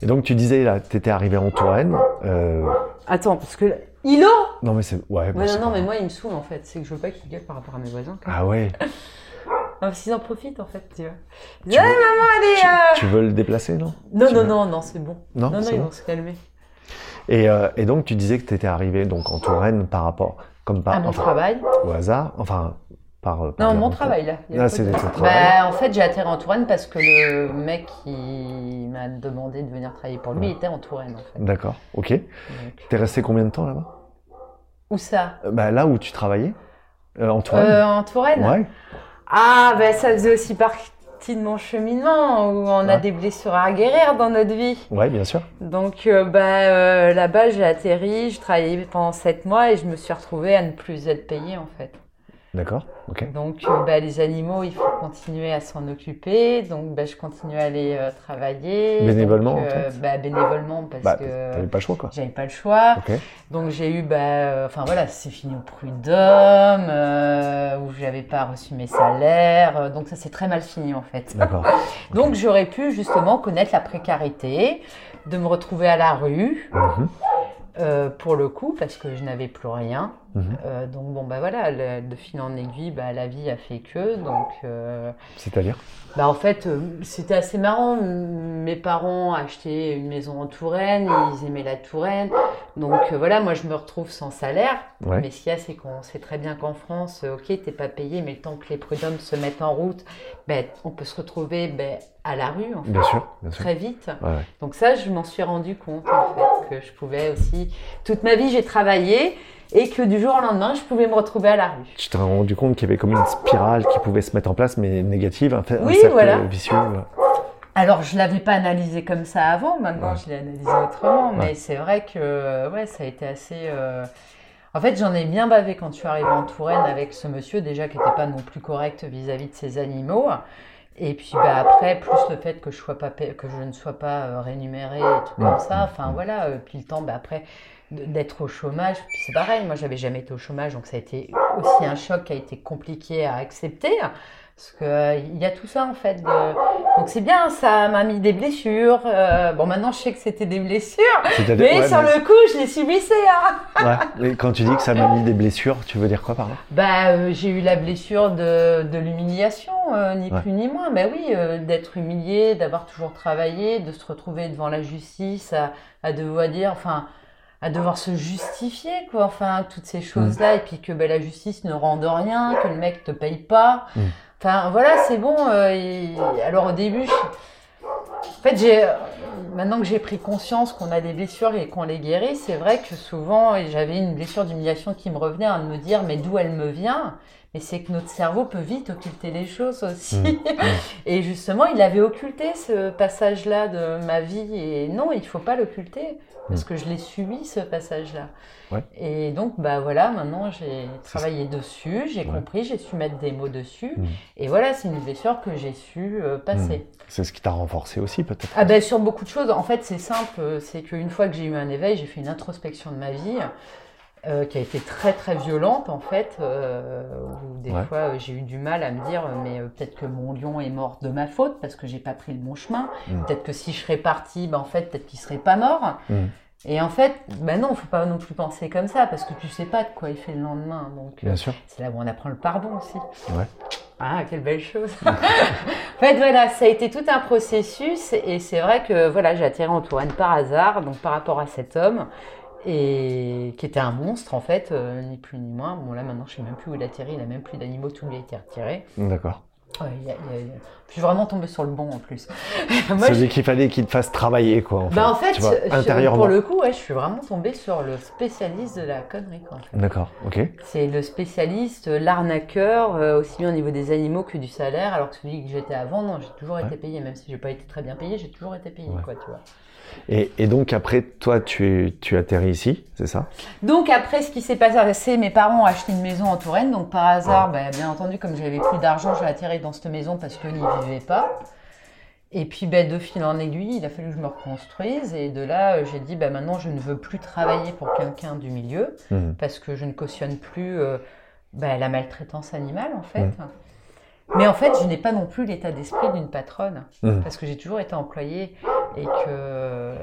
Speaker 2: Et donc, tu disais, là, tu étais arrivé en Touraine. euh,
Speaker 3: Attends, parce que Ilo
Speaker 2: Non, mais c'est. Ouais, bon,
Speaker 3: Ouais,
Speaker 2: c'est
Speaker 3: non, non, mais moi, il me saoule en fait. C'est que je veux pas qu'il gueule par rapport à mes voisins. Quand même.
Speaker 2: Ah ouais.
Speaker 3: Ah, qu'ils en profitent en fait, tu vois.
Speaker 2: Tu veux-
Speaker 3: maman, elle est.
Speaker 2: Tu,
Speaker 3: euh,
Speaker 2: tu veux le déplacer, non?
Speaker 3: Non, non,
Speaker 2: veux-
Speaker 3: non, non, c'est bon.
Speaker 2: Non,
Speaker 3: Non, non, ils
Speaker 2: bon.
Speaker 3: vont se calmer.
Speaker 2: Et, euh, et donc, tu disais que tu étais arrivé donc, en Touraine par rapport. Comme par.
Speaker 3: À mon
Speaker 2: enfin,
Speaker 3: travail.
Speaker 2: au hasard. Enfin, par. par
Speaker 3: Non, mon travail là.
Speaker 2: Ah, c'est
Speaker 3: de-
Speaker 2: ton travail.
Speaker 3: Bah, en fait, j'ai atterri en Touraine parce que le mec qui m'a demandé de venir travailler pour lui
Speaker 2: Ouais.
Speaker 3: était en Touraine en fait.
Speaker 2: D'accord, ok. T'es resté combien de temps là-bas?
Speaker 3: Où ça
Speaker 2: Euh, bah, Là où tu travaillais Euh, En Touraine
Speaker 3: Euh, En Touraine
Speaker 2: Ouais.
Speaker 3: Ah, ben ça faisait aussi partie de mon cheminement où on a
Speaker 2: Ouais.
Speaker 3: des blessures à guérir dans notre vie.
Speaker 2: Ouais, bien sûr.
Speaker 3: Donc euh, bah, là-bas, j'ai atterri, je travaillais pendant sept mois et je me suis retrouvée à ne plus être payée en fait.
Speaker 2: D'accord.
Speaker 3: Donc euh, bah, les animaux, il faut continuer à s'en occuper. Donc bah, je continue à aller euh, travailler.
Speaker 2: Bénévolement,
Speaker 3: Donc,
Speaker 2: en fait
Speaker 3: bah, Bénévolement parce
Speaker 2: Bah,
Speaker 3: que
Speaker 2: t'avais pas le choix, quoi.
Speaker 3: j'avais pas le choix. Donc j'ai eu, bah, euh, enfin voilà, c'est fini au prud'homme, euh, où j'avais pas reçu mes salaires. euh, donc ça s'est très mal fini en fait.
Speaker 2: D'accord.
Speaker 3: Donc j'aurais pu justement connaître la précarité, de me retrouver à la rue,
Speaker 2: Mhm,
Speaker 3: euh, pour le coup, parce que je n'avais plus rien.
Speaker 2: Mhm.
Speaker 3: Euh, donc bon bah voilà, le- de fil en aiguille, bah, la vie a fait que. Donc euh,
Speaker 2: C'est-à-dire
Speaker 3: bah en fait, euh, c'était assez marrant. Mes parents achetaient une maison en Touraine, ils aimaient la Touraine. Donc voilà, moi je me retrouve sans salaire.
Speaker 2: Ouais.
Speaker 3: Mais ce qu'il y a, c'est qu'on sait très bien qu'en France, ok, t'es pas payé, mais le temps que les prud'hommes se mettent en route, ben, on peut se retrouver ben, à la rue, en fait,
Speaker 2: Bien sûr, bien sûr.
Speaker 3: très vite.
Speaker 2: Ouais, ouais.
Speaker 3: Donc ça, je m'en suis rendu compte, en fait, que je pouvais aussi... Toute ma vie, j'ai travaillé et que du jour au lendemain, je pouvais me retrouver à la rue.
Speaker 2: Tu t'es rendu compte qu'il y avait comme une spirale qui pouvait se mettre en place, mais négative, un,
Speaker 3: Oui,
Speaker 2: cercle
Speaker 3: voilà.
Speaker 2: vicieux.
Speaker 3: Alors, je l'avais pas analysé comme ça avant, maintenant
Speaker 2: Ouais.
Speaker 3: je l'ai analysé autrement, mais
Speaker 2: Ouais.
Speaker 3: c'est vrai que ouais, ça a été assez... euh, En fait, j'en ai bien bavé quand je suis arrivée en Touraine avec ce monsieur, déjà qui n'était pas non plus correct vis-à-vis de ses animaux. Et puis bah, après, plus le fait que je, sois pas que je ne sois pas euh, rémunérée et tout comme ça, enfin voilà, euh, puis le temps bah, après d'être au chômage, puis c'est pareil, moi j'avais jamais été au chômage, donc ça a été aussi un choc qui a été compliqué à accepter. Parce que euh, y a tout ça en fait. de- Donc c'est bien, ça m'a mis des blessures. euh, Bon maintenant je sais que c'était des blessures, mais
Speaker 2: ouais,
Speaker 3: sur
Speaker 2: mais-
Speaker 3: le coup je les subissais. Hein.
Speaker 2: ouais. Quand tu dis que ça m'a mis des blessures, tu veux dire quoi par là?
Speaker 3: Bah euh, j'ai eu la blessure de, de l'humiliation, ni
Speaker 2: Ouais.
Speaker 3: plus ni moins. Bah oui, d'être humilié, d'avoir toujours travaillé, de se retrouver devant la justice, à, à devoir dire, enfin, à devoir se justifier quoi. Enfin toutes ces choses là, et puis que bah, la justice ne rende rien, que le mec te paye pas.
Speaker 2: Mm.
Speaker 3: Enfin voilà, c'est bon. euh, et- alors au début, je- en fait, j'ai maintenant que j'ai pris conscience qu'on a des blessures et qu'on les guérit, c'est vrai que souvent et j'avais une blessure d'humiliation qui me revenait à me dire mais d'où elle me vient? Mais c'est que notre cerveau peut vite occulter les choses aussi.
Speaker 2: Mm.
Speaker 3: Et justement, il avait occulté ce passage-là de ma vie et non, il faut pas l'occulter parce que je l'ai subi ce passage-là.
Speaker 2: Ouais.
Speaker 3: Et donc bah voilà, maintenant j'ai travaillé dessus, j'ai
Speaker 2: Ouais.
Speaker 3: compris, j'ai su mettre des mots dessus
Speaker 2: Mm.
Speaker 3: et voilà, c'est une blessure que j'ai su euh, passer.
Speaker 2: C'est ce qui t'a renforcé aussi, peut-être
Speaker 3: Ah ben sur beaucoup de choses. En fait, c'est simple. euh, C'est qu'une fois que j'ai eu un éveil, j'ai fait une introspection de ma vie euh, qui a été très très violente en fait. euh, où des
Speaker 2: Ouais.
Speaker 3: fois, euh, j'ai eu du mal à me dire, mais peut-être que mon lion est mort de ma faute parce que j'ai pas pris le bon chemin.
Speaker 2: Mm.
Speaker 3: Peut-être que si je serais partie, ben en fait, peut-être qu'il serait pas mort.
Speaker 2: Mm.
Speaker 3: Et en fait, ben non, faut pas non plus penser comme ça parce que tu sais pas de quoi il fait le lendemain. Donc c'est là où on apprend le pardon aussi.
Speaker 2: Ouais.
Speaker 3: Ah, quelle belle chose. en fait, voilà, ça a été tout un processus et c'est vrai que voilà, j'ai atterri en Touraine par hasard, donc par rapport à cet homme et qui était un monstre en fait, euh, ni plus ni moins. Bon là maintenant, je sais même plus où il a atterri, il a même plus d'animaux, tout lui a été retiré.
Speaker 2: D'accord.
Speaker 3: Ouais, il y a- il y a- il y a- Je suis vraiment tombée sur le bon en plus. Moi, je-
Speaker 2: dire qu'il fallait qu'il te fasse travailler, quoi. En fait,
Speaker 3: bah, en fait,
Speaker 2: vois,
Speaker 3: je- pour le coup, ouais, je suis vraiment tombée sur le spécialiste de la connerie. Quoi, en fait.
Speaker 2: D'accord, ok.
Speaker 3: C'est le spécialiste, l'arnaqueur, euh, aussi bien au niveau des animaux que du salaire, alors que celui que j'étais avant, non, j'ai toujours
Speaker 2: Ouais.
Speaker 3: été payé, même si j'ai pas été très bien payé, j'ai toujours été payé, quoi, tu vois.
Speaker 2: Et, et donc, après, toi, tu, tu atterris ici, c'est ça?
Speaker 3: Donc après, ce qui s'est passé, mes parents ont acheté une maison en Touraine, donc par hasard, bah, bien entendu, comme j'avais plus d'argent, j'ai atterri dans cette maison parce qu'ils n'y vivaient pas. Et puis ben, de fil en aiguille, il a fallu que je me reconstruise. Et de là, euh, j'ai dit ben, maintenant, je ne veux plus travailler pour quelqu'un du milieu
Speaker 2: Mhm.
Speaker 3: parce que je ne cautionne plus euh, ben, la maltraitance animale en fait. Mais en fait, je n'ai pas non plus l'état d'esprit d'une patronne
Speaker 2: Mhm.
Speaker 3: parce que j'ai toujours été employée et que,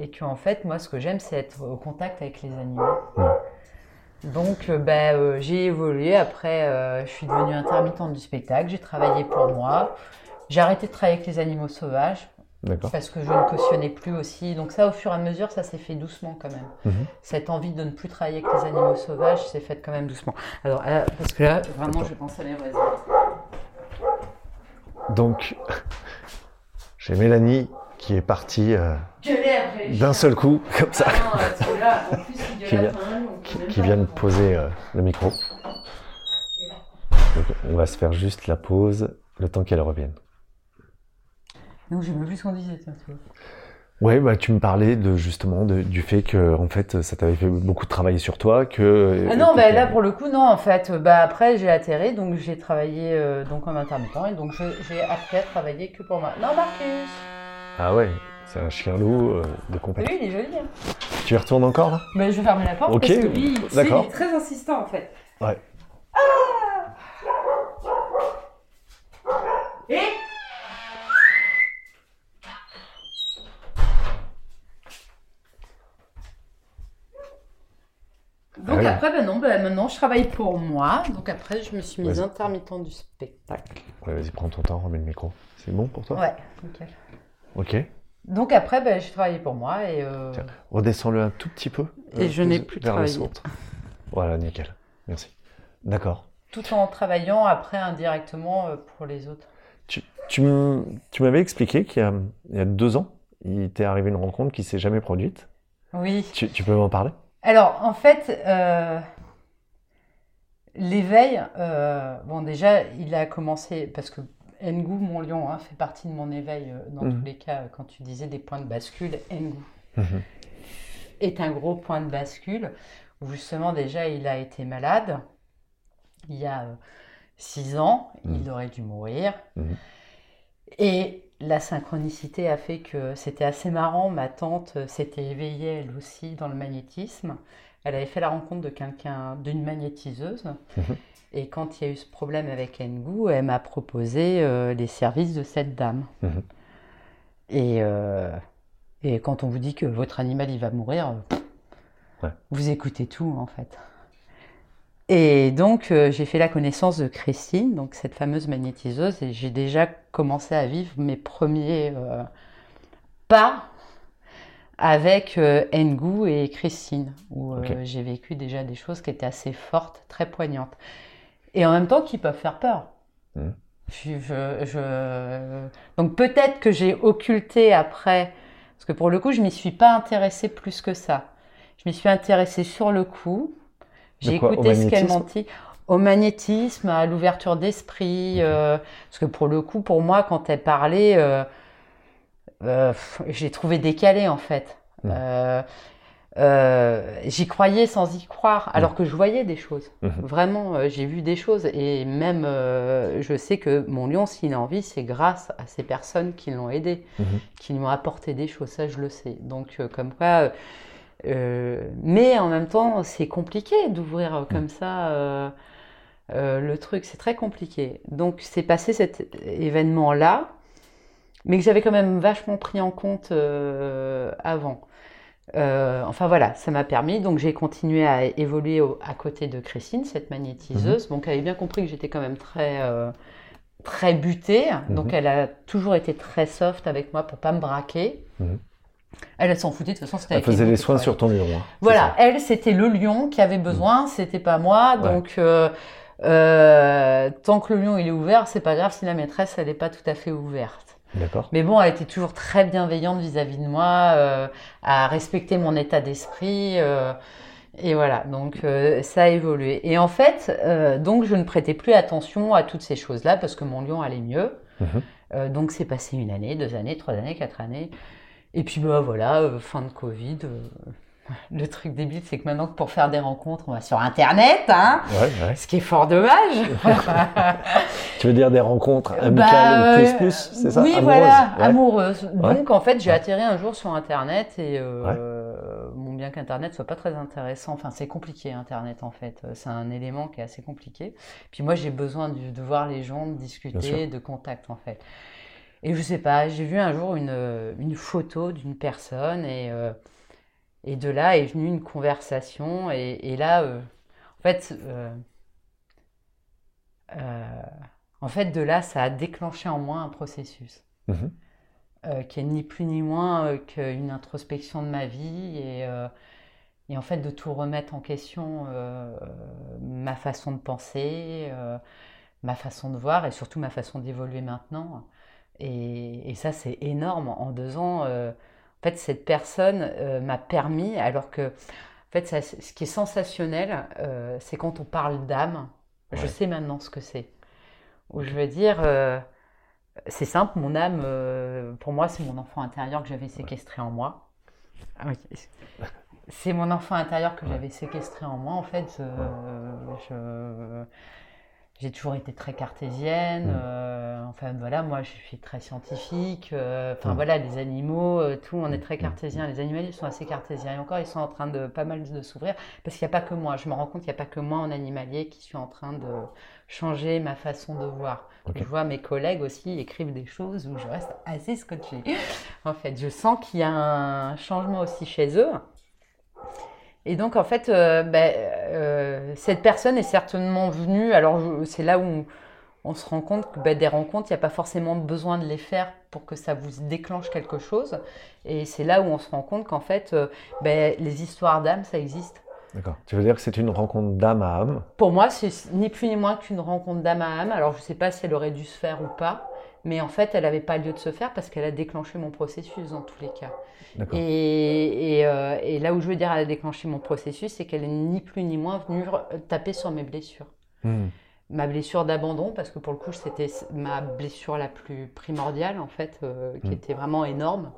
Speaker 3: et que en fait, moi, ce que j'aime, c'est être au contact avec les animaux. Donc, euh, ben, euh, j'ai évolué. Après, euh, je suis devenue intermittente du spectacle. J'ai travaillé pour moi. J'ai arrêté de travailler avec les animaux sauvages parce que je ne cautionnais plus aussi. Donc ça, au fur et à mesure, ça s'est fait doucement quand même.
Speaker 2: Mhm.
Speaker 3: Cette envie de ne plus travailler avec les animaux sauvages s'est faite quand même doucement. Alors, là, parce que là, vraiment, je pense à mes voisins.
Speaker 2: Donc, j'ai Mélanie qui est partie euh, d'un seul coup, comme ça,
Speaker 3: Ah
Speaker 2: Qui vient- qui,
Speaker 3: même
Speaker 2: qui de poser euh, le micro. Donc, on va se faire juste la pause, le temps qu'elle revienne.
Speaker 3: Donc, je ne sais plus ce qu'on disait, tiens, tu vois.
Speaker 2: Ouais, bah tu me parlais de justement de- du fait que en fait ça t'avait fait beaucoup travailler sur toi, que.
Speaker 3: Ah non, bah, là pour le coup non en fait. Bah après j'ai atterri donc j'ai travaillé euh, donc en intermittent et donc j'ai appris à travailler que pour moi. Non Marcus.
Speaker 2: Ah ouais, c'est un chien loup euh, de compagnie.
Speaker 3: vu il est joli. Hein
Speaker 2: Tu y retournes encore là?
Speaker 3: Bah, je vais fermer la porte parce que lui il est très insistant en fait.
Speaker 2: Ouais.
Speaker 3: Et Donc
Speaker 2: Ah
Speaker 3: après, ben non, ben maintenant je travaille pour moi. Donc après, je me suis mise intermittent du spectacle.
Speaker 2: Ouais, vas-y, prends ton temps, remets le micro. C'est bon pour toi?
Speaker 3: Ouais, nickel.
Speaker 2: Ok.
Speaker 3: Donc après, ben, j'ai travaillé pour moi et, euh,
Speaker 2: Tiens. Redescends-le un tout petit peu.
Speaker 3: Et
Speaker 2: euh,
Speaker 3: je n'ai
Speaker 2: vers
Speaker 3: plus
Speaker 2: le
Speaker 3: travaillé.
Speaker 2: centre. Voilà, nickel. Merci. D'accord.
Speaker 3: tout en travaillant après indirectement euh, pour les autres.
Speaker 2: Tu, tu m'avais expliqué qu'il y, a- il y a deux ans, il t'est arrivé une rencontre qui s'est jamais produite.
Speaker 3: Oui.
Speaker 2: Tu, tu peux m'en parler?
Speaker 3: Alors, en fait, euh, l'éveil, euh, bon, déjà, il a commencé parce que Ngu, mon lion, hein, fait partie de mon éveil euh, dans
Speaker 2: Mhm.
Speaker 3: tous les cas. Quand tu disais des points de bascule, Ngu
Speaker 2: Mhm.
Speaker 3: est un gros point de bascule où justement, déjà, il a été malade il y a six ans. Il
Speaker 2: Mhm.
Speaker 3: aurait dû mourir.
Speaker 2: Mhm.
Speaker 3: Et la synchronicité a fait que c'était assez marrant. Ma tante euh, s'était éveillée elle aussi dans le magnétisme. Elle avait fait la rencontre de quelqu'un, d'une magnétiseuse.
Speaker 2: Mhm.
Speaker 3: Et quand il y a eu ce problème avec Ngu, elle m'a proposé euh, les services de cette dame.
Speaker 2: Mhm.
Speaker 3: Et, euh, et quand on vous dit que votre animal il va mourir,
Speaker 2: Ouais.
Speaker 3: vous écoutez tout en fait. Et donc euh, j'ai fait la connaissance de Christine, donc cette fameuse magnétiseuse, et j'ai déjà commencé à vivre mes premiers euh, pas avec euh, Ngu et Christine, où euh, j'ai vécu déjà des choses qui étaient assez fortes, très poignantes, et en même temps qui peuvent faire peur. Je- je- je- Donc peut-être que j'ai occulté après, parce que pour le coup, je m'y suis pas intéressée plus que ça. Je m'y suis intéressée sur le coup. J'ai écouté ce qu'elle m'en dit. Au magnétisme, à l'ouverture d'esprit. Euh, parce que pour le coup, pour moi, quand elle parlait, euh, euh, j'ai trouvé décalé en fait. J'y croyais sans y croire, alors que je voyais des choses.
Speaker 2: Mhm.
Speaker 3: Vraiment, j'ai vu des choses. Et même, je sais que mon lion, s'il a envie, c'est grâce à ces personnes qui l'ont aidé,
Speaker 2: Mhm.
Speaker 3: qui lui ont apporté des choses. Ça, je le sais. Donc, comme quoi. Euh, mais en même temps, c'est compliqué d'ouvrir euh, comme ça euh, euh, le truc. C'est très compliqué. Donc, c'est passé cet événement-là, mais que j'avais quand même vachement pris en compte avant. Enfin voilà, ça m'a permis. Donc j'ai continué à évoluer au- à côté de Christine, cette magnétiseuse. Donc elle avait bien compris que j'étais quand même très très butée. Donc
Speaker 2: Mhm.
Speaker 3: elle a toujours été très soft avec moi pour pas me braquer.
Speaker 2: Mhm.
Speaker 3: Elle, elle s'en foutait de toute façon. C'était
Speaker 2: Elle faisait les soins sur ton lion. hein.
Speaker 3: Voilà, elle, c'était le lion qui avait besoin, c'était pas moi.
Speaker 2: Ouais.
Speaker 3: Donc, euh, euh, tant que le lion il est ouvert, c'est pas grave si la maîtresse elle est pas tout à fait ouverte.
Speaker 2: D'accord.
Speaker 3: Mais bon, elle était toujours très bienveillante vis-à-vis de moi, euh, à respecter mon état d'esprit. euh, et voilà, donc ça a évolué. Et en fait, donc je ne prêtais plus attention à toutes ces choses-là parce que mon lion allait mieux.
Speaker 2: Mhm.
Speaker 3: Euh, donc c'est passé une année, deux années, trois années, quatre années. Et puis bah voilà, euh, fin de Covid, euh, le truc débile, c'est que maintenant, pour faire des rencontres, on va sur Internet, hein,
Speaker 2: Ouais, ouais.
Speaker 3: ce qui est fort dommage.
Speaker 2: Tu veux dire des rencontres amicales
Speaker 3: Bah,
Speaker 2: ou plus
Speaker 3: euh,
Speaker 2: plus, c'est ça?
Speaker 3: Oui, voilà,
Speaker 2: Ouais.
Speaker 3: amoureuse. Donc, en fait, j'ai atterri un jour sur Internet et euh, bon, bien qu'Internet soit pas très intéressant, enfin, c'est compliqué, Internet, en fait. C'est un élément qui est assez compliqué. Puis moi, j'ai besoin de, de voir les gens, de discuter, de contact, en fait. Et je sais pas, j'ai vu un jour une, une photo d'une personne et, euh, et de là est venue une conversation. Et, et là, euh, en fait, euh, euh, en fait, de là, ça a déclenché en moi un processus
Speaker 2: Mhm.
Speaker 3: euh, qui est ni plus ni moins euh, qu'une introspection de ma vie et, euh, et en fait de tout remettre en question, euh, ma façon de penser, euh, ma façon de voir et surtout ma façon d'évoluer maintenant. Et, et ça, c'est énorme. En deux ans, euh, en fait, cette personne euh, m'a permis, alors que, en fait, ça- ce qui est sensationnel, euh, c'est quand on parle d'âme. Je sais maintenant ce que c'est. Où je veux dire, c'est simple, mon âme, pour moi, c'est mon enfant intérieur que j'avais séquestré en moi. Ah oui. C'est mon enfant intérieur que j'avais séquestré en moi. En fait, je- j'ai toujours été très cartésienne.
Speaker 2: Mm.
Speaker 3: euh, enfin, voilà, moi, je suis très scientifique. euh, Enfin,
Speaker 2: Mm.
Speaker 3: voilà, les animaux, euh, tout, on est très
Speaker 2: Mm.
Speaker 3: cartésien. Les animaliers sont assez cartésiens. Et encore, ils sont en train de pas mal de s'ouvrir. Parce qu'il n'y a pas que moi. Je me rends compte qu'il n'y a pas que moi en animalier qui suis en train de changer ma façon de voir. Je vois mes collègues aussi écrivent des choses où je reste assez scotchée. En fait, je sens qu'il y a un changement aussi chez eux. Et donc, en fait, euh, ben, euh, cette personne est certainement venue. Alors, c'est là où on, on se rend compte que ben, des rencontres, il n'y a pas forcément besoin de les faire pour que ça vous déclenche quelque chose. Et c'est là où on se rend compte qu'en fait, euh, ben, les histoires d'âme, ça existe.
Speaker 2: D'accord. Tu veux dire que c'est une rencontre d'âme à âme?
Speaker 3: Pour moi, c'est ni plus ni moins qu'une rencontre d'âme à âme. Alors, je ne sais pas si elle aurait dû se faire ou pas, mais en fait, elle n'avait pas lieu de se faire parce qu'elle a déclenché mon processus dans tous les cas.
Speaker 2: D'accord.
Speaker 3: Et, et, euh, et là où je veux dire elle a déclenché mon processus, c'est qu'elle est ni plus ni moins venue taper sur mes blessures.
Speaker 2: Mhm.
Speaker 3: Ma blessure d'abandon, parce que pour le coup, c'était ma blessure la plus primordiale, en fait, euh, qui
Speaker 2: Mm.
Speaker 3: était vraiment énorme.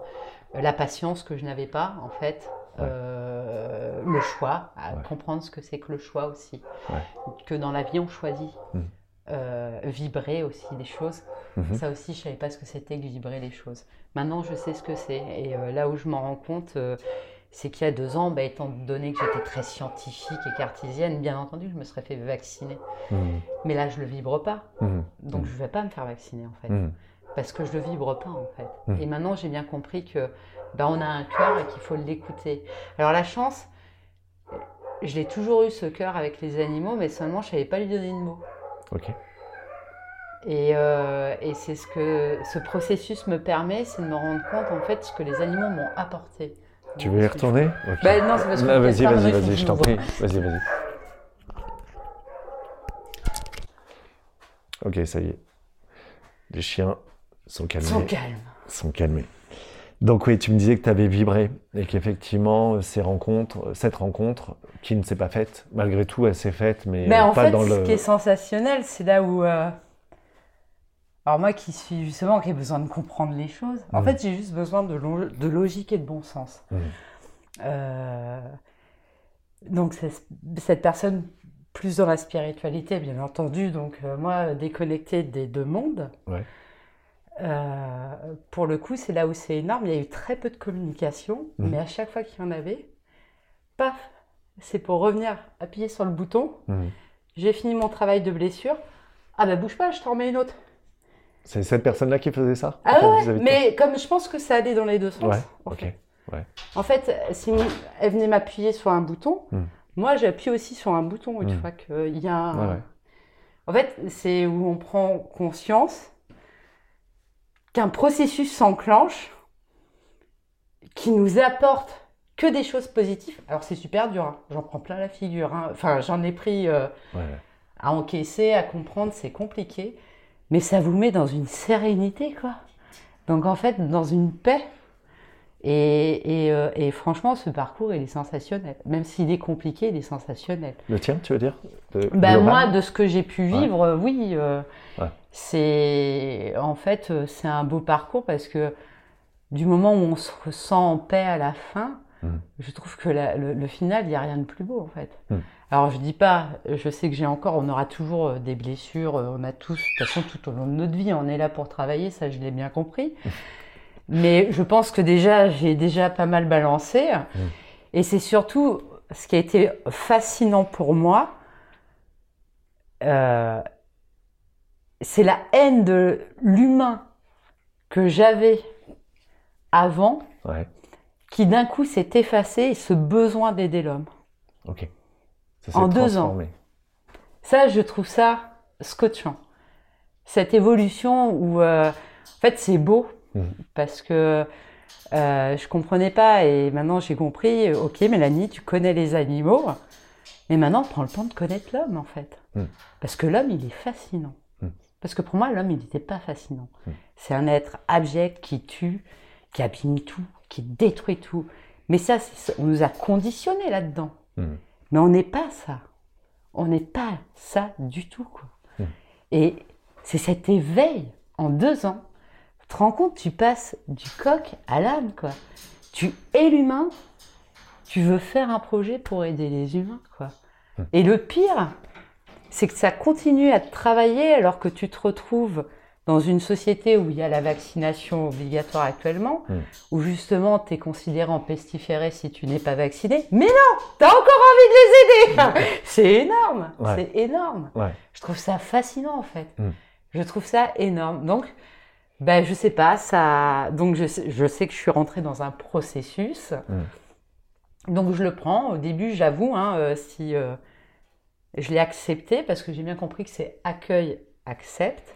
Speaker 3: Euh, La patience que je n'avais pas, en fait.
Speaker 2: Ouais.
Speaker 3: Euh, le choix, à
Speaker 2: Ouais.
Speaker 3: comprendre ce que c'est que le choix aussi.
Speaker 2: Ouais.
Speaker 3: Que dans la vie, on choisit.
Speaker 2: Mm.
Speaker 3: Euh, vibrer aussi des choses.
Speaker 2: Mhm.
Speaker 3: Ça aussi, je savais pas ce que c'était que vibrer les choses. Maintenant, je sais ce que c'est. Et euh, là où je m'en rends compte, euh, c'est qu'il y a deux ans, bah, étant donné que j'étais très scientifique et cartésienne, bien entendu, je me serais fait vacciner.
Speaker 2: Mhm.
Speaker 3: Mais là, je le vibre pas.
Speaker 2: Mhm.
Speaker 3: Donc, je vais pas me faire vacciner, en fait. Parce que je le vibre pas, en fait. Et maintenant, j'ai bien compris que bah, on a un cœur et qu'il faut l'écouter. Alors, la chance, je l'ai toujours eu, ce cœur, avec les animaux, mais seulement, je savais pas lui donner de mots. Et, euh, et c'est ce que ce processus me permet, c'est de me rendre compte en fait ce que les animaux m'ont apporté.
Speaker 2: Tu veux y retourner Ok.
Speaker 3: Bah, non, c'est parce que le
Speaker 2: Vas-y, vas-y, vas-y, je t'en prie. Vas-y, vas-y. Ok, ça y est. Les chiens sont calmés.
Speaker 3: Sont calmes.
Speaker 2: sont calmés. Donc oui, tu me disais que tu avais vibré et qu'effectivement, ces rencontres, cette rencontre qui ne s'est pas faite, malgré tout, elle s'est faite, mais
Speaker 3: Mais en
Speaker 2: pas
Speaker 3: fait,
Speaker 2: dans
Speaker 3: ce
Speaker 2: le...
Speaker 3: qui est sensationnel, c'est là où. euh, Alors, moi qui suis justement, qui ai besoin de comprendre les choses, en
Speaker 2: Mhm.
Speaker 3: fait, j'ai juste besoin de, lo- de logique et de bon sens.
Speaker 2: Mhm.
Speaker 3: Euh, Donc, cette personne, plus dans la spiritualité, bien entendu, donc euh, moi, déconnectée des deux mondes.
Speaker 2: Ouais.
Speaker 3: Euh, pour le coup, c'est là où c'est énorme. Il y a eu très peu de communication,
Speaker 2: Mhm.
Speaker 3: mais à chaque fois qu'il y en avait, paf, c'est pour revenir appuyer sur le bouton.
Speaker 2: Mhm.
Speaker 3: J'ai fini mon travail de blessure. Ah bah bouge pas, je t'en remets une autre.
Speaker 2: C'est cette personne-là qui faisait ça?
Speaker 3: Ah ouais, mais comme je pense que ça allait dans les deux sens.
Speaker 2: Ouais,
Speaker 3: en
Speaker 2: ok.
Speaker 3: fait. En fait, si elle venait m'appuyer sur un bouton,
Speaker 2: Hmm.
Speaker 3: moi j'appuie aussi sur un bouton une fois qu'il y a un... En fait, c'est où on prend conscience qu'un processus s'enclenche qui nous apporte que des choses positives. Alors c'est super dur, hein. j'en prends plein la figure. hein. Enfin, j'en ai pris euh,
Speaker 2: Ouais,
Speaker 3: à encaisser, à comprendre, c'est compliqué. Mais ça vous met dans une sérénité, quoi. Donc en fait, dans une paix. Et, et, euh, et franchement, ce parcours, il est sensationnel. Même s'il est compliqué, il est sensationnel.
Speaker 2: Le tien, tu veux dire? De-
Speaker 3: Ben moi, de ce que j'ai pu vivre, euh, oui. euh,
Speaker 2: Ouais.
Speaker 3: C'est en fait, euh, c'est un beau parcours parce que du moment où on se ressent en paix à la fin,
Speaker 2: Mm.
Speaker 3: Je trouve que la- le, le final, il n'y a rien de plus beau en fait.
Speaker 2: Mm.
Speaker 3: Alors je dis pas, je sais que j'ai encore, on aura toujours euh, des blessures, euh, on a tous, de toute façon tout au long de notre vie, on est là pour travailler, ça je l'ai bien compris. Mais je pense que déjà, j'ai déjà pas mal balancé. Et c'est surtout ce qui a été fascinant pour moi, euh, c'est la haine de l'humain que j'avais avant,
Speaker 2: Ouais,
Speaker 3: qui d'un coup s'est effacé et ce besoin d'aider l'homme.
Speaker 2: ok. Ça
Speaker 3: En deux ans. Ça, je trouve ça scotchant. Cette évolution où, euh, en fait, c'est beau
Speaker 2: Mhm.
Speaker 3: parce que euh, je comprenais pas et maintenant j'ai compris. euh, Ok, Mélanie, tu connais les animaux, mais maintenant prends le temps de connaître l'homme, en fait,
Speaker 2: Mhm.
Speaker 3: parce que l'homme, il est fascinant. Parce que pour moi, l'homme, il n'était pas fascinant.
Speaker 2: Mhm.
Speaker 3: C'est un être abject qui tue, qui abîme tout, qui détruit tout. Mais ça, on nous a conditionnés là-dedans.
Speaker 2: Mhm.
Speaker 3: Mais on n'est pas ça. On n'est pas ça du tout, quoi.
Speaker 2: Mm.
Speaker 3: Et c'est cet éveil en deux ans. Tu te rends compte, tu passes du coq à l'âne, quoi. Tu es l'humain, tu veux faire un projet pour aider les humains, quoi. Et le pire, c'est que ça continue à te travailler alors que tu te retrouves dans une société où il y a la vaccination obligatoire actuellement,
Speaker 2: Mm.
Speaker 3: où justement tu es considéré en pestiféré si tu n'es pas vacciné. Mais non, tu as encore envie de les aider C'est énorme,
Speaker 2: Ouais.
Speaker 3: c'est énorme.
Speaker 2: Ouais.
Speaker 3: Je trouve ça fascinant en fait.
Speaker 2: Mm.
Speaker 3: Je trouve ça énorme. Donc, ben, je sais pas, ça. Donc, je sais, je sais que je suis rentrée dans un processus. Donc, je le prends. Au début, j'avoue, hein, euh, si euh, je l'ai accepté, parce que j'ai bien compris que c'est accueil, accepte.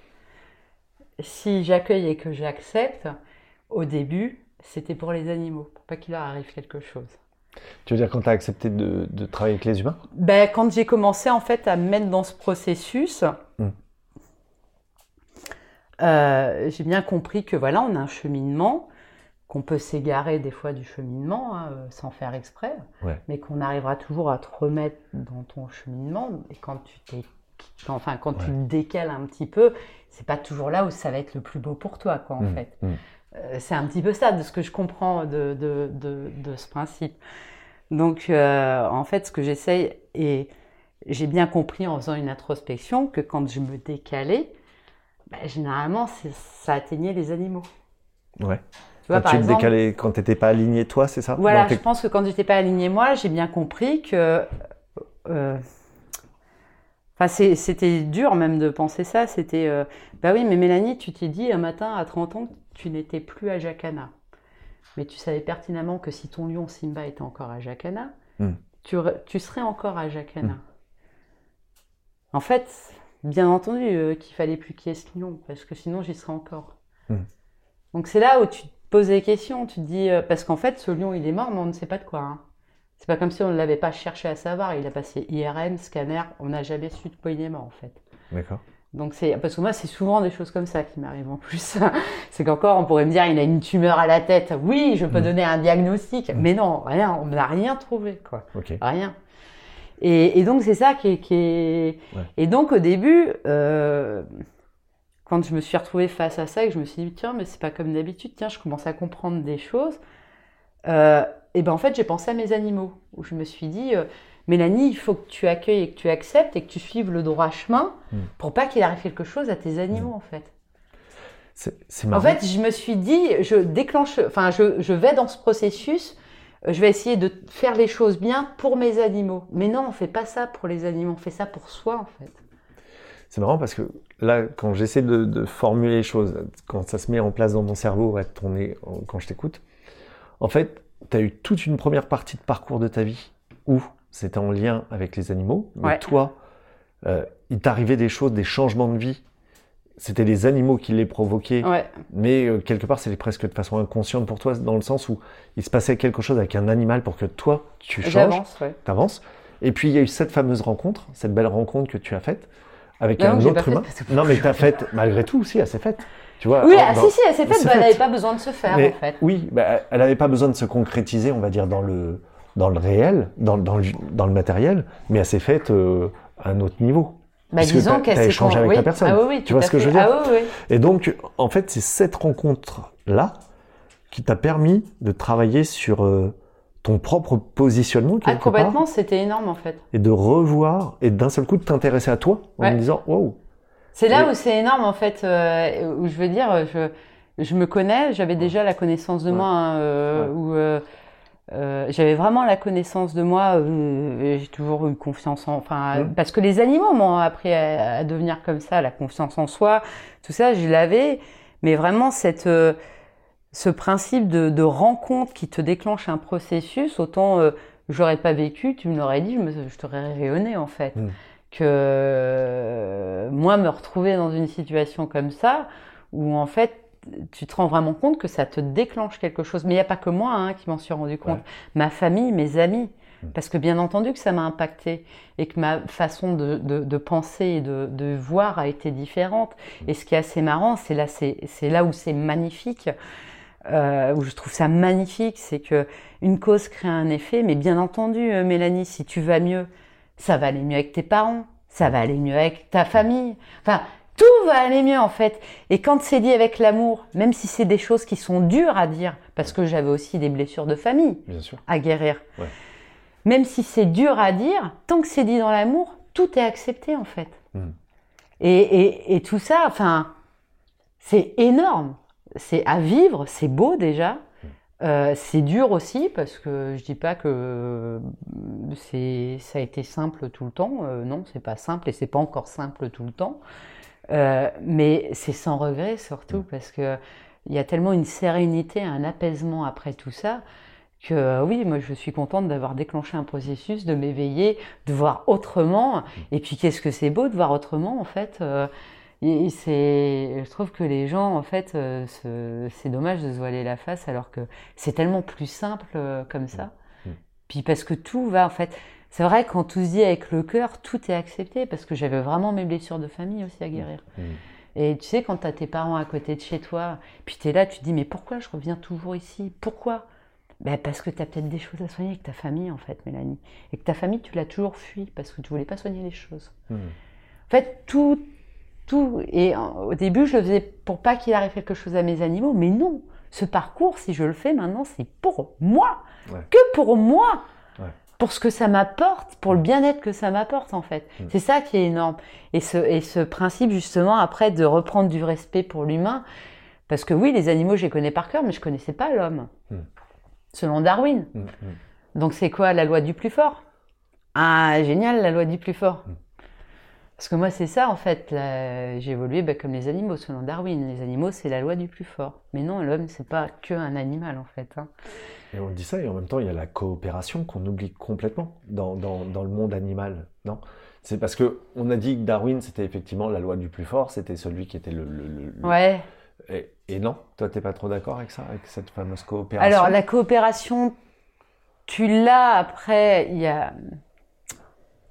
Speaker 3: Si j'accueille et que j'accepte, au début, c'était pour les animaux, pour pas qu'il leur arrive quelque chose.
Speaker 2: Tu veux dire quand tu as accepté de, de travailler avec les humains?
Speaker 3: Ben, quand j'ai commencé en fait à me mettre dans ce processus,
Speaker 2: Mm.
Speaker 3: euh, j'ai bien compris que voilà, on a un cheminement, qu'on peut s'égarer des fois du cheminement hein, euh, sans faire exprès,
Speaker 2: Ouais.
Speaker 3: mais qu'on arrivera toujours à te remettre dans ton cheminement. Et quand tu t'es, enfin quand tu
Speaker 2: Ouais.
Speaker 3: le décales un petit peu, c'est pas toujours là où ça va être le plus beau pour toi, quoi, en
Speaker 2: Mm,
Speaker 3: fait.
Speaker 2: mm.
Speaker 3: Euh, c'est un petit peu ça de ce que je comprends de, de, de, de ce principe. Donc, euh, en fait, ce que j'essaye, et j'ai bien compris en faisant une introspection, que quand je me décalais, bah, généralement, ça atteignait les animaux.
Speaker 2: Ouais.
Speaker 3: Tu vois,
Speaker 2: Quand
Speaker 3: par
Speaker 2: tu te
Speaker 3: exemple,
Speaker 2: décalais, quand tu n'étais pas aligné, toi, c'est ça?
Speaker 3: Voilà, je pense que quand j'étais pas alignée moi, j'ai bien compris que. euh, Enfin, c'était dur même de penser ça. C'était, euh, bah oui, mais Mélanie, tu t'es dit un matin à 30 ans que tu n'étais plus à Jacana. Mais tu savais pertinemment que si ton lion Simba était encore à Jacana,
Speaker 2: Hmm.
Speaker 3: tu, serais encore à Jacana. En fait, bien entendu euh, qu'il fallait plus qu'il y ait ce lion, parce que sinon j'y serais encore.
Speaker 2: Hmm.
Speaker 3: Donc c'est là où tu poses des questions. Tu te dis, euh, parce qu'en fait, ce lion, il est mort, mais on ne sait pas de quoi. hein. C'est pas comme si on ne l'avait pas cherché à savoir. Il a passé IRM, scanner, on n'a jamais su de quoi il est mort, en fait.
Speaker 2: D'accord.
Speaker 3: Donc c'est parce que moi c'est souvent des choses comme ça qui m'arrivent en plus. c'est qu'encore on pourrait me dire il a une tumeur à la tête. Oui, je peux
Speaker 2: Mm.
Speaker 3: donner un diagnostic, mais non, rien, on n'a rien trouvé quoi, rien. Et, et donc c'est ça qui est, qui est-
Speaker 2: Ouais.
Speaker 3: Et donc au début, euh, quand je me suis retrouvée face à ça et que je me suis dit tiens mais c'est pas comme d'habitude, tiens je commence à comprendre des choses. euh, et ben en fait j'ai pensé à mes animaux où je me suis dit euh, Mélanie, il faut que tu accueilles et que tu acceptes et que tu suives le droit chemin
Speaker 2: Mm.
Speaker 3: pour pas qu'il arrive quelque chose à tes animaux, en fait.
Speaker 2: C'est c'est
Speaker 3: En
Speaker 2: marrant.
Speaker 3: fait, je me suis dit, je déclenche, enfin, je, je vais dans ce processus, euh, je vais essayer de faire les choses bien pour mes animaux. Mais non, on fait pas ça pour les animaux, on fait ça pour soi, en fait.
Speaker 2: C'est marrant parce que là, quand j'essaie de, de formuler les choses, quand ça se met en place dans mon cerveau, tourner quand je t'écoute, en fait, tu as eu toute une première partie de parcours de ta vie où c'était en lien avec les animaux, mais
Speaker 3: Ouais.
Speaker 2: toi, euh, il t'arrivait des choses, des changements de vie. C'était les animaux qui les provoquaient,
Speaker 3: Ouais,
Speaker 2: mais euh, quelque part, c'était presque de façon inconsciente pour toi, dans le sens où il se passait quelque chose avec un animal pour que toi, tu changes
Speaker 3: ouais.
Speaker 2: t'avances. Et puis il y a eu cette fameuse rencontre, cette belle rencontre que tu as faite avec un autre humain. Non, mais tu as faite malgré tout aussi, elle s'est faite. Tu vois,
Speaker 3: Oui, ah,
Speaker 2: dans-
Speaker 3: si, si, elle s'est faite, bah, elle n'avait pas besoin de se faire,
Speaker 2: mais
Speaker 3: en fait.
Speaker 2: Oui, bah, elle n'avait pas besoin de se concrétiser, on va dire, dans le, dans le réel, dans, dans, le, dans le matériel, mais elle s'est faite euh, à un autre niveau.
Speaker 3: Bah,
Speaker 2: parce
Speaker 3: disons
Speaker 2: t'as-
Speaker 3: qu'elle
Speaker 2: t'as
Speaker 3: s'est
Speaker 2: échangé avec
Speaker 3: oui.
Speaker 2: la personne.
Speaker 3: Ah oui, oui,
Speaker 2: Tu vois ce que je veux dire
Speaker 3: Ah.
Speaker 2: Et donc, en fait, c'est cette rencontre-là qui t'a permis de travailler sur euh, ton propre positionnement
Speaker 3: Ah, complètement, c'était énorme en fait.
Speaker 2: et de revoir et d'un seul coup de t'intéresser à toi en
Speaker 3: Ouais.
Speaker 2: me disant wow.
Speaker 3: C'est là où c'est énorme en fait, euh, où je veux dire, je, je me connais, j'avais déjà la connaissance de
Speaker 2: Ouais.
Speaker 3: moi, hein, euh,
Speaker 2: Ouais.
Speaker 3: où euh, j'avais vraiment la connaissance de moi, j'ai toujours eu confiance en, enfin,
Speaker 2: Mhm.
Speaker 3: parce que les animaux m'ont appris à, à devenir comme ça, la confiance en soi, tout ça, je l'avais, mais vraiment cette, ce principe de, de rencontre qui te déclenche un processus, autant euh, j'aurais pas vécu, tu me l'aurais dit, je, me- je t'aurais rayonné en fait.
Speaker 2: Mhm.
Speaker 3: Que euh, moi, me retrouver dans une situation comme ça, où en fait, tu te rends vraiment compte que ça te déclenche quelque chose. Mais il n'y a pas que moi hein, qui m'en suis rendu compte.
Speaker 2: Ouais.
Speaker 3: Ma famille, mes amis.
Speaker 2: Mhm.
Speaker 3: Parce que bien entendu que ça m'a impacté et que ma façon de, de- de penser et de, de voir a été différente.
Speaker 2: Mhm.
Speaker 3: Et ce qui est assez marrant, c'est là, c'est c'est là où c'est magnifique, euh, où je trouve ça magnifique, c'est que une cause crée un effet. Mais bien entendu, euh, Mélanie, si tu vas mieux, ça va aller mieux avec tes parents, ça va aller mieux avec ta famille. Enfin, tout va aller mieux en fait. Et quand c'est dit avec l'amour, même si c'est des choses qui sont dures à dire, parce que j'avais aussi des blessures de famille
Speaker 2: Bien sûr.
Speaker 3: à guérir.
Speaker 2: Ouais.
Speaker 3: Même si c'est dur à dire, tant que c'est dit dans l'amour, tout est accepté en fait.
Speaker 2: Mm.
Speaker 3: Et, et- et tout ça, enfin, c'est énorme. C'est à vivre, c'est beau déjà. Euh, c'est dur aussi parce que je dis pas que euh, c'est ça a été simple tout le temps. Euh, non, c'est pas simple et c'est pas encore simple tout le temps. Euh, mais c'est sans regret surtout parce que il y a tellement une sérénité, un apaisement après tout ça que oui, moi je suis contente d'avoir déclenché un processus, de m'éveiller, de voir autrement. Et puis qu'est-ce que c'est beau de voir autrement en fait. Et je trouve que les gens en fait, euh, c'est dommage de se voiler la face alors que c'est tellement plus simple euh, comme ça.
Speaker 2: Mm.
Speaker 3: Puis parce que tout va en fait. C'est vrai quand tout se dit avec le cœur, tout est accepté parce que j'avais vraiment mes blessures de famille aussi à guérir.
Speaker 2: Mm.
Speaker 3: Et tu sais, quand tu as tes parents à côté de chez toi, puis tu es là, tu te dis, mais pourquoi je reviens toujours ici? Pourquoi? Ben Parce que tu as peut-être des choses à soigner avec ta famille, en fait, Mélanie. Et que ta famille, tu l'as toujours fui parce que tu voulais pas soigner les choses.
Speaker 2: Mm.
Speaker 3: En fait, tout, tout. Et en- au début, je le faisais pour pas qu'il arrive quelque chose à mes animaux, mais non. Ce parcours, si je le fais maintenant, c'est pour moi.
Speaker 2: Ouais.
Speaker 3: Que pour moi.
Speaker 2: Ouais.
Speaker 3: Pour ce que ça m'apporte, pour le bien-être que ça m'apporte, en fait.
Speaker 2: Mm.
Speaker 3: C'est ça qui est énorme. Et ce, et ce principe, justement, après, de reprendre du respect pour l'humain. Parce que oui, les animaux, je les connais par cœur, mais je connaissais pas l'homme.
Speaker 2: Mm.
Speaker 3: Selon Darwin.
Speaker 2: Mm.
Speaker 3: Donc c'est quoi la loi du plus fort? Ah, génial, la loi du plus fort. Parce que moi, c'est ça, en fait. J'ai évolué bah, comme les animaux, selon Darwin. Les animaux, c'est la loi du plus fort. Mais non, l'homme, c'est pas que un animal, en fait. hein.
Speaker 2: Et on dit ça, et en même temps, il y a la coopération qu'on oublie complètement dans, dans, dans le monde animal, non? C'est parce que on a dit que Darwin, c'était effectivement la loi du plus fort, c'était celui qui était le... le- le- le-
Speaker 3: Ouais.
Speaker 2: Et, et non, toi, t'es pas trop d'accord avec ça, avec cette fameuse coopération?
Speaker 3: Alors, la coopération, tu l'as après. Il y a,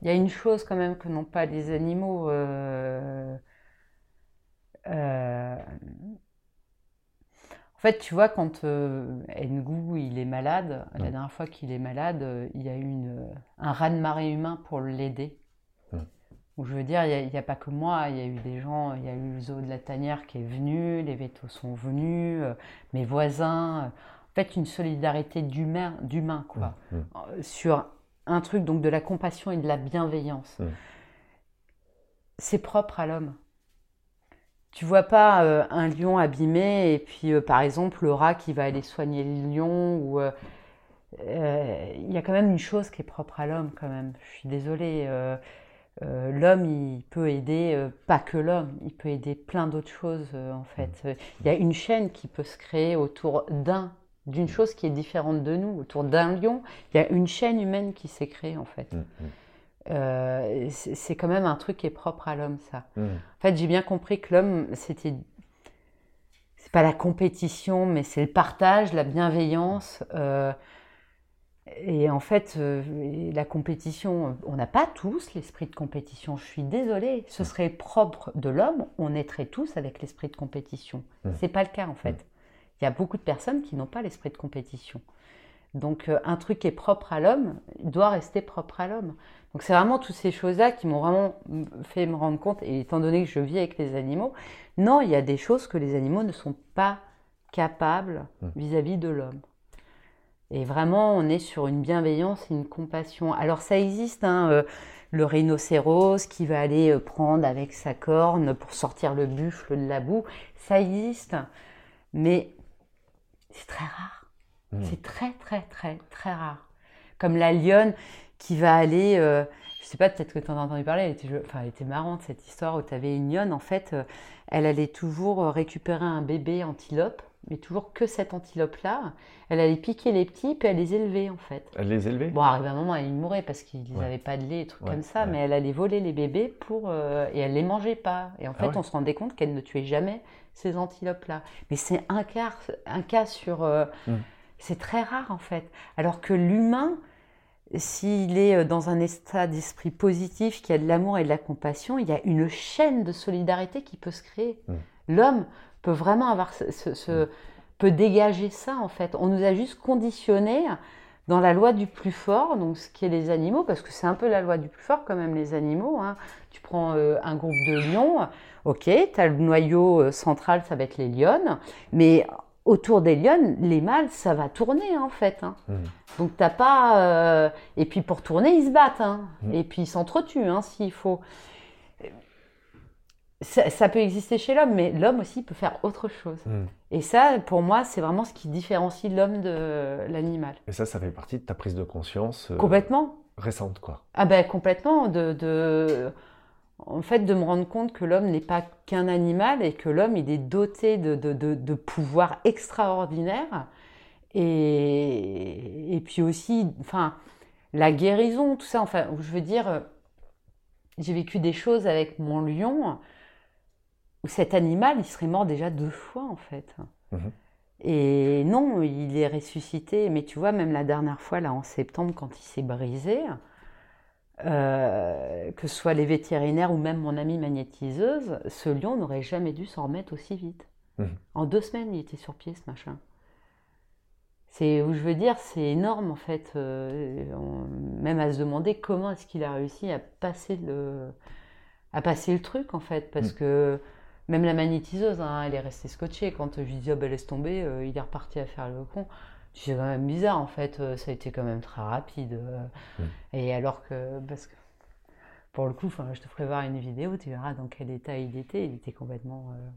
Speaker 3: il y a une chose quand même que n'ont pas les animaux. euh, euh, En fait, tu vois, quand euh, Ngu, il est malade, la dernière fois qu'il est malade, euh, il y a eu une, un raz-de-marée humain pour l'aider. Donc, je veux dire, il n'y a, pas que moi, il y a eu des gens, il y a eu le zoo de la Tanière qui est venu, les vétos sont venus, mes voisins. en fait, une solidarité d'humain, d'humain quoi, sur un truc donc de la compassion et de la bienveillance.
Speaker 2: Mm.
Speaker 3: C'est propre à l'homme. Tu vois pas euh, un lion abîmé et puis euh, par exemple le rat qui va aller soigner le lion ou euh, il y a quand même une chose qui est propre à l'homme quand même. Je suis désolée. euh, l'homme, il peut aider, euh, pas que l'homme, il peut aider plein d'autres choses euh, en fait. Euh, Il y a une chaîne qui peut se créer autour d'un, d'une chose qui est différente de nous, autour d'un lion. Il y a une chaîne humaine qui s'est créée en fait.
Speaker 2: Mm. Mm.
Speaker 3: Euh, c'est quand même un truc qui est propre à l'homme, ça.
Speaker 2: Mm.
Speaker 3: En fait, j'ai bien compris que l'homme, c'était. C'est pas la compétition, mais c'est le partage, la bienveillance. euh, et en fait, euh, la compétition, on n'a pas tous l'esprit de compétition. Je suis désolée, ce serait propre de l'homme, on naîtrait tous avec l'esprit de compétition.
Speaker 2: Mm.
Speaker 3: C'est pas le cas en fait. Il y a beaucoup de personnes qui n'ont pas l'esprit de compétition. Donc euh, un truc qui est propre à l'homme, il doit rester propre à l'homme. Donc c'est vraiment toutes ces choses-là qui m'ont vraiment fait me rendre compte, et étant donné que je vis avec les animaux, non, il y a des choses que les animaux ne sont pas capables
Speaker 2: Mm.
Speaker 3: vis-à-vis de l'homme. Et vraiment, on est sur une bienveillance et une compassion. Alors ça existe, hein, euh, le rhinocéros qui va aller euh, prendre avec sa corne pour sortir le buffle de la boue, ça existe, mais c'est très rare.
Speaker 2: Hmm.
Speaker 3: C'est très très très très rare. Comme la lionne qui va aller, euh, je sais pas, peut-être que tu en as entendu parler, elle était, enfin, elle était marrante cette histoire où tu avais une lionne, en fait, euh, elle allait toujours euh, récupérer un bébé antilope, mais toujours que cette antilope-là. Elle allait piquer les petits, puis elle les élevait, en fait.
Speaker 2: Elle les élevait?
Speaker 3: Bon, arrivé un moment, elle mourait parce qu'ils
Speaker 2: Ouais.
Speaker 3: n'avaient pas de lait et trucs
Speaker 2: Ouais,
Speaker 3: comme ça,
Speaker 2: ouais.
Speaker 3: mais elle allait voler les bébés pour, euh, et elle les mangeait pas. Et en
Speaker 2: Ah
Speaker 3: fait, on se rendait compte qu'elle ne tuait jamais ces antilopes-là. Mais c'est un cas, un cas sur. euh,
Speaker 2: Mm.
Speaker 3: C'est très rare en fait. Alors que l'humain, s'il est euh, dans un état d'esprit positif, qui a de l'amour et de la compassion, il y a une chaîne de solidarité qui peut se créer.
Speaker 2: Mm.
Speaker 3: L'homme peut vraiment avoir ce, ce- ce- peut dégager ça en fait. On nous a juste conditionnés dans la loi du plus fort, donc ce qui est les animaux, parce que c'est un peu la loi du plus fort quand même les animaux. hein. Tu prends euh, un groupe de lions, ok, tu as le noyau euh, central, ça va être les lionnes, mais autour des lionnes, les mâles, ça va tourner en fait. hein.
Speaker 2: Mhm.
Speaker 3: Donc t'as pas... euh, Et puis pour tourner, ils se battent, hein.
Speaker 2: Mhm.
Speaker 3: et puis ils s'entretuent hein, s'il faut. Ça, ça peut exister chez l'homme, mais l'homme aussi peut faire autre chose.
Speaker 2: Mhm.
Speaker 3: Et ça, pour moi, c'est vraiment ce qui différencie l'homme de l'animal.
Speaker 2: Et ça, ça fait partie de ta prise de conscience euh,
Speaker 3: Complètement.
Speaker 2: récente, quoi.
Speaker 3: Ah ben complètement. De, de- En fait, de me rendre compte que l'homme n'est pas qu'un animal et que l'homme, il est doté de, de, de, de pouvoirs extraordinaires. Et, et puis aussi, enfin, la guérison, tout ça. Enfin, je veux dire, euh, j'ai vécu des choses avec mon lion où cet animal, il serait mort déjà deux fois, en fait.
Speaker 2: Mhm.
Speaker 3: Et non, il est ressuscité. Mais tu vois, même la dernière fois, là, en septembre, quand il s'est brisé, euh, que ce soit les vétérinaires ou même mon amie magnétiseuse, ce lion n'aurait jamais dû s'en remettre aussi vite.
Speaker 2: Mhm.
Speaker 3: En deux semaines, il était sur pied, ce machin. C'est où je veux dire, c'est énorme en fait, euh, on- même à se demander comment est-ce qu'il a réussi à passer le, à passer le truc en fait, parce
Speaker 2: Mhm.
Speaker 3: que même la magnétiseuse, hein, elle est restée scotchée. Quand je lui dis, oh, ben, laisse tomber, euh, il est reparti à faire le con. C'est quand même bizarre, en fait. euh, Ça a été quand même très rapide. euh.
Speaker 2: Mm.
Speaker 3: Et alors que, parce que, pour le coup, je te ferai voir une vidéo, tu verras dans quel état il était. Il était complètement. euh,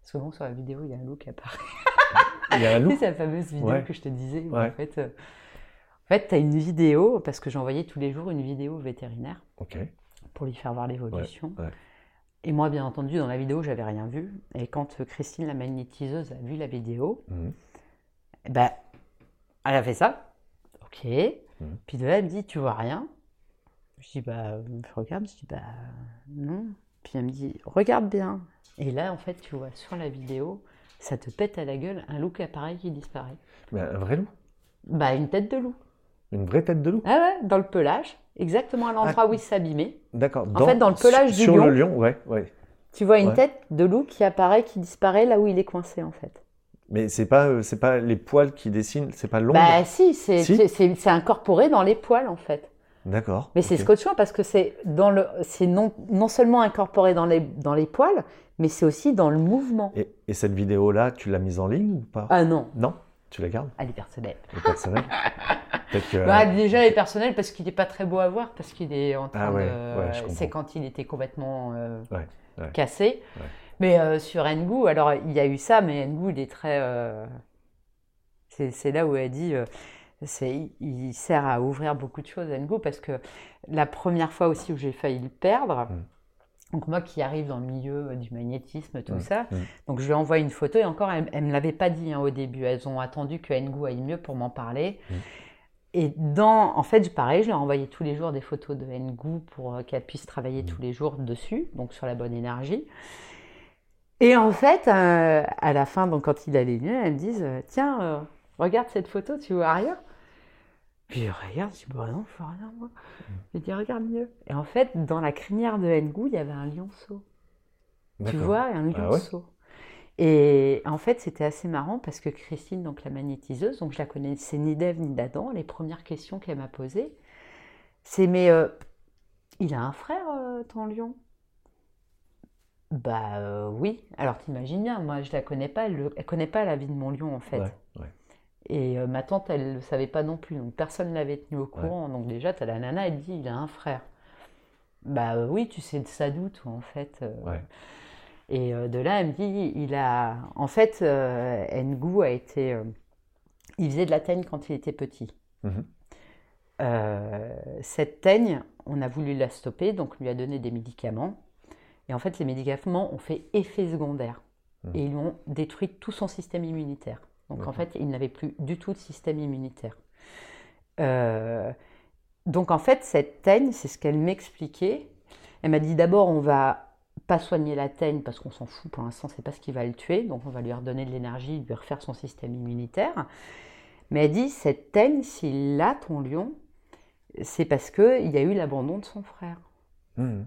Speaker 3: Parce que bon, sur la vidéo, il y a un loup qui apparaît.
Speaker 2: Il y a un loup
Speaker 3: C'est la fameuse vidéo
Speaker 2: Ouais.
Speaker 3: que je te disais. où,
Speaker 2: Ouais.
Speaker 3: En fait, euh, en fait tu as une vidéo, parce que j'envoyais tous les jours une vidéo vétérinaire pour lui faire voir l'évolution.
Speaker 2: ouais.
Speaker 3: Et moi, bien entendu, dans la vidéo, j'avais rien vu. Et quand euh, Christine, la magnétiseuse, a vu la vidéo, eh ben, elle a fait ça. Ok.
Speaker 2: Mhm.
Speaker 3: Puis de là, elle me dit, tu vois rien Je dis, bah, je regarde. Je dis, bah, non. Puis elle me dit, regarde bien. Et là, en fait, tu vois sur la vidéo, ça te pète à la gueule un loup qui apparaît qui disparaît.
Speaker 2: Mais un vrai loup?
Speaker 3: Bah, une tête de loup.
Speaker 2: Une vraie tête de loup?
Speaker 3: Ah ouais, dans le pelage, exactement à l'endroit où il s'abîmait.
Speaker 2: D'accord.
Speaker 3: fait, dans le pelage
Speaker 2: sur,
Speaker 3: du
Speaker 2: sur
Speaker 3: lion.
Speaker 2: le lion, ouais, ouais.
Speaker 3: Tu vois une
Speaker 2: Ouais.
Speaker 3: tête de loup qui apparaît, qui disparaît là où il est coincé, en fait.
Speaker 2: Mais c'est pas, euh, c'est pas les poils qui dessinent, c'est pas l'ombre.
Speaker 3: Bah si, c'est
Speaker 2: Si.
Speaker 3: incorporé dans les poils en fait.
Speaker 2: D'accord.
Speaker 3: Mais c'est scotchant parce que c'est dans le, c'est non, non seulement incorporé dans les, dans les poils, mais c'est aussi dans le mouvement.
Speaker 2: Et, et cette vidéo-là, tu l'as mise en ligne ou pas?
Speaker 3: Ah non,
Speaker 2: Non? Tu la gardes?
Speaker 3: Elle est personnelle.
Speaker 2: Le personnel Peut-être que.
Speaker 3: Bah, déjà, elle est personnelle parce qu'il n'est pas très beau à voir, parce qu'il est en train
Speaker 2: Ah ouais,
Speaker 3: de.
Speaker 2: ouais,
Speaker 3: c'est quand il était complètement euh,
Speaker 2: ouais.
Speaker 3: cassé. Mais euh, sur Ngu, alors il y a eu ça, mais Ngu, il est très. euh, c'est là où elle dit. euh, il sert à ouvrir beaucoup de choses, Ngu, parce que la première fois aussi où j'ai failli le perdre,
Speaker 2: Mm.
Speaker 3: donc moi qui arrive dans le milieu du magnétisme, tout
Speaker 2: Mm,
Speaker 3: ça,
Speaker 2: mm.
Speaker 3: donc je lui envoie une photo et encore, elle, elle me l'avait pas dit hein, au début. Elles ont attendu que Ngu aille mieux pour m'en parler. Et dans, en fait, pareil, je leur envoyais tous les jours des photos de Ngu pour qu'elle puisse travailler tous les jours dessus, donc sur la bonne énergie. Et en fait, euh, à la fin, donc quand il allait mieux, elles me disent euh, Tiens, euh, regarde cette photo, tu vois rien Puis je regarde, je dis Bah non, je vois rien, moi. Je dis Regarde mieux. Et en fait, dans la crinière de Ngu, il y avait un lionceau. Tu vois, un
Speaker 2: Ah ouais
Speaker 3: lionceau. Et en fait, c'était assez marrant parce que Christine, donc la magnétiseuse, donc je la connaissais ni d'Ève ni d'Adam, les premières questions qu'elle m'a posées, c'est Mais euh, il a un frère, ton lion? Bah euh, oui. Alors t'imagines bien, moi je la connais pas, elle, le- elle connaît pas la vie de mon lion en fait.
Speaker 2: Ouais, ouais.
Speaker 3: Et euh, ma tante, elle ne le savait pas non plus, donc personne ne l'avait tenu au courant. Donc déjà, tu as la nana, elle dit, il a un frère. Bah euh, oui, tu sais de ça d'où, toi, en fait. euh.
Speaker 2: Ouais.
Speaker 3: Et euh, de là, elle me dit, il a... En fait, euh, Ngu a été... euh, il faisait de la teigne quand il était petit.
Speaker 2: Mhm.
Speaker 3: Euh, cette teigne, on a voulu la stopper, donc on lui a donné des médicaments. Et en fait, les médicaments ont fait effet secondaire.
Speaker 2: Mhm.
Speaker 3: Et ils lui ont détruit tout son système immunitaire. Donc en fait, il n'avait plus du tout de système immunitaire. Euh, donc en fait, cette teigne, c'est ce qu'elle m'expliquait. Elle m'a dit d'abord, on va pas soigner la teigne parce qu'on s'en fout pour l'instant, c'est pas ce qui va le tuer. Donc on va lui redonner de l'énergie, lui refaire son système immunitaire. Mais elle dit, cette teigne, s'il a ton lion, c'est parce qu'il y a eu l'abandon de son frère.
Speaker 2: Mhm.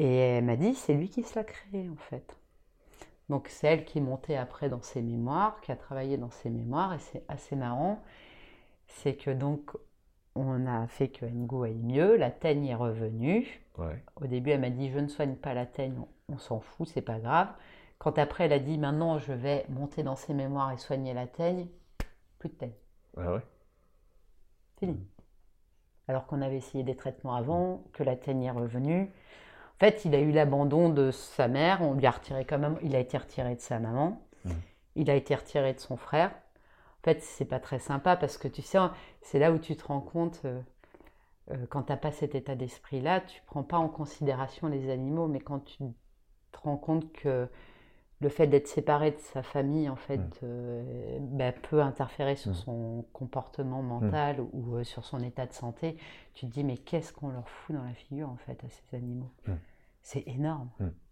Speaker 3: Et elle m'a dit, c'est lui qui se l'a créé en fait. Donc c'est elle qui est montée après dans ses mémoires, qui a travaillé dans ses mémoires, et c'est assez marrant. C'est que donc on a fait que Ngo aille mieux, la teigne est revenue.
Speaker 2: Ouais.
Speaker 3: Au début, elle m'a dit, je ne soigne pas la teigne, on, on s'en fout, c'est pas grave. Quand après, elle a dit, maintenant je vais monter dans ses mémoires et soigner la teigne, plus de teigne.
Speaker 2: Ah ouais?
Speaker 3: Fini. Alors qu'on avait essayé des traitements avant, que la teigne est revenue. En fait, il a eu l'abandon de sa mère, on lui a retiré quand même, il a été retiré de sa maman,
Speaker 2: Mhm.
Speaker 3: il a été retiré de son frère. En fait, c'est pas très sympa parce que tu sais, c'est là où tu te rends compte, euh, euh, quand t'as pas cet état d'esprit-là, tu prends pas en considération les animaux, mais quand tu te rends compte que le fait d'être séparé de sa famille, en fait,
Speaker 2: Mm.
Speaker 3: euh, bah, peut interférer sur
Speaker 2: Mm.
Speaker 3: son comportement mental ou euh, sur son état de santé, tu te dis, mais qu'est-ce qu'on leur fout dans la figure, en fait, à ces animaux?
Speaker 2: Mm.
Speaker 3: C'est énorme.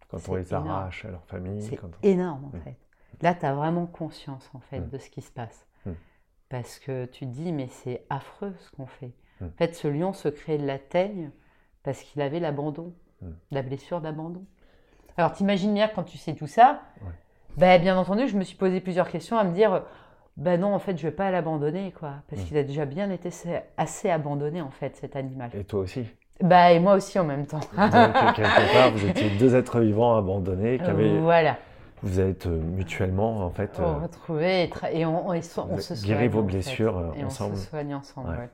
Speaker 2: Quand on les
Speaker 3: énorme.
Speaker 2: arrache à leur famille.
Speaker 3: C'est
Speaker 2: on-
Speaker 3: énorme, en
Speaker 2: Mm.
Speaker 3: fait. Là, tu as vraiment conscience, en fait,
Speaker 2: Mm.
Speaker 3: de ce qui se passe.
Speaker 2: Mm.
Speaker 3: Parce que tu te dis, mais c'est affreux ce qu'on fait.
Speaker 2: Mm.
Speaker 3: En fait, ce lion se crée de la teigne parce qu'il avait l'abandon,
Speaker 2: Mm.
Speaker 3: la blessure d'abandon. Alors, t'imagines bien quand tu sais tout ça,
Speaker 2: Ouais.
Speaker 3: ben, bien entendu, je me suis posé plusieurs questions à me dire, ben non, en fait, je vais pas l'abandonner, quoi. Parce qu'il a déjà bien été assez- abandonné, en fait, cet animal.
Speaker 2: Et toi aussi.
Speaker 3: Bah, et moi aussi en même temps.
Speaker 2: Donc, quelque part, vous étiez deux êtres vivants abandonnés qui avaient.
Speaker 3: Voilà.
Speaker 2: Vous êtes euh, mutuellement, en fait.
Speaker 3: On
Speaker 2: euh,
Speaker 3: retrouver et, tra- et on, on, so- se soigne.
Speaker 2: vos
Speaker 3: en fait.
Speaker 2: blessures, euh,
Speaker 3: et
Speaker 2: ensemble.
Speaker 3: on se soigne ensemble.
Speaker 2: Ouais.
Speaker 3: ouais.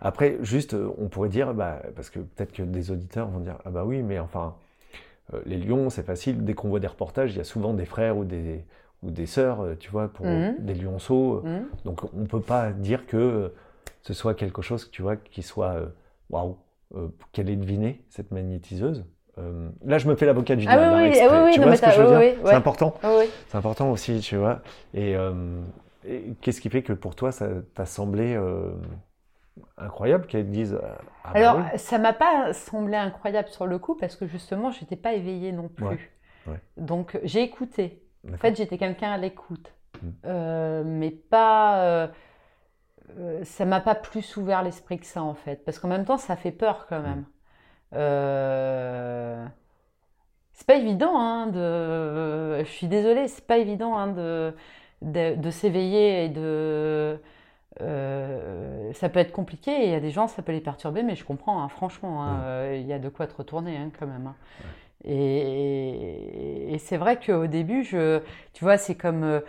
Speaker 2: Après, juste, euh, on pourrait dire, bah, parce que peut-être que des auditeurs vont dire, ah bah oui, mais enfin, euh, les lions, c'est facile. Dès qu'on voit des reportages, il y a souvent des frères ou des, ou des sœurs, euh, tu vois, pour
Speaker 3: Mhm.
Speaker 2: des lionceaux.
Speaker 3: Hmm
Speaker 2: Donc, on ne peut pas dire que euh, ce soit quelque chose, tu vois, qui soit, euh, waouh, euh, qu'elle ait deviné, cette magnétiseuse. Euh, là, je me fais l'avocat du
Speaker 3: Ah
Speaker 2: diable.
Speaker 3: oui,
Speaker 2: hein,
Speaker 3: oui, ah oui, oui,
Speaker 2: tu
Speaker 3: non,
Speaker 2: vois
Speaker 3: mais
Speaker 2: ce que
Speaker 3: t'as-
Speaker 2: je veux
Speaker 3: oui,
Speaker 2: dire?
Speaker 3: oui,
Speaker 2: C'est important.
Speaker 3: Ah oui.
Speaker 2: C'est important aussi, tu vois. Et, euh, et qu'est-ce qui fait que pour toi, ça t'a semblé euh, incroyable qu'elle dise ah bah
Speaker 3: Alors,
Speaker 2: oui.
Speaker 3: ça m'a pas semblé incroyable sur le coup parce que justement, j'étais pas éveillée non plus.
Speaker 2: Ouais, ouais.
Speaker 3: Donc, j'ai écouté. En fait, j'étais quelqu'un à l'écoute.
Speaker 2: Mm.
Speaker 3: Euh, mais pas. euh, euh, ça m'a pas plus ouvert l'esprit que ça, en fait. Parce qu'en même temps, ça fait peur quand même. Euh, C'est pas évident, hein, de. Je suis désolée, c'est pas évident, hein, de, de, de s'éveiller et de. Euh, ça peut être compliqué, et il y a des gens, ça peut les perturber, mais je comprends, hein, franchement, hein, euh, il y a de quoi te retourner hein, quand même. Et, et c'est vrai qu'au début, je, tu vois, c'est comme.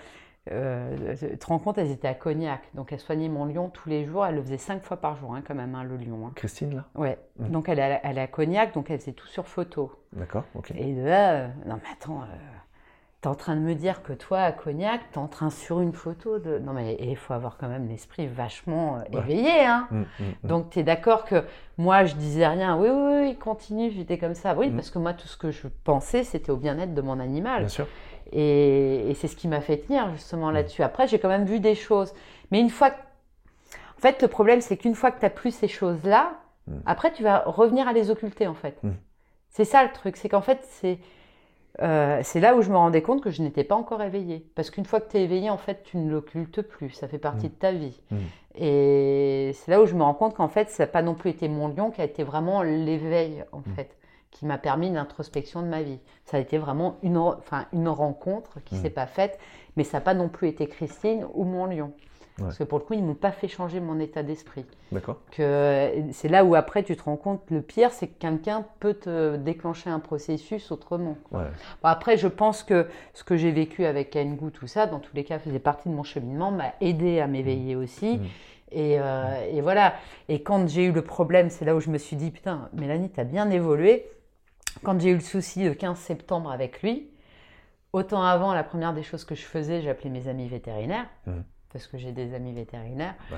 Speaker 3: Euh, tu te rends compte, elles étaient à Cognac, donc elle soignait mon lion tous les jours, elle le faisait cinq fois par jour, quand même, le lion.
Speaker 2: Christine, là?
Speaker 3: Ouais,
Speaker 2: Mm.
Speaker 3: donc elle est à, elle est à Cognac, donc elle faisait tout sur photo.
Speaker 2: D'accord, ok.
Speaker 3: Et de là, non mais attends, t'es en train de me dire que toi, à Cognac, t'es en train sur une photo de... Non mais il faut avoir quand même l'esprit vachement euh, éveillé, hein
Speaker 2: Mm, mm, mm.
Speaker 3: donc, tu es d'accord que moi, je disais rien. Oui, oui, oui, continue, j'étais comme ça. Oui, parce que moi, tout ce que je pensais, c'était au bien-être de mon animal.
Speaker 2: Bien sûr.
Speaker 3: Et, et c'est ce qui m'a fait tenir, justement, là-dessus. Après, j'ai quand même vu des choses. Mais une fois que... En fait, le problème, c'est qu'une fois que tu n'as plus ces choses-là, après, tu vas revenir à les occulter, en fait. C'est ça, le truc. C'est qu'en fait, c'est... euh, c'est là où je me rendais compte que je n'étais pas encore éveillée. Parce qu'une fois que tu es éveillée, en fait, tu ne l'occultes plus. Ça fait partie
Speaker 2: Mm.
Speaker 3: de ta vie.
Speaker 2: Mm.
Speaker 3: Et c'est là où je me rends compte qu'en fait, ça n'a pas non plus été mon lion qui a été vraiment l'éveil, en
Speaker 2: Mm.
Speaker 3: fait, qui m'a permis une introspection de ma vie. Ça a été vraiment une, enfin, une rencontre qui
Speaker 2: Mm.
Speaker 3: s'est pas faite, mais ça n'a pas non plus été Christine ou mon lion. Parce que pour le coup, ils m'ont pas fait changer mon état d'esprit.
Speaker 2: D'accord.
Speaker 3: Que c'est là où après tu te rends compte, le pire, c'est que quelqu'un peut te déclencher un processus autrement.
Speaker 2: Ouais.
Speaker 3: Bon, après, je pense que ce que j'ai vécu avec Engu, tout ça, dans tous les cas, faisait partie de mon cheminement, m'a aidé à m'éveiller aussi.
Speaker 2: Mm.
Speaker 3: Et, euh, et voilà. Et quand j'ai eu le problème, c'est là où je me suis dit, putain, Mélanie, t'as bien évolué. Quand j'ai eu le souci le 15 septembre avec lui, autant avant, la première des choses que je faisais, j'appelais mes amis vétérinaires,
Speaker 2: Mhm.
Speaker 3: Parce que j'ai des amis vétérinaires.
Speaker 2: Ouais.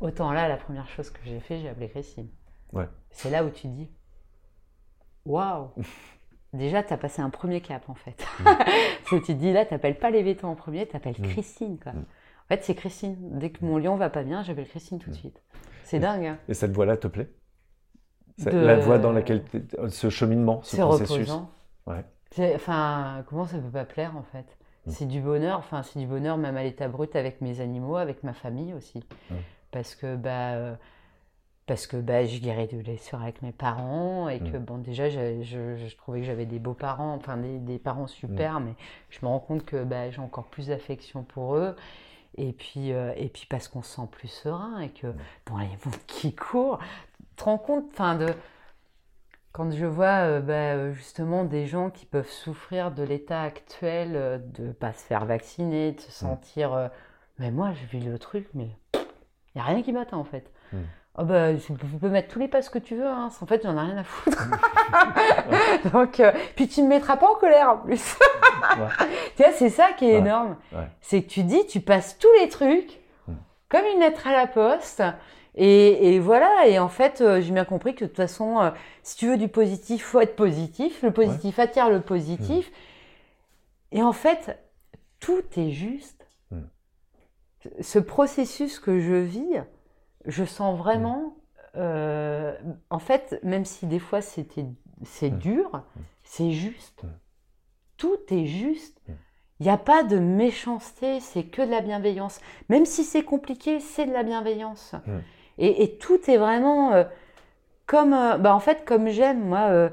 Speaker 3: Autant là, la première chose que j'ai fait, j'ai appelé Christine.
Speaker 2: Ouais.
Speaker 3: C'est là où tu dis, waouh Déjà, tu as passé un premier cap en fait. C'est- tu te dis là, tu n'appelles pas les vétos en premier, tu appelles
Speaker 2: Mm.
Speaker 3: Christine. Quoi.
Speaker 2: Mm.
Speaker 3: En fait, c'est Christine. Dès que mon lion va pas bien, j'appelle Christine tout de suite. C'est
Speaker 2: Mm.
Speaker 3: dingue. hein.
Speaker 2: Et cette voie-là te plaît? C'est
Speaker 3: De-
Speaker 2: La voie dans laquelle t'es- ce cheminement, ce processus?
Speaker 3: reposant.
Speaker 2: Ouais.
Speaker 3: Enfin, comment ça peut pas plaire en fait?
Speaker 2: Mm.
Speaker 3: C'est du bonheur. Enfin, c'est du bonheur même à l'état brut avec mes animaux, avec ma famille aussi.
Speaker 2: Mm.
Speaker 3: Parce que bah. euh, parce que bah, je guéris de blessures avec mes parents et que
Speaker 2: Mm.
Speaker 3: bon déjà je, je- je trouvais que j'avais des beaux parents, enfin des, des parents super, mais je me rends compte que bah, j'ai encore plus d'affection pour eux. Et puis, euh, et puis parce qu'on se sent plus serein et que
Speaker 2: Mm.
Speaker 3: dans les mondes qui courent, tu te rends compte enfin, de, quand je vois euh, bah, euh, justement des gens qui peuvent souffrir de l'état actuel, euh, de ne pas se faire vacciner, de se sentir... euh, mais moi, je vis le truc, mais il n'y a rien qui m'atteint en fait.
Speaker 2: Mm.
Speaker 3: Oh bah, tu peux tu peux mettre tous les passes que tu veux, hein. en fait, j'en ai rien à foutre. Donc, euh, puis tu ne me mettras pas en colère en plus. Tu vois, c'est ça qui est
Speaker 2: Ouais.
Speaker 3: énorme.
Speaker 2: Ouais.
Speaker 3: C'est que tu dis, tu passes tous les trucs
Speaker 2: Mm.
Speaker 3: comme une lettre à la poste. Et, et voilà, et en fait, euh, j'ai bien compris que de toute façon, euh, si tu veux du positif, faut être positif. Le positif attire le positif. Et en fait, tout est juste.
Speaker 2: Mm.
Speaker 3: Ce processus que je vis, je sens vraiment, euh, en fait, même si des fois c'était, c'est dur, c'est juste. Tout est juste. Il n'y a pas de méchanceté, c'est que de la bienveillance. Même si c'est compliqué, c'est de la bienveillance. Et, et tout est vraiment euh, comme, euh, bah en fait, comme j'aime, moi, euh,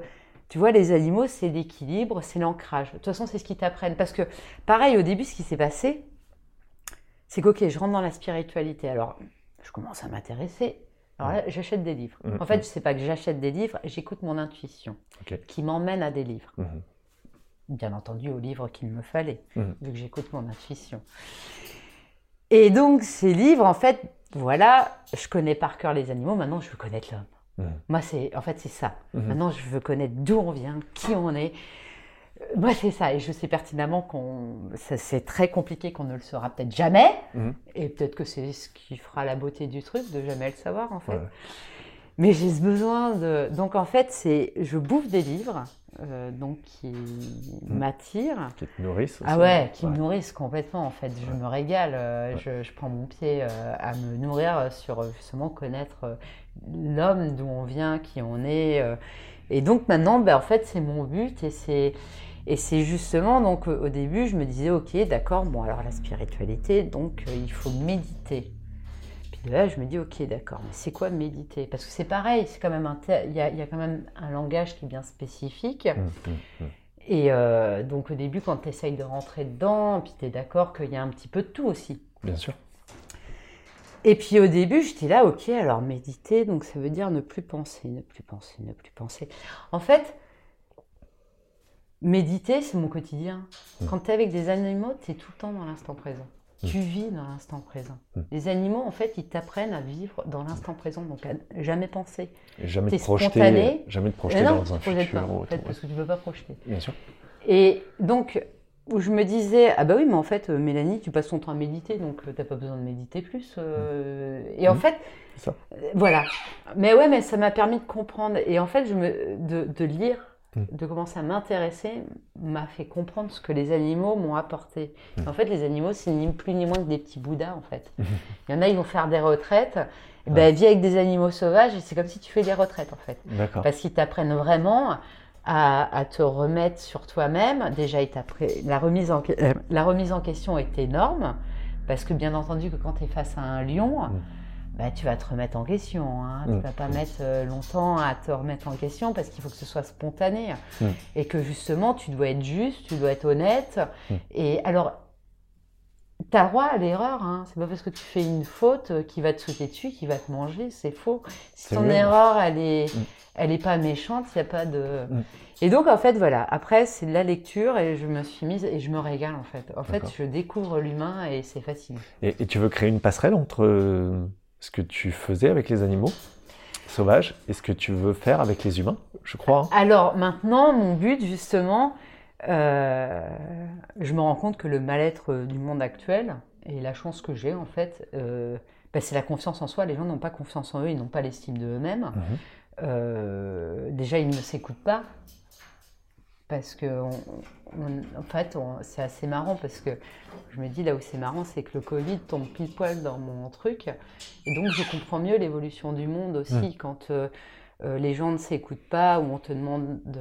Speaker 3: tu vois, les animaux, c'est l'équilibre, c'est l'ancrage. De toute façon, c'est ce qu'ils t'apprennent. Parce que, pareil, au début, ce qui s'est passé, c'est qu'ok, je rentre dans la spiritualité. Alors, je commence à m'intéresser. Alors là, j'achète des livres.
Speaker 2: Mm,
Speaker 3: En fait, je sais pas que j'achète des livres, j'écoute mon intuition qui m'emmène à des livres.
Speaker 2: Mhm.
Speaker 3: Bien entendu, aux livres qu'il me fallait,
Speaker 2: Mhm.
Speaker 3: vu que j'écoute mon intuition. Et donc, ces livres, en fait, voilà, je connais par cœur les animaux, maintenant je veux connaître l'homme.
Speaker 2: Mhm.
Speaker 3: Moi, c'est, en fait, c'est ça.
Speaker 2: Mhm.
Speaker 3: Maintenant, je veux connaître d'où on vient, qui on est. Euh, Moi, c'est ça. Et je sais pertinemment qu'on, c'est très compliqué qu'on ne le saura peut-être jamais.
Speaker 2: Mhm.
Speaker 3: Et peut-être que c'est ce qui fera la beauté du truc, de jamais le savoir, en fait.
Speaker 2: Ouais.
Speaker 3: Mais j'ai ce besoin de. Donc, en fait, c'est, je bouffe des livres, euh, donc qui m'attirent.
Speaker 2: Qui te nourrissent
Speaker 3: Ah
Speaker 2: aussi.
Speaker 3: ouais, qui me nourrissent complètement en fait. Je me régale. euh,
Speaker 2: Ouais.
Speaker 3: je, je prends mon pied euh, à me nourrir sur justement connaître l'homme, d'où on vient, qui on est. Et donc maintenant, ben, en fait, c'est mon but et c'est. Et c'est justement, donc au début, je me disais, ok, d'accord, bon, alors la spiritualité, donc il faut méditer. De là, je me dis, ok, d'accord, mais c'est quoi méditer? Parce que c'est pareil, c'est quand même il y a, il y a quand même un langage qui est bien spécifique.
Speaker 2: Mhm. Mhm.
Speaker 3: Et euh, donc au début, quand tu essayes de rentrer dedans, puis tu es d'accord qu'il y a un petit peu de tout aussi.
Speaker 2: Bien sûr.
Speaker 3: Et puis au début, j'étais là, ok, alors méditer, donc ça veut dire ne plus penser, ne plus penser, ne plus penser. En fait, méditer, c'est mon quotidien. Quand tu es avec des animaux, tu es tout le temps dans l'instant présent.
Speaker 2: Mm.
Speaker 3: Tu vis dans l'instant présent.
Speaker 2: Mm.
Speaker 3: Les animaux, en fait, ils t'apprennent à vivre dans l'instant présent, donc à jamais penser.
Speaker 2: Et jamais te projeter,
Speaker 3: spontané.
Speaker 2: jamais te projeter
Speaker 3: non,
Speaker 2: dans un futur
Speaker 3: pas, en fait, parce que tu ne peux pas projeter.
Speaker 2: Bien sûr.
Speaker 3: Et donc, où je me disais, ah bah oui, mais en fait, euh, Mélanie, tu passes ton temps à méditer, donc tu t'as pas besoin de méditer plus. euh. Et en fait,
Speaker 2: ça.
Speaker 3: euh, voilà. Mais ouais, mais ça m'a permis de comprendre. Et en fait, je me, de, de lire. De commencer à m'intéresser, m'a fait comprendre ce que les animaux m'ont apporté.
Speaker 2: Mhm.
Speaker 3: En fait, les animaux, c'est ni plus ni moins que des petits bouddhas, en fait.
Speaker 2: Mhm.
Speaker 3: Il y en a, ils vont faire des retraites. Et
Speaker 2: Ouais.
Speaker 3: ben, vis avec des animaux sauvages, et c'est comme si tu fais des retraites, en fait. Parce qu'ils t'apprennent vraiment à, à te remettre sur toi-même. Déjà, ils la, remise en, euh, la remise en question est énorme. Parce que bien entendu que quand tu es face à un lion,
Speaker 2: Mm.
Speaker 3: Bah, tu vas te remettre en question. Hein. Tu
Speaker 2: Mm.
Speaker 3: vas pas mettre euh, longtemps à te remettre en question parce qu'il faut que ce soit spontané.
Speaker 2: Mm.
Speaker 3: Et que justement, tu dois être juste, tu dois être honnête.
Speaker 2: Mm.
Speaker 3: Et alors, T'as le droit à l'erreur, hein. c'est pas parce que tu fais une faute qui va te sauter dessus, qui va te manger, c'est faux. Si ton erreur, elle est, elle est pas méchante, il n'y a pas de. Et donc, en fait, voilà, après, c'est de la lecture et je me suis mise et je me régale, en fait. En fait, je découvre l'humain et c'est.
Speaker 2: Et, et tu veux créer une passerelle entre euh, ce que tu faisais avec les animaux sauvages et ce que tu veux faire avec les humains, je crois. hein.
Speaker 3: Alors maintenant, mon but, justement, euh, je me rends compte que le mal-être du monde actuel et la chance que j'ai, en fait, euh, bah, c'est la confiance en soi. Les gens n'ont pas confiance en eux, ils n'ont pas l'estime d'eux-mêmes.
Speaker 2: Mhm.
Speaker 3: Euh, déjà, ils ne s'écoutent pas. Parce que, on- on- en fait, c'est assez marrant parce que je me dis là où c'est marrant, c'est que le Covid tombe pile poil dans mon truc. Et donc, je comprends mieux l'évolution du monde aussi quand euh, euh, les gens ne s'écoutent pas ou on te demande de,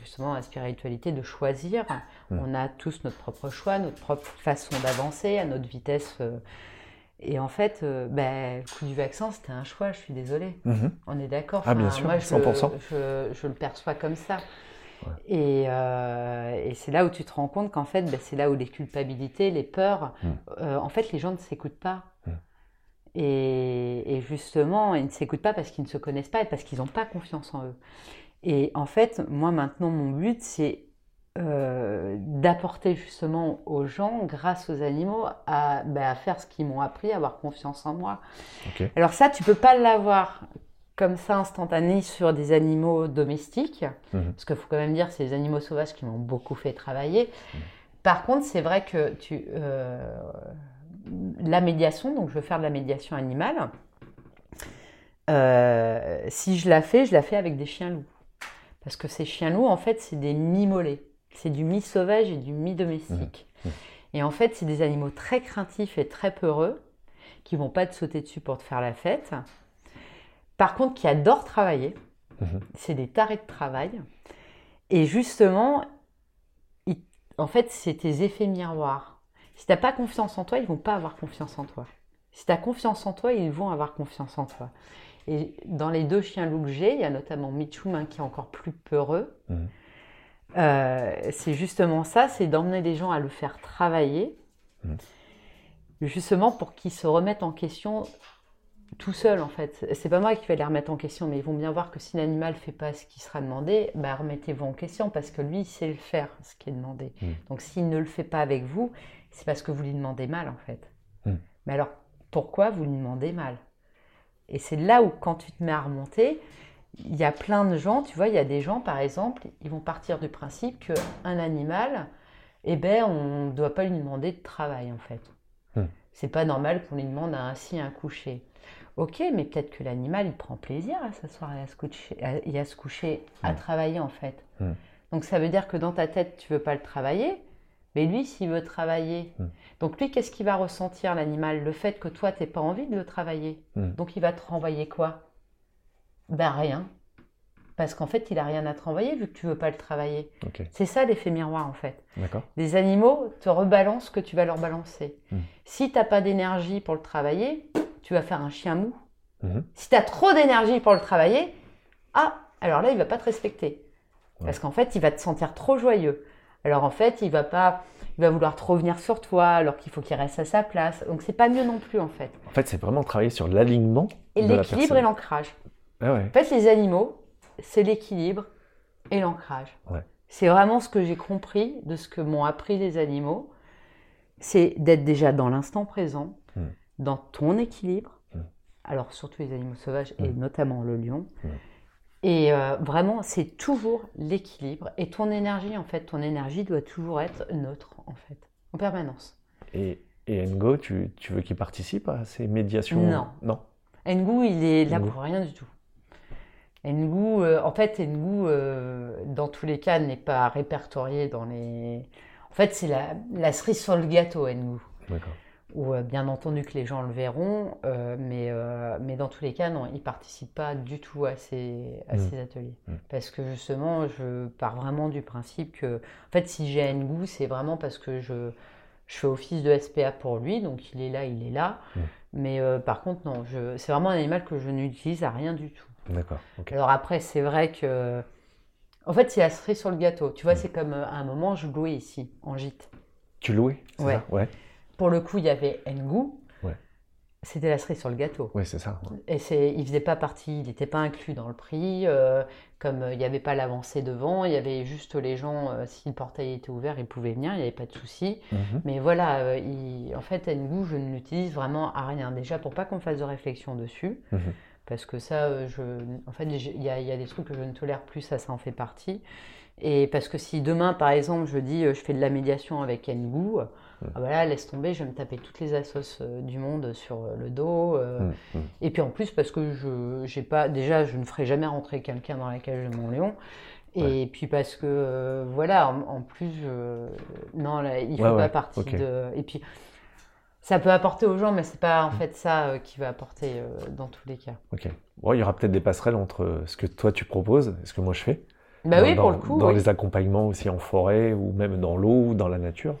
Speaker 3: justement, la spiritualité, de choisir. On a tous notre propre choix, notre propre façon d'avancer à notre vitesse. euh. et en fait, euh, ben, le coup du vaccin, c'était un choix, je suis désolée.
Speaker 2: Mhm.
Speaker 3: On est d'accord.
Speaker 2: Ah, bien sûr,
Speaker 3: moi, je,
Speaker 2: 100%.
Speaker 3: Je, je le perçois comme ça.
Speaker 2: Ouais.
Speaker 3: Et, euh, et c'est là où tu te rends compte qu'en fait, ben, c'est là où les culpabilités, les peurs,
Speaker 2: Mm.
Speaker 3: euh, en fait, les gens ne s'écoutent pas.
Speaker 2: Mm.
Speaker 3: Et, et justement, ils ne s'écoutent pas parce qu'ils ne se connaissent pas et parce qu'ils n'ont pas confiance en eux. Et en fait, moi maintenant, mon but, c'est euh, d'apporter justement aux gens, grâce aux animaux, à, ben, à faire ce qu'ils m'ont appris, à avoir confiance en moi. Alors ça, tu peux pas l'avoir comme ça instantané sur des animaux domestiques,
Speaker 2: Mhm.
Speaker 3: parce qu'il faut quand même dire, c'est les animaux sauvages qui m'ont beaucoup fait travailler. Par contre, c'est vrai que tu, euh, la médiation, donc je veux faire de la médiation animale. euh, si je la fais, je la fais avec des chiens loups. Parce que ces chiens loups, en fait, c'est des mi-molés. C'est du mi-sauvage et du mi-domestique.
Speaker 2: Mhm.
Speaker 3: Et en fait, c'est des animaux très craintifs et très peureux, qui vont pas te sauter dessus pour te faire la fête. Par contre, qui adorent travailler.
Speaker 2: Mhm.
Speaker 3: C'est des tarés de travail. Et justement, ils- en fait, c'est tes effets miroirs. Si tu n'as pas confiance en toi, ils vont pas avoir confiance en toi. Si tu as confiance en toi, ils vont avoir confiance en toi. Et dans les deux chiens loups que j'ai, il y a notamment Michoum hein, qui est encore plus peureux.
Speaker 2: Mhm.
Speaker 3: Euh, c'est justement ça, c'est d'emmener les gens à le faire travailler,
Speaker 2: Mhm.
Speaker 3: justement pour qu'ils se remettent en question tout seul en fait. C'est pas moi qui vais les remettre en question, mais ils vont bien voir que si l'animal fait pas ce qui sera demandé, bah remettez-vous en question parce que lui il sait le faire, ce qui est demandé.
Speaker 2: Mm.
Speaker 3: Donc s'il ne le fait pas avec vous, c'est parce que vous lui demandez mal en fait.
Speaker 2: Mm.
Speaker 3: Mais alors pourquoi vous lui demandez mal? Et c'est là où quand tu te mets à remonter, il y a plein de gens, tu vois, il y a des gens par exemple, ils vont partir du principe que un animal, eh ben on ne doit pas lui demander de travail en fait.
Speaker 2: Mm.
Speaker 3: C'est pas normal qu'on lui demande un assis, un coucher. Ok, mais peut-être que l'animal, il prend plaisir à s'asseoir et à se coucher, à- et à, se coucher, à travailler en fait.
Speaker 2: Mm.
Speaker 3: Donc ça veut dire que dans ta tête, tu veux pas le travailler, mais lui, s'il veut travailler,
Speaker 2: Mm.
Speaker 3: donc lui, qu'est-ce qu'il va ressentir, l'animal? Le fait que toi, tu pas envie de le travailler.
Speaker 2: Mm.
Speaker 3: Donc il va te renvoyer quoi? Ben rien. Parce qu'en fait, il a rien à te renvoyer vu que tu veux pas le travailler.
Speaker 2: Ok,
Speaker 3: C'est ça l'effet miroir en fait. Les animaux te rebalancent ce que tu vas leur balancer. Si tu n'as pas d'énergie pour le travailler, tu vas faire un chien mou.
Speaker 2: Mhm.
Speaker 3: Si tu as trop d'énergie pour le travailler, ah, alors là, il va pas te respecter. Parce qu'en fait, il va te sentir trop joyeux. Alors en fait, il va pas, il va vouloir trop venir sur toi, alors qu'il faut qu'il reste à sa place. Donc c'est pas mieux non plus en fait.
Speaker 2: En fait, c'est vraiment travailler sur l'alignement
Speaker 3: Et
Speaker 2: la
Speaker 3: l'équilibre et l'ancrage.
Speaker 2: Ah ouais.
Speaker 3: En fait, les animaux, c'est l'équilibre et l'ancrage.
Speaker 2: Ouais.
Speaker 3: C'est vraiment ce que j'ai compris de ce que m'ont appris les animaux. C'est d'être déjà dans l'instant présent. Dans ton équilibre.
Speaker 2: Mm.
Speaker 3: Alors, surtout les animaux sauvages et
Speaker 2: Mm.
Speaker 3: notamment le lion.
Speaker 2: Mm.
Speaker 3: Et euh, vraiment, c'est toujours l'équilibre. Et ton énergie, en fait, ton énergie doit toujours être neutre, en fait, en permanence.
Speaker 2: Et, et Ngo, tu, tu veux qu'il participe à ces médiations?
Speaker 3: Non.
Speaker 2: Non.
Speaker 3: Ngu, il est là pour rien du tout. Ngu, euh, en fait, Ngu, euh, dans tous les cas, n'est pas répertorié dans les. En fait, c'est la, la cerise sur le gâteau, Ngu.
Speaker 2: D'accord.
Speaker 3: Ou euh, bien entendu que les gens le verront, euh, mais, euh, mais dans tous les cas, non, il ne participe pas du tout à ces, à
Speaker 2: Mm.
Speaker 3: ces ateliers.
Speaker 2: Mm.
Speaker 3: Parce que justement, je pars vraiment du principe que, en fait, si j'ai Ngu, c'est vraiment parce que je, je fais office de SPA pour lui, donc il est là, il est là.
Speaker 2: Mm.
Speaker 3: Mais euh, par contre, non, je, c'est vraiment un animal que je n'utilise à rien du tout.
Speaker 2: D'accord. Ok.
Speaker 3: Alors après, c'est vrai que. En fait, c'est la cerise sur le gâteau. Tu vois, c'est comme à un moment, je louais ici, en gîte.
Speaker 2: Tu louais
Speaker 3: Ouais.
Speaker 2: ça? Ouais.
Speaker 3: Pour le coup, il y avait Ngu.
Speaker 2: Ouais.
Speaker 3: C'était la cerise sur le gâteau.
Speaker 2: Oui, c'est ça. ouais.
Speaker 3: Et c'est, il faisait pas partie, il n'était pas inclus dans le prix. euh, comme euh, il n'y avait pas l'avancée devant, il y avait juste les gens, euh, si le portail était ouvert, ils pouvaient venir, il n'y avait pas de souci.
Speaker 2: Mhm.
Speaker 3: Mais voilà, euh, il- en fait, Ngu, je ne l'utilise vraiment à rien. Déjà, pour pas qu'on fasse de réflexion dessus.
Speaker 2: Mhm.
Speaker 3: Parce que ça, je, en fait, il y y a des trucs que je ne tolère plus, ça, ça en fait partie. Et parce que si demain, par exemple, je dis je fais de la médiation avec Ngu, ah bah là, laisse tomber, je vais me taper toutes les assos euh, du monde sur euh, le dos. euh,
Speaker 2: Mhm. Mhm.
Speaker 3: et puis en plus, parce que je j'ai pas, déjà, je ne ferai jamais rentrer quelqu'un dans la cage de mon lion. Et puis parce que, euh, voilà, en, en plus, non, là, il ne fait
Speaker 2: Ouais,
Speaker 3: pas partie de. Et puis, ça peut apporter aux gens, mais c'est pas en fait ça euh, qui va apporter dans tous les cas.
Speaker 2: Ok. Bon, il y aura peut-être des passerelles entre ce que toi tu proposes et ce que moi je fais.
Speaker 3: Bah
Speaker 2: Dans-
Speaker 3: oui, pour
Speaker 2: dans-
Speaker 3: le coup.
Speaker 2: Dans
Speaker 3: oui.
Speaker 2: les accompagnements aussi en forêt ou même dans l'eau ou dans la nature.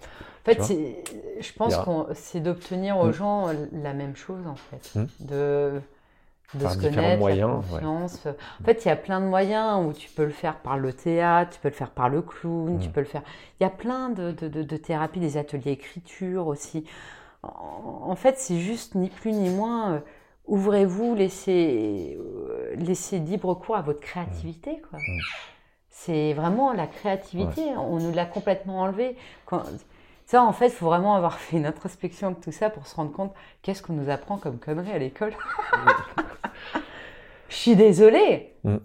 Speaker 3: En fait, je pense que c'est d'obtenir aux
Speaker 2: Mm.
Speaker 3: gens la même chose, en fait.
Speaker 2: Mm.
Speaker 3: De, de
Speaker 2: Par
Speaker 3: se connaître,
Speaker 2: moyens,
Speaker 3: la
Speaker 2: ouais.
Speaker 3: confiance. En fait, il y a plein de moyens où tu peux le faire par le théâtre, tu peux le faire par le clown, tu
Speaker 2: Mm.
Speaker 3: peux le faire... Il y a plein de, de, de- de thérapies, des ateliers écriture aussi. En, en fait, c'est juste ni plus ni moins... euh, Ouvrez-vous, laissez, euh, laissez libre cours à votre créativité, quoi.
Speaker 2: Mm.
Speaker 3: C'est vraiment la créativité, on nous l'a complètement enlevé. Quand- Ça, en fait, il faut vraiment avoir fait une introspection de tout ça pour se rendre compte qu'est-ce qu'on nous apprend comme conneries à l'école. Je suis désolée.
Speaker 2: Mhm.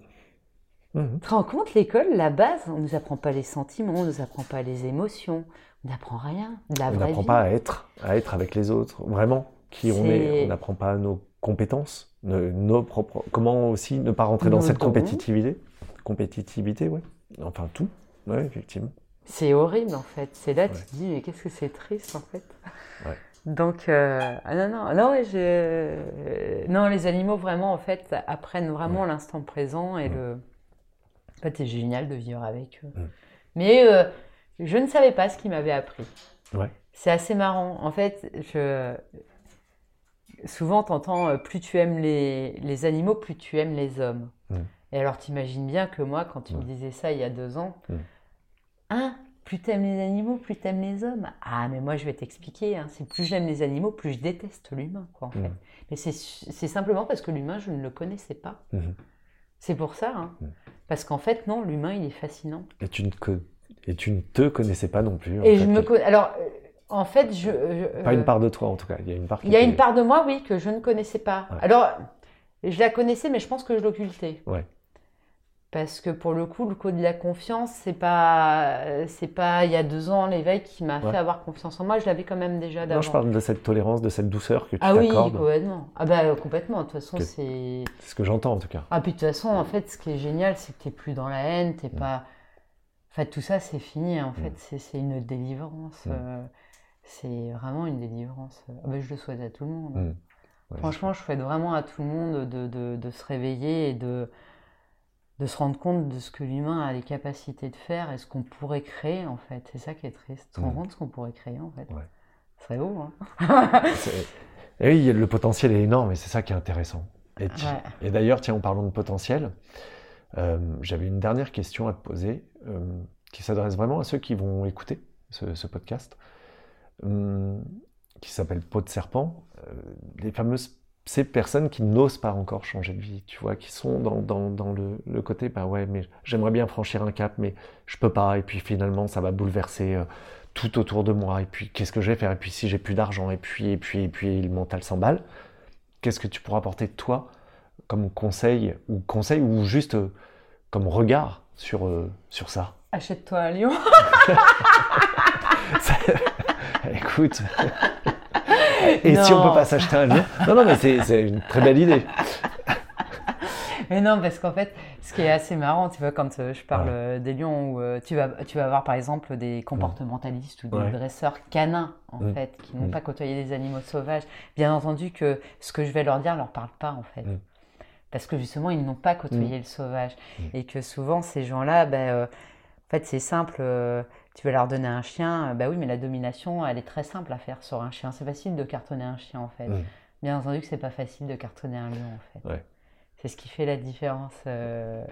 Speaker 3: Tu te rends compte, l'école, la base, on nous apprend pas les sentiments, on nous apprend pas les émotions, on n'apprend rien. de La
Speaker 2: on n'apprend pas à être, à être avec les autres, vraiment qui on est. On n'apprend pas nos compétences, ne- nos propres. Comment aussi ne pas rentrer dans cette
Speaker 3: dons.
Speaker 2: compétitivité, compétitivité, ouais. Enfin tout, ouais, effectivement.
Speaker 3: C'est horrible en fait. C'est là, tu
Speaker 2: Ouais.
Speaker 3: te dis, mais qu'est-ce que c'est triste en fait.
Speaker 2: Ouais.
Speaker 3: Donc, euh, ah non, non, non, je- euh, non, les animaux vraiment en fait apprennent vraiment l'instant présent et le. En fait, c'est génial de vivre avec eux. Mais euh, je ne savais pas ce qu'ils m'avaient appris. C'est assez marrant. En fait, je... souvent, t'entends plus tu aimes les, les animaux, plus tu aimes les hommes.
Speaker 2: Mm.
Speaker 3: Et alors, t'imagines bien que moi, quand tu me disais ça il y a deux ans. Hein Plus t'aimes les animaux, plus t'aimes les hommes. Ah, mais moi, je vais t'expliquer. Hein. C'est plus j'aime les animaux, plus je déteste l'humain, quoi, en fait.
Speaker 2: Mm.
Speaker 3: Mais c'est simplement parce que l'humain, je ne le connaissais pas.
Speaker 2: Mhm.
Speaker 3: C'est pour ça. hein.
Speaker 2: Mm.
Speaker 3: Parce qu'en fait, non, l'humain, il est fascinant.
Speaker 2: Et tu ne co- et tu ne te connaissais pas non plus. en
Speaker 3: Et
Speaker 2: fait.
Speaker 3: je me connais. Alors, euh, en fait, je. je-
Speaker 2: Pas
Speaker 3: euh,
Speaker 2: une part de toi en tout cas. Il y a une part.
Speaker 3: Il y a une part de moi, oui, que je ne connaissais pas.
Speaker 2: Ouais.
Speaker 3: Alors, je la connaissais, mais je pense que je l'occultais.
Speaker 2: Ouais.
Speaker 3: Parce que pour le coup, le code de la confiance, c'est pas, c'est pas il y a deux ans l'éveil qui m'a
Speaker 2: Ouais.
Speaker 3: fait avoir confiance en moi. Je l'avais quand même déjà d'avant.
Speaker 2: Non, je parle de cette tolérance, de cette douceur que tu
Speaker 3: Ah oui,
Speaker 2: t'accordes.
Speaker 3: complètement. Ah bah complètement. De toute façon,
Speaker 2: Que-
Speaker 3: c'est.
Speaker 2: C'est ce que j'entends en tout cas.
Speaker 3: Ah puis de toute façon, en fait, ce qui est génial, c'est que t'es plus dans la haine, t'es
Speaker 2: Mm.
Speaker 3: pas. En fait, tout ça, c'est fini. En fait,
Speaker 2: Mm.
Speaker 3: c'est c'est une délivrance.
Speaker 2: Mm.
Speaker 3: euh, C'est vraiment une délivrance. Ah bah, je le souhaite à tout le monde.
Speaker 2: Ouais,
Speaker 3: Franchement, je souhaite vraiment à tout le monde de, de- de se réveiller et de, de se rendre compte de ce que l'humain a les capacités de faire et ce qu'on pourrait créer en fait. C'est ça qui est triste. Te rends
Speaker 2: Mm.
Speaker 3: compte de ce qu'on pourrait créer en fait.
Speaker 2: Ouais.
Speaker 3: Ce serait beau, hein
Speaker 2: Et oui, le potentiel est énorme et c'est ça qui est intéressant. Et, ti-
Speaker 3: Ouais.
Speaker 2: et d'ailleurs, tiens, en parlant de potentiel, euh, j'avais une dernière question à te poser euh, qui s'adresse vraiment à ceux qui vont écouter ce, ce podcast, hum, qui s'appelle Peau de serpent. Euh, les fameuses ces personnes qui n'osent pas encore changer de vie, tu vois, qui sont dans, dans, dans le, le côté, bah ouais, mais j'aimerais bien franchir un cap, mais je peux pas, et puis finalement ça va bouleverser euh, tout autour de moi, et puis qu'est-ce que je vais faire, et puis si j'ai plus d'argent, et puis, et puis, et puis le mental s'emballe, qu'est-ce que tu pourras apporter toi comme conseil, ou conseil, ou juste euh, comme regard sur, euh, sur ça?
Speaker 3: Achète-toi un lion.
Speaker 2: Écoute. Et si on peut pas s'acheter un lion Non, non, mais c'est une très belle idée.
Speaker 3: Mais non, parce qu'en fait, ce qui est assez marrant, tu vois, quand euh, je parle
Speaker 2: Ouais.
Speaker 3: euh, des lions, où euh, tu, vas, tu vas avoir par exemple des comportementalistes ou des
Speaker 2: Ouais.
Speaker 3: dresseurs canins, en fait, qui n'ont pas côtoyé des animaux sauvages. Bien entendu que ce que je vais leur dire leur parle pas, en fait. Parce que justement, ils n'ont pas côtoyé le sauvage. Et que souvent, ces gens-là, ben, en fait, c'est simple. Tu vas leur donner un chien, euh, bah oui, mais la domination, elle est très simple à faire sur un chien. C'est facile de cartonner un chien, en fait.
Speaker 2: Mm.
Speaker 3: Bien entendu que c'est pas facile de cartonner un lion, en fait.
Speaker 2: Ouais.
Speaker 3: C'est ce qui fait la différence. euh,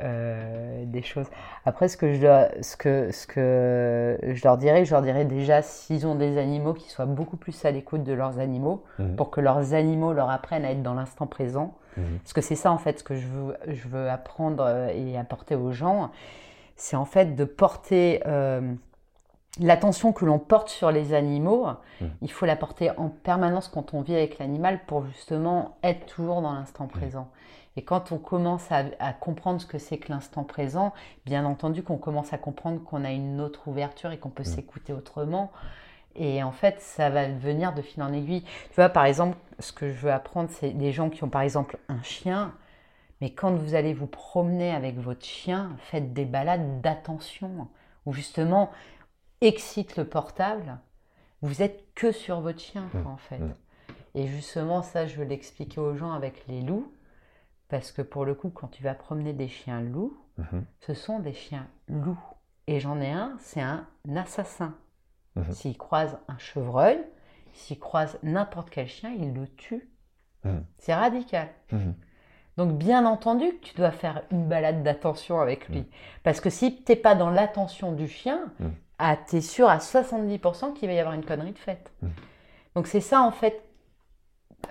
Speaker 3: euh, des choses. Après, ce que, je leur, ce, que, ce que je leur dirais, je leur dirais déjà s'ils ont des animaux, qu'ils soient beaucoup plus à l'écoute de leurs animaux,
Speaker 2: Mhm.
Speaker 3: pour que leurs animaux leur apprennent à être dans l'instant présent.
Speaker 2: Mhm.
Speaker 3: Parce que c'est ça, en fait, ce que je veux, je veux apprendre et apporter aux gens. C'est en fait de porter euh, l'attention que l'on porte sur les animaux.
Speaker 2: Mhm.
Speaker 3: Il faut la porter en permanence quand on vit avec l'animal pour justement être toujours dans l'instant présent. Et quand on commence à, à comprendre ce que c'est que l'instant présent, bien entendu qu'on commence à comprendre qu'on a une autre ouverture et qu'on peut s'écouter autrement. Et en fait, ça va venir de fil en aiguille. Tu vois, par exemple, ce que je veux apprendre, c'est des gens qui ont par exemple un chien. Mais quand vous allez vous promener avec votre chien, faites des balades d'attention où justement excite le portable. Vous êtes que sur votre chien, quoi, en fait.
Speaker 2: mmh.
Speaker 3: Et justement, ça, je veux l'expliquer aux gens avec les loups. Parce que pour le coup, quand tu vas promener des chiens loups,
Speaker 2: Mhm.
Speaker 3: ce sont des chiens loups. Et j'en ai un, c'est un assassin. S'il croise un chevreuil, s'il croise n'importe quel chien, il le tue. C'est radical. Donc bien entendu que tu dois faire une balade d'attention avec lui. Parce que si tu n'es pas dans l'attention du chien,
Speaker 2: Mm.
Speaker 3: ah, tu es sûr à 70% qu'il va y avoir une connerie de faite.
Speaker 2: Mm.
Speaker 3: Donc c'est ça en fait.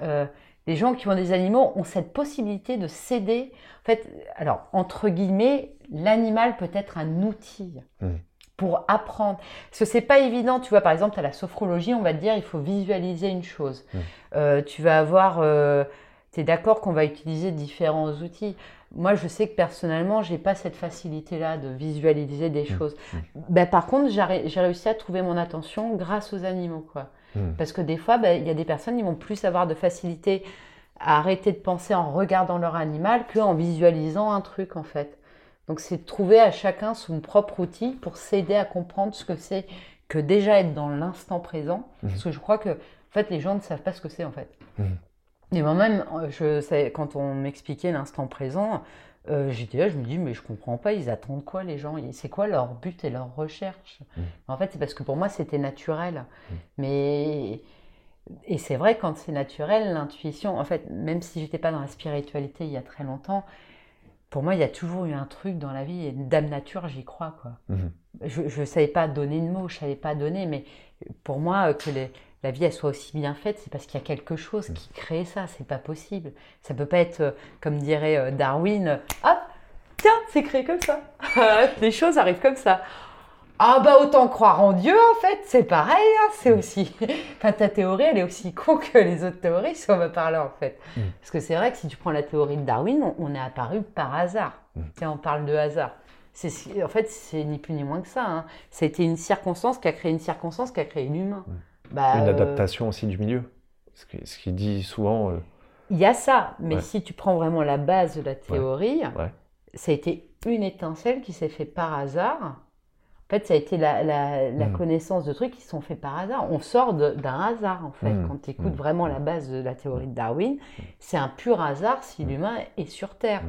Speaker 3: Euh, les gens qui ont des animaux ont cette possibilité de céder. En fait, alors entre guillemets, l'animal peut être un outil
Speaker 2: Mm.
Speaker 3: pour apprendre. Parce que c'est pas évident, tu vois, par exemple, à la sophrologie, on va te dire il faut visualiser une chose.
Speaker 2: Mm.
Speaker 3: Euh, tu vas avoir, tu es d'accord qu'on va utiliser différents outils. Moi, je sais que personnellement, j'ai pas cette facilité-là de visualiser des choses. Ben, par contre, j'ai ré- j'ai réussi à trouver mon attention grâce aux animaux, quoi.
Speaker 2: Mhm.
Speaker 3: Parce que des fois, ben, il y a des personnes qui vont plus avoir de facilité à arrêter de penser en regardant leur animal qu'en visualisant un truc, en fait. Donc, c'est de trouver à chacun son propre outil pour s'aider à comprendre ce que c'est que déjà être dans l'instant présent. Parce que je crois que, en fait, les gens ne savent pas ce que c'est, en fait. Et moi-même, euh, je, sais- quand on m'expliquait l'instant présent, euh, j'étais là, je me dis, mais je comprends pas, ils attendent quoi les gens? C'est quoi leur but et leur recherche?
Speaker 2: Mhm.
Speaker 3: En fait, c'est parce que pour moi, c'était naturel. Mais. Et c'est vrai, quand c'est naturel, l'intuition, en fait, même si j'étais pas dans la spiritualité il y a très longtemps, pour moi, il y a toujours eu un truc dans la vie, et Dame Nature, j'y crois, quoi.
Speaker 2: Mhm.
Speaker 3: Je ne savais pas donner de mots, je savais pas donner, mais pour moi, euh, que les- la vie elle soit aussi bien faite, c'est parce qu'il y a quelque chose qui crée ça, c'est pas possible. Ça peut pas être, euh, comme dirait euh, Darwin, euh, ah, tiens, c'est créé comme ça. les choses arrivent comme ça. Ah bah autant croire en Dieu en fait, c'est pareil, hein, c'est aussi... Enfin ta théorie elle est aussi con que les autres théories si on va parler en fait.
Speaker 2: Mm.
Speaker 3: Parce que c'est vrai que si tu prends la théorie de Darwin, on, est apparu par hasard.
Speaker 2: Mm.
Speaker 3: Tiens, on parle de hasard. C'est, ce- en fait, c'est ni plus ni moins que ça. Hein. Été une circonstance qui a créé une circonstance qui a créé l'humain. Bah,
Speaker 2: Une
Speaker 3: euh,
Speaker 2: adaptation aussi du milieu. Ce qui, ce qui dit souvent. euh,
Speaker 3: Il y a ça, mais
Speaker 2: Ouais.
Speaker 3: si tu prends vraiment la base de la théorie,
Speaker 2: ouais.
Speaker 3: ça a été une étincelle qui s'est fait par hasard. En fait, ça a été la, la- la
Speaker 2: Mm.
Speaker 3: connaissance de trucs qui se sont faits par hasard. On sort d'un hasard, en fait.
Speaker 2: Mm.
Speaker 3: Quand tu écoutes
Speaker 2: Mm.
Speaker 3: vraiment la base de la théorie de Darwin, c'est un pur hasard si l'humain est sur Terre.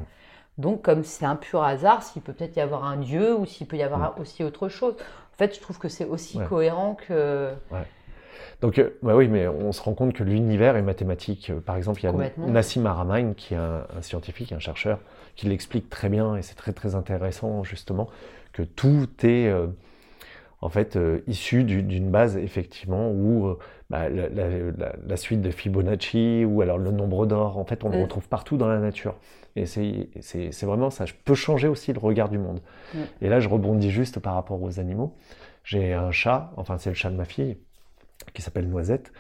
Speaker 3: Donc, comme c'est un pur hasard, s'il peut peut-être y avoir un Dieu ou s'il peut y avoir aussi autre chose. En fait, je trouve que c'est aussi.
Speaker 2: Ouais.
Speaker 3: cohérent que...
Speaker 2: Donc, euh, bah oui, mais on se rend compte que l'univers est mathématique. Euh, Par exemple, il y a. Nassim Haramein, qui est un, un scientifique, un chercheur, qui l'explique très bien, et c'est très très intéressant justement, que tout est euh, en fait euh, issu du- d'une base effectivement où euh, bah, la, la- la- la suite de Fibonacci ou alors le nombre d'or, en fait, on le
Speaker 3: Mm.
Speaker 2: retrouve partout dans la nature. Et c'est vraiment ça. Je peux changer aussi le regard du monde.
Speaker 3: Mm.
Speaker 2: Et là, je rebondis juste par rapport aux animaux. J'ai un chat, enfin c'est le chat de ma fille, qui s'appelle Noisette.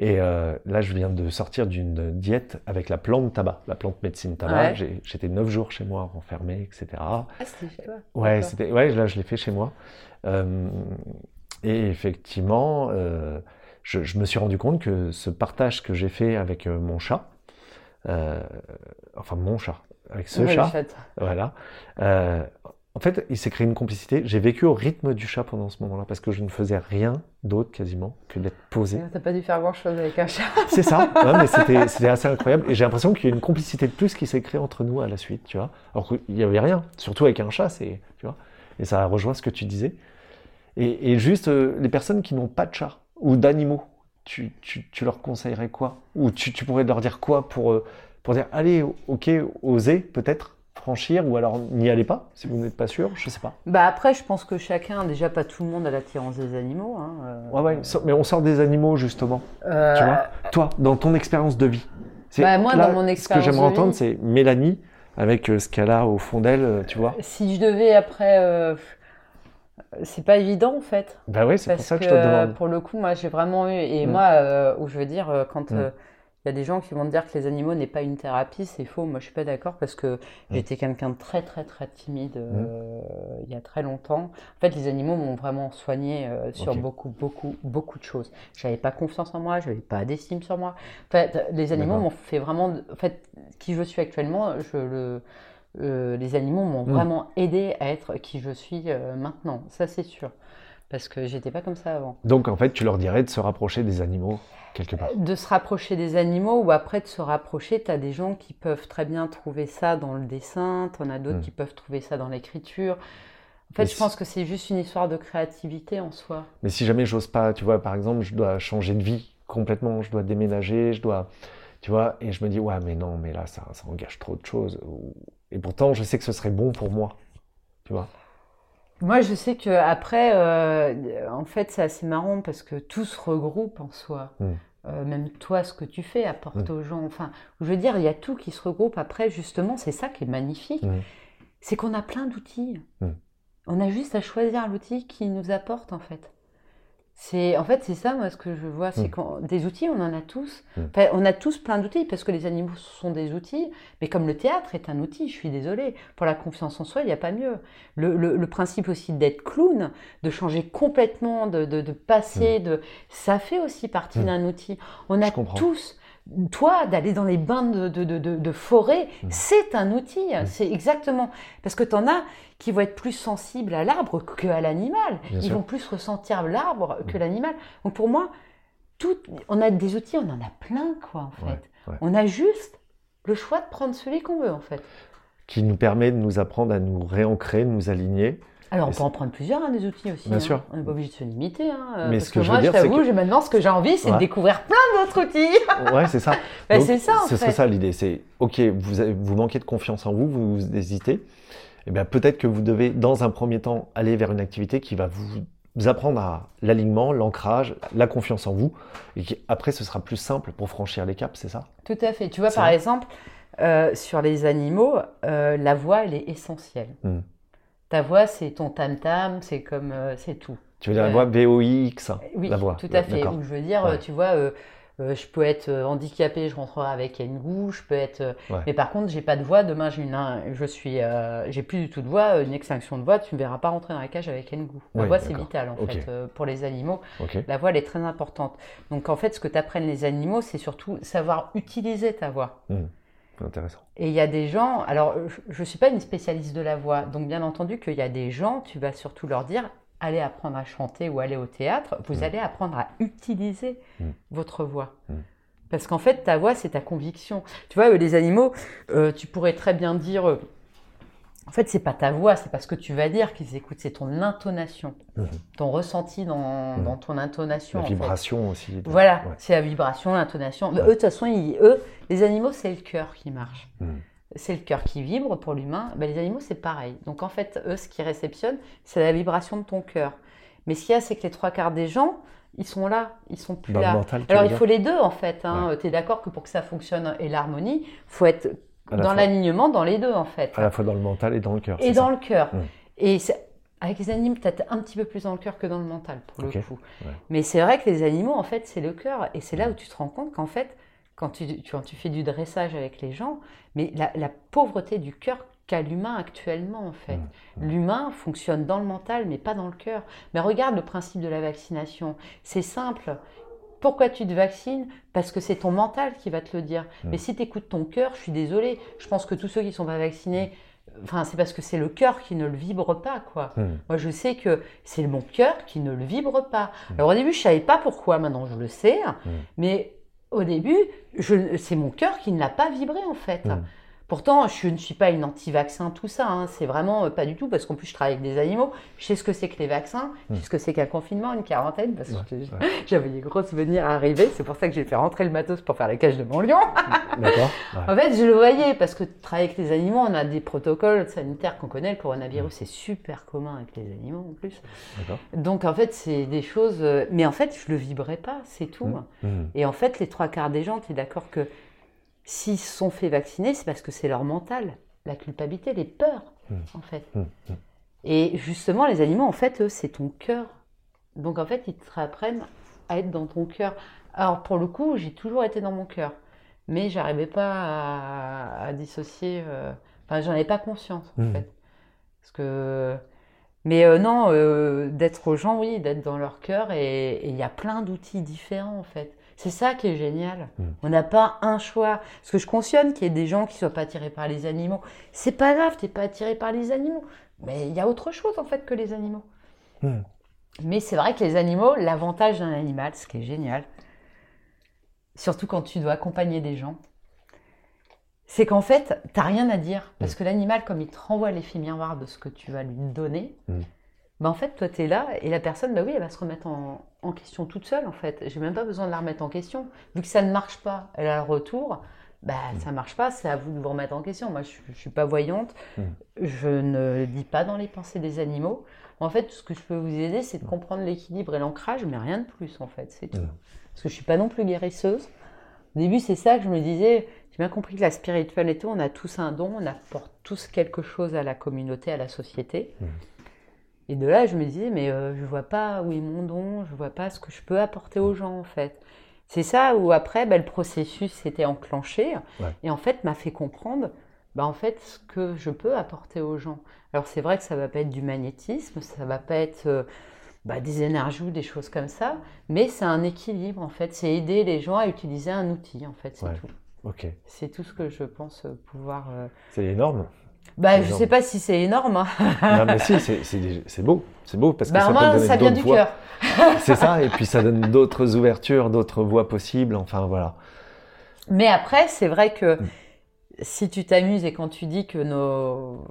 Speaker 2: Et euh, là, je viens de sortir d'une diète avec la plante tabac, la plante médecine tabac.
Speaker 3: Ouais.
Speaker 2: J'étais neuf jours chez moi, enfermé, etc.
Speaker 3: Ah, c'était chez toi
Speaker 2: Ouais, c'était, ouais, là, je l'ai fait chez moi. Euh, et effectivement, euh, je, je me suis rendu compte que ce partage que j'ai fait avec mon chat, enfin mon chat, avec ce
Speaker 3: Ouais,
Speaker 2: chat, voilà, en fait, il s'est créé une complicité. J'ai vécu au rythme du chat pendant ce moment-là parce que je ne faisais rien d'autre quasiment que d'être posé.
Speaker 3: T'as pas dû faire grand-chose avec un chat.
Speaker 2: C'est ça, mais c'était assez incroyable. Et j'ai l'impression qu'il y a une complicité de plus qui s'est créée entre nous à la suite, tu vois. Alors qu'il n'y avait rien, surtout avec un chat, c'est, tu vois. Et ça rejoint ce que tu disais. Et, et juste, euh, les personnes qui n'ont pas de chat ou d'animaux, tu, tu, tu leur conseillerais quoi? Ou tu, tu pourrais leur dire quoi pour, euh, pour dire, allez, ok, osez peut-être? Franchir ou alors n'y allez pas si vous n'êtes pas sûr, je sais pas.
Speaker 3: Bah après, je pense que chacun, déjà pas tout le monde a l'attirance des animaux. Hein, euh.
Speaker 2: Ouais, ouais, mais on sort des animaux justement.
Speaker 3: Euh,
Speaker 2: Tu vois Toi, dans ton expérience de vie. c'est-
Speaker 3: Bah, moi, dans mon
Speaker 2: Ce
Speaker 3: expérience
Speaker 2: que j'aimerais entendre, c'est Mélanie, avec euh, ce qu'elle a au fond d'elle, tu vois.
Speaker 3: Si je devais après, euh, c'est pas évident en fait.
Speaker 2: Bah oui, c'est pour ça que,
Speaker 3: que
Speaker 2: je te demande.
Speaker 3: pour le coup, moi j'ai vraiment eu, et
Speaker 2: Mm.
Speaker 3: moi, où je veux dire, quand
Speaker 2: Mm.
Speaker 3: Il y a des gens qui vont te dire que les animaux n'est pas une thérapie, c'est faux. Moi je suis pas d'accord parce que
Speaker 2: Mm.
Speaker 3: j'étais quelqu'un de très très très timide euh, il y a très longtemps. En fait, les animaux m'ont vraiment soigné euh, sur beaucoup beaucoup beaucoup de choses. J'avais pas confiance en moi, j'avais pas d'estime sur moi. En fait, les animaux m'ont fait vraiment, en fait, qui je suis actuellement, je le euh, les animaux m'ont
Speaker 2: Mm.
Speaker 3: vraiment aidé à être qui je suis maintenant, ça c'est sûr. Parce que j'étais pas comme ça avant.
Speaker 2: Donc en fait, tu leur dirais de se rapprocher des animaux quelque part.
Speaker 3: De se rapprocher des animaux ou après de se rapprocher, tu as des gens qui peuvent très bien trouver ça dans le dessin, tu en as d'autres
Speaker 2: Mm.
Speaker 3: qui peuvent trouver ça dans l'écriture. En fait,
Speaker 2: Mais
Speaker 3: je
Speaker 2: si-
Speaker 3: pense que c'est juste une histoire de créativité en soi.
Speaker 2: Mais si jamais j'ose pas, tu vois, par exemple, je dois changer de vie complètement, je dois déménager, je dois, tu vois, et je me dis, ouais, mais non, mais là, ça, ça engage trop de choses. Et pourtant, je sais que ce serait bon pour moi, tu vois.
Speaker 3: Moi, je sais que après, euh, en fait, c'est assez marrant parce que tout se regroupe en soi.
Speaker 2: Mm.
Speaker 3: Euh, même toi, ce que tu fais apporte
Speaker 2: Mm.
Speaker 3: aux gens. Enfin, je veux dire, il y a tout qui se regroupe. Après, justement, c'est ça qui est magnifique.
Speaker 2: Mm.
Speaker 3: C'est qu'on a plein d'outils. On a juste à choisir l'outil qui nous apporte, en fait. C'est, en fait, c'est ça, moi, ce que je vois. C'est
Speaker 2: Mm.
Speaker 3: qu'on, des outils, on en a tous.
Speaker 2: Mm.
Speaker 3: Enfin, on a tous plein d'outils parce que les animaux sont des outils. Mais comme le théâtre est un outil, je suis désolée. Pour la confiance en soi, il n'y a pas mieux. Le, le- le principe aussi d'être clown, de changer complètement, de, de, de passer, de, ça fait aussi partie
Speaker 2: Mm.
Speaker 3: d'un outil. On a tous, toi, d'aller dans les bains de, de, de, de- de forêt,
Speaker 2: Mm.
Speaker 3: c'est un outil. C'est exactement. Parce que tu en as qui vont être plus sensibles à l'arbre qu'à l'animal. Ils
Speaker 2: sûr.
Speaker 3: vont plus ressentir l'arbre que
Speaker 2: Mm.
Speaker 3: l'animal. Donc pour moi, tout, on a des outils, on en a plein, quoi, en fait.
Speaker 2: Ouais, ouais.
Speaker 3: On a juste le choix de prendre celui qu'on veut, en fait.
Speaker 2: Qui nous permet de nous apprendre à nous réancrer, de nous aligner.
Speaker 3: Alors, on peut en prendre plusieurs, hein, des outils aussi.
Speaker 2: Bien
Speaker 3: hein.
Speaker 2: sûr.
Speaker 3: On n'est pas obligé de se limiter. hein, euh,
Speaker 2: Mais
Speaker 3: parce
Speaker 2: ce que je veux
Speaker 3: moi,
Speaker 2: dire, c'est
Speaker 3: t'avoue,
Speaker 2: que-
Speaker 3: maintenant, ce que j'ai envie, c'est
Speaker 2: Ouais.
Speaker 3: de découvrir plein d'autres outils.
Speaker 2: Ouais, c'est ça.
Speaker 3: Bah, c'est ça, en fait.
Speaker 2: ça l'idée. C'est, ok, vous, avez- vous manquez de confiance en vous, vous, vous hésitez. Eh bien, peut-être que vous devez, dans un premier temps, aller vers une activité qui va vous, apprendre à l'alignement, l'ancrage, la confiance en vous. Et qui, après, ce sera plus simple pour franchir les caps, c'est ça?
Speaker 3: Tout à fait. Tu vois, par
Speaker 2: vrai.
Speaker 3: exemple, euh, sur les animaux, euh, la voix, elle est essentielle.
Speaker 2: Hmm.
Speaker 3: Ta voix, c'est ton tam-tam, c'est comme, euh, c'est tout.
Speaker 2: Tu veux dire la
Speaker 3: Ouais.
Speaker 2: voix VOIX
Speaker 3: Oui,
Speaker 2: La voix.
Speaker 3: tout à fait. Ou je veux dire,
Speaker 2: Ouais.
Speaker 3: euh, tu vois, euh, euh, je peux être euh, handicapée, je rentrerai avec Ngou, je peux être. euh,
Speaker 2: Ouais.
Speaker 3: Mais par contre, j'ai pas de voix. Demain, j'ai une, un- je suis, euh, j'ai plus du tout de voix, euh, une extinction de voix. Tu me verras pas rentrer dans la cage avec Ngou. La voix, c'est vital en fait euh, pour les animaux. La voix, elle est très importante. Donc en fait, ce que t'apprennent les animaux, c'est surtout savoir utiliser ta voix.
Speaker 2: Intéressant.
Speaker 3: Et il y a des gens, alors je ne suis pas une spécialiste de la voix, donc bien entendu qu'il y a des gens, tu vas surtout leur dire, allez apprendre à chanter ou aller au théâtre, vous
Speaker 2: Mm.
Speaker 3: allez apprendre à utiliser
Speaker 2: Mm.
Speaker 3: votre voix.
Speaker 2: Mm.
Speaker 3: Parce qu'en fait, ta voix, c'est ta conviction. Tu vois, euh, les animaux, euh, tu pourrais très bien dire, euh, en fait, c'est pas ta voix, c'est pas ce que tu vas dire qu'ils écoutent, c'est ton intonation,
Speaker 2: Mhm.
Speaker 3: ton ressenti dans,
Speaker 2: Mm.
Speaker 3: dans ton intonation.
Speaker 2: La
Speaker 3: en fait.
Speaker 2: vibration aussi. de-
Speaker 3: Voilà,
Speaker 2: Ouais.
Speaker 3: c'est la vibration, l'intonation.
Speaker 2: Ouais.
Speaker 3: Eux, de toute façon, ils- eux, les animaux, c'est le cœur qui marche.
Speaker 2: Mm.
Speaker 3: C'est le cœur qui vibre pour l'humain. Ben, les animaux, c'est pareil. Donc, en fait, eux, ce qu'ils réceptionnent, c'est la vibration de ton cœur. Mais ce qu'il y a, c'est que les trois quarts des gens, ils sont là, ils sont plus
Speaker 2: Dans
Speaker 3: là.
Speaker 2: mental,
Speaker 3: Alors, il faut les deux, en fait. Hein. Tu es d'accord que pour que ça fonctionne et l'harmonie, il faut être dans l'alignement dans les deux, en fait.
Speaker 2: À la fois dans le mental et dans le cœur.
Speaker 3: Et dans
Speaker 2: ça
Speaker 3: le cœur.
Speaker 2: Mm.
Speaker 3: Et avec les animaux, peut-être un petit peu plus dans le cœur que dans le mental, pour le coup.
Speaker 2: Ouais.
Speaker 3: Mais c'est vrai que les animaux, en fait, c'est le cœur. Et c'est là
Speaker 2: Mm.
Speaker 3: où tu te rends compte qu'en fait, quand tu, tu- quand tu fais du dressage avec les gens, mais la, la pauvreté du cœur qu'a l'humain actuellement, en fait.
Speaker 2: Mm.
Speaker 3: L'humain fonctionne dans le mental, mais pas dans le cœur. Mais regarde le principe de la vaccination. C'est simple. Pourquoi tu te vaccines? Parce que c'est ton mental qui va te le dire.
Speaker 2: Mm.
Speaker 3: Mais si tu écoutes ton cœur, je suis désolée, je pense que tous ceux qui ne sont pas vaccinés, enfin, c'est parce que c'est le cœur qui ne le vibre pas, quoi.
Speaker 2: Mm.
Speaker 3: Moi, je sais que c'est mon cœur qui ne le vibre pas.
Speaker 2: Mm.
Speaker 3: Alors, au début, je savais pas pourquoi, maintenant je le sais, mais au début, c'est mon cœur qui ne l'a pas vibré, en fait. Pourtant, je ne suis pas une anti-vaccin, tout ça. hein. C'est vraiment euh, pas du tout, parce qu'en plus, je travaille avec des animaux. Je sais ce que c'est que les vaccins, je sais ce que c'est qu'un confinement, une quarantaine, parce que
Speaker 2: Ouais, ouais.
Speaker 3: j'avais des gros souvenirs à arriver. C'est pour ça que j'ai fait rentrer le matos pour faire la cage de mon lion.
Speaker 2: D'accord Ouais.
Speaker 3: En fait, je le voyais, parce que travailler avec les animaux, on a des protocoles sanitaires qu'on connaît. Le coronavirus, c'est super commun avec les animaux en plus.
Speaker 2: D'accord.
Speaker 3: Donc, en fait, c'est des choses. euh, Mais en fait, je le vibrais pas, c'est tout.
Speaker 2: Mm. Mhm.
Speaker 3: Et en fait, les trois quarts des gens, tu es d'accord que s'ils se sont fait vacciner, c'est parce que c'est leur mental, la culpabilité, les peurs,
Speaker 2: Mm.
Speaker 3: en fait.
Speaker 2: Mm. Mm.
Speaker 3: Et justement, les animaux, en fait, eux, c'est ton cœur. Donc, en fait, ils te apprennent à être dans ton cœur. Alors, pour le coup, j'ai toujours été dans mon cœur. Mais j'arrivais pas à, à dissocier. euh, Enfin, j'en avais pas conscience, en fait. Parce que. Mais euh, non, euh, d'être aux gens, oui, d'être dans leur cœur. Et il y a plein d'outils différents, en fait. C'est ça qui est génial.
Speaker 2: Mm.
Speaker 3: On n'a pas un choix. Parce que je cautionne qu'il y ait des gens qui soient pas attirés par les animaux. C'est pas grave, t'es pas attiré par les animaux. Mais il y a autre chose, en fait, que les animaux.
Speaker 2: Mm.
Speaker 3: Mais c'est vrai que les animaux, l'avantage d'un animal, ce qui est génial, surtout quand tu dois accompagner des gens, c'est qu'en fait, t'as rien à dire. Parce que l'animal, comme il te renvoie l'effet miroir de ce que tu vas lui donner,
Speaker 2: Mm.
Speaker 3: bah en fait, toi, tu es là et la personne, bah oui, elle va se remettre en, en question toute seule, en fait. J'ai même pas besoin de la remettre en question. Vu que ça ne marche pas, elle a le retour, bah ça marche pas, c'est à vous de vous remettre en question. Moi, je, je suis pas voyante,
Speaker 2: Mm.
Speaker 3: je ne lis pas dans les pensées des animaux. En fait, tout ce que je peux vous aider, c'est de comprendre l'équilibre et l'ancrage, mais rien de plus, en fait, c'est tout.
Speaker 2: Mm.
Speaker 3: Parce que je suis pas non plus guérisseuse. Au début, c'est ça que je me disais. J'ai bien compris que la spirituelle et tout, on a tous un don, on apporte tous quelque chose à la communauté, à la société. Et de là, je me disais, mais euh, je vois pas où est mon don, je vois pas ce que je peux apporter aux gens, en fait. C'est ça où après, bah, le processus s'était enclenché
Speaker 2: Ouais.
Speaker 3: et en fait m'a fait comprendre, bah, en fait, ce que je peux apporter aux gens. Alors c'est vrai que ça va pas être du magnétisme, ça va pas être euh, bah, des énergies ou des choses comme ça, mais c'est un équilibre en fait. C'est aider les gens à utiliser un outil en fait, c'est
Speaker 2: Ouais.
Speaker 3: tout.
Speaker 2: Ok.
Speaker 3: C'est tout ce que je pense euh, pouvoir. euh,
Speaker 2: C'est énorme.
Speaker 3: Bah, je
Speaker 2: énorme.
Speaker 3: sais pas si c'est énorme. hein.
Speaker 2: non, mais si, c'est- beau. C'est beau parce que
Speaker 3: Bah,
Speaker 2: ça peut
Speaker 3: moi,
Speaker 2: donner
Speaker 3: ça vient du cœur.
Speaker 2: C'est ça, et puis ça donne d'autres ouvertures, d'autres voies possibles. Enfin, voilà.
Speaker 3: Mais après, c'est vrai que
Speaker 2: Mm.
Speaker 3: si tu t'amuses et quand tu dis que nos,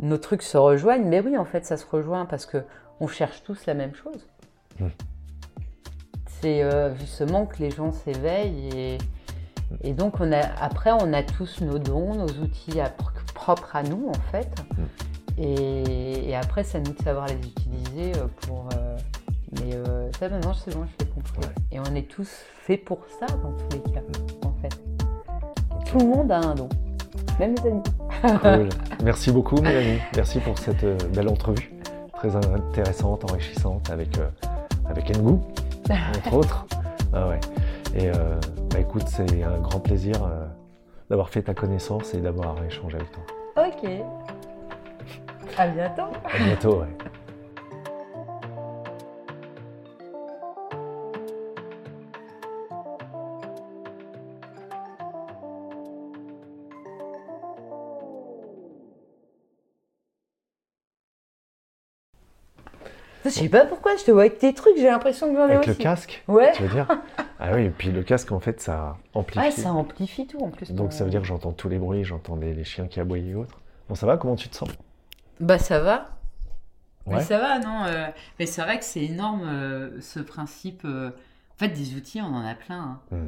Speaker 3: nos trucs se rejoignent, mais oui, en fait, ça se rejoint parce que on cherche tous la même chose.
Speaker 2: Mm.
Speaker 3: C'est euh, justement que les gens s'éveillent et, et donc on a, après, on a tous nos dons, nos outils à- propres à nous, en fait. Et, et après, c'est à nous de savoir les utiliser euh, pour. euh, mais euh, ça, maintenant, c'est bon, je l'ai compris.
Speaker 2: Ouais.
Speaker 3: Et on est tous faits pour ça, dans tous les cas, en fait. Tout le monde a un don, même les animaux.
Speaker 2: Cool. Merci beaucoup, Mélanie. Merci pour cette euh, belle entrevue. Très intéressante, enrichissante avec, euh, avec Ngou, entre autres. Ah ouais. Et bah, écoute, c'est un grand plaisir euh, d'avoir fait ta connaissance et d'avoir échangé avec toi.
Speaker 3: Ok. À bientôt.
Speaker 2: À bientôt, ouais.
Speaker 3: Je sais pas pourquoi, je te vois avec tes trucs, j'ai l'impression que j'en ai
Speaker 2: Avec le
Speaker 3: aussi.
Speaker 2: casque,
Speaker 3: Ouais.
Speaker 2: tu veux dire? Ah oui, et puis le casque, en fait, ça amplifie.
Speaker 3: Ouais, ça amplifie tout en plus.
Speaker 2: Donc
Speaker 3: ton-
Speaker 2: ça veut dire que j'entends tous les bruits, j'entends les, les chiens qui aboyaient et autres. Bon, ça va Comment tu te sens?
Speaker 3: Bah ça va.
Speaker 2: Ouais.
Speaker 3: Mais ça va, non euh, Mais c'est vrai que c'est énorme euh, ce principe. euh, En fait, des outils, on en a plein. hein.
Speaker 2: Mm.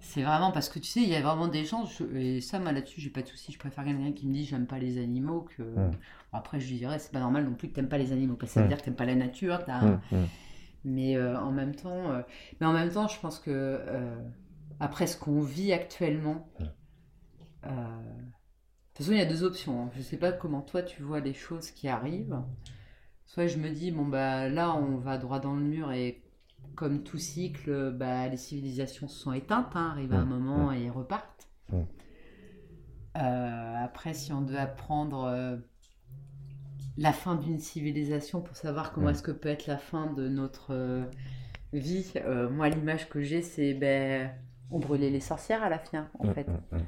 Speaker 3: C'est vraiment parce que tu sais, il y a vraiment des gens, je- et ça, moi là-dessus, j'ai pas de souci. Je préfère quelqu'un qui me dit j'aime pas les animaux que.
Speaker 2: Mm.
Speaker 3: Bon, après, je lui dirais, c'est pas normal non plus que t'aimes pas les animaux, parce que ça veut
Speaker 2: Mm.
Speaker 3: dire que t'aimes pas la nature. t'as-. Mais euh, en même temps, euh, mais en même temps, je pense que euh, après ce qu'on vit actuellement, de toute façon, il y a deux options. hein. Je sais pas comment toi tu vois les choses qui arrivent. Soit je me dis bon bah là on va droit dans le mur et comme tout cycle, bah les civilisations se sont éteintes, hein, arrivent à un moment et repartent. Euh, après, si on devait apprendre la fin d'une civilisation pour savoir comment
Speaker 2: Mm.
Speaker 3: est-ce que peut être la fin de notre euh, vie, euh, moi l'image que j'ai c'est ben on brûlait les sorcières à la fin en
Speaker 2: Hum,
Speaker 3: fait.
Speaker 2: hum, hum,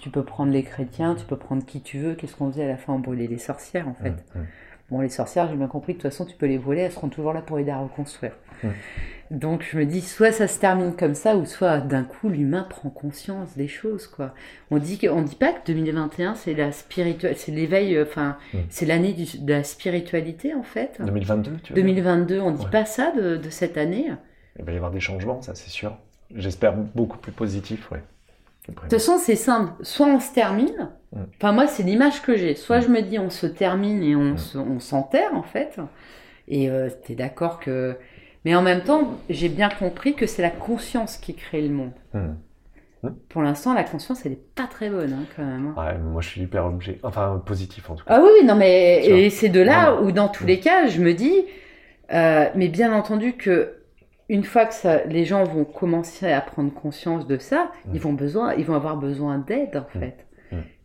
Speaker 3: Tu peux prendre les chrétiens, tu peux prendre qui tu veux. Qu'est-ce qu'on faisait à la fin? On brûlait les sorcières en fait. Bon, les sorcières, j'ai bien compris que de toute façon, tu peux les voler, elles seront toujours là pour aider à reconstruire. Donc je me dis, soit ça se termine comme ça, ou soit d'un coup, l'humain prend conscience des choses, quoi. On dit que, on dit pas que 2021, c'est la spirituelle, c'est l'éveil, euh, enfin,
Speaker 2: Mm.
Speaker 3: c'est l'année de la spiritualité, en fait.
Speaker 2: 2022, tu veux dire
Speaker 3: 2022, on dit
Speaker 2: Ouais.
Speaker 3: pas ça de, de cette année.
Speaker 2: Il va y avoir des changements, ça c'est sûr. J'espère beaucoup plus positifs, ouais.
Speaker 3: De toute façon, c'est simple. Soit on se termine.
Speaker 2: Mm.
Speaker 3: Enfin, moi, c'est l'image que j'ai. Soit
Speaker 2: Mm.
Speaker 3: je me dis, on se termine et on se- on s'enterre, en fait. Et euh, t'es d'accord que. Mais en même temps, j'ai bien compris que c'est la conscience qui crée le monde.
Speaker 2: Hmm.
Speaker 3: Pour l'instant, la conscience, elle est pas très bonne, hein, quand même. hein.
Speaker 2: Ouais, moi je suis hyper objet, enfin positif en tout cas.
Speaker 3: Ah oui, non, mais et c'est de là où, dans tous
Speaker 2: Mm.
Speaker 3: les cas, je me dis, euh, mais bien entendu que une fois que ça, les gens vont commencer à prendre conscience de ça, ils vont besoin, ils vont avoir besoin d'aide en fait,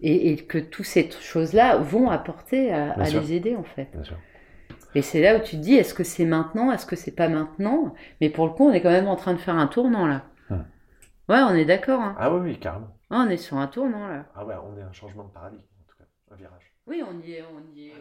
Speaker 3: et, et que toutes ces choses-là vont apporter à, à les aider en fait.
Speaker 2: Bien sûr.
Speaker 3: Et c'est là où tu te dis, est-ce que c'est maintenant, est-ce que c'est pas maintenant? Mais pour le coup, on est quand même en train de faire un tournant là.
Speaker 2: Hum.
Speaker 3: Ouais, on est d'accord. Hein.
Speaker 2: Ah oui, oui, carrément.
Speaker 3: Ah, on est sur un tournant là.
Speaker 2: Ah ouais, on est un changement de paradigme, en tout cas, un virage.
Speaker 3: Oui, on y est, on y est.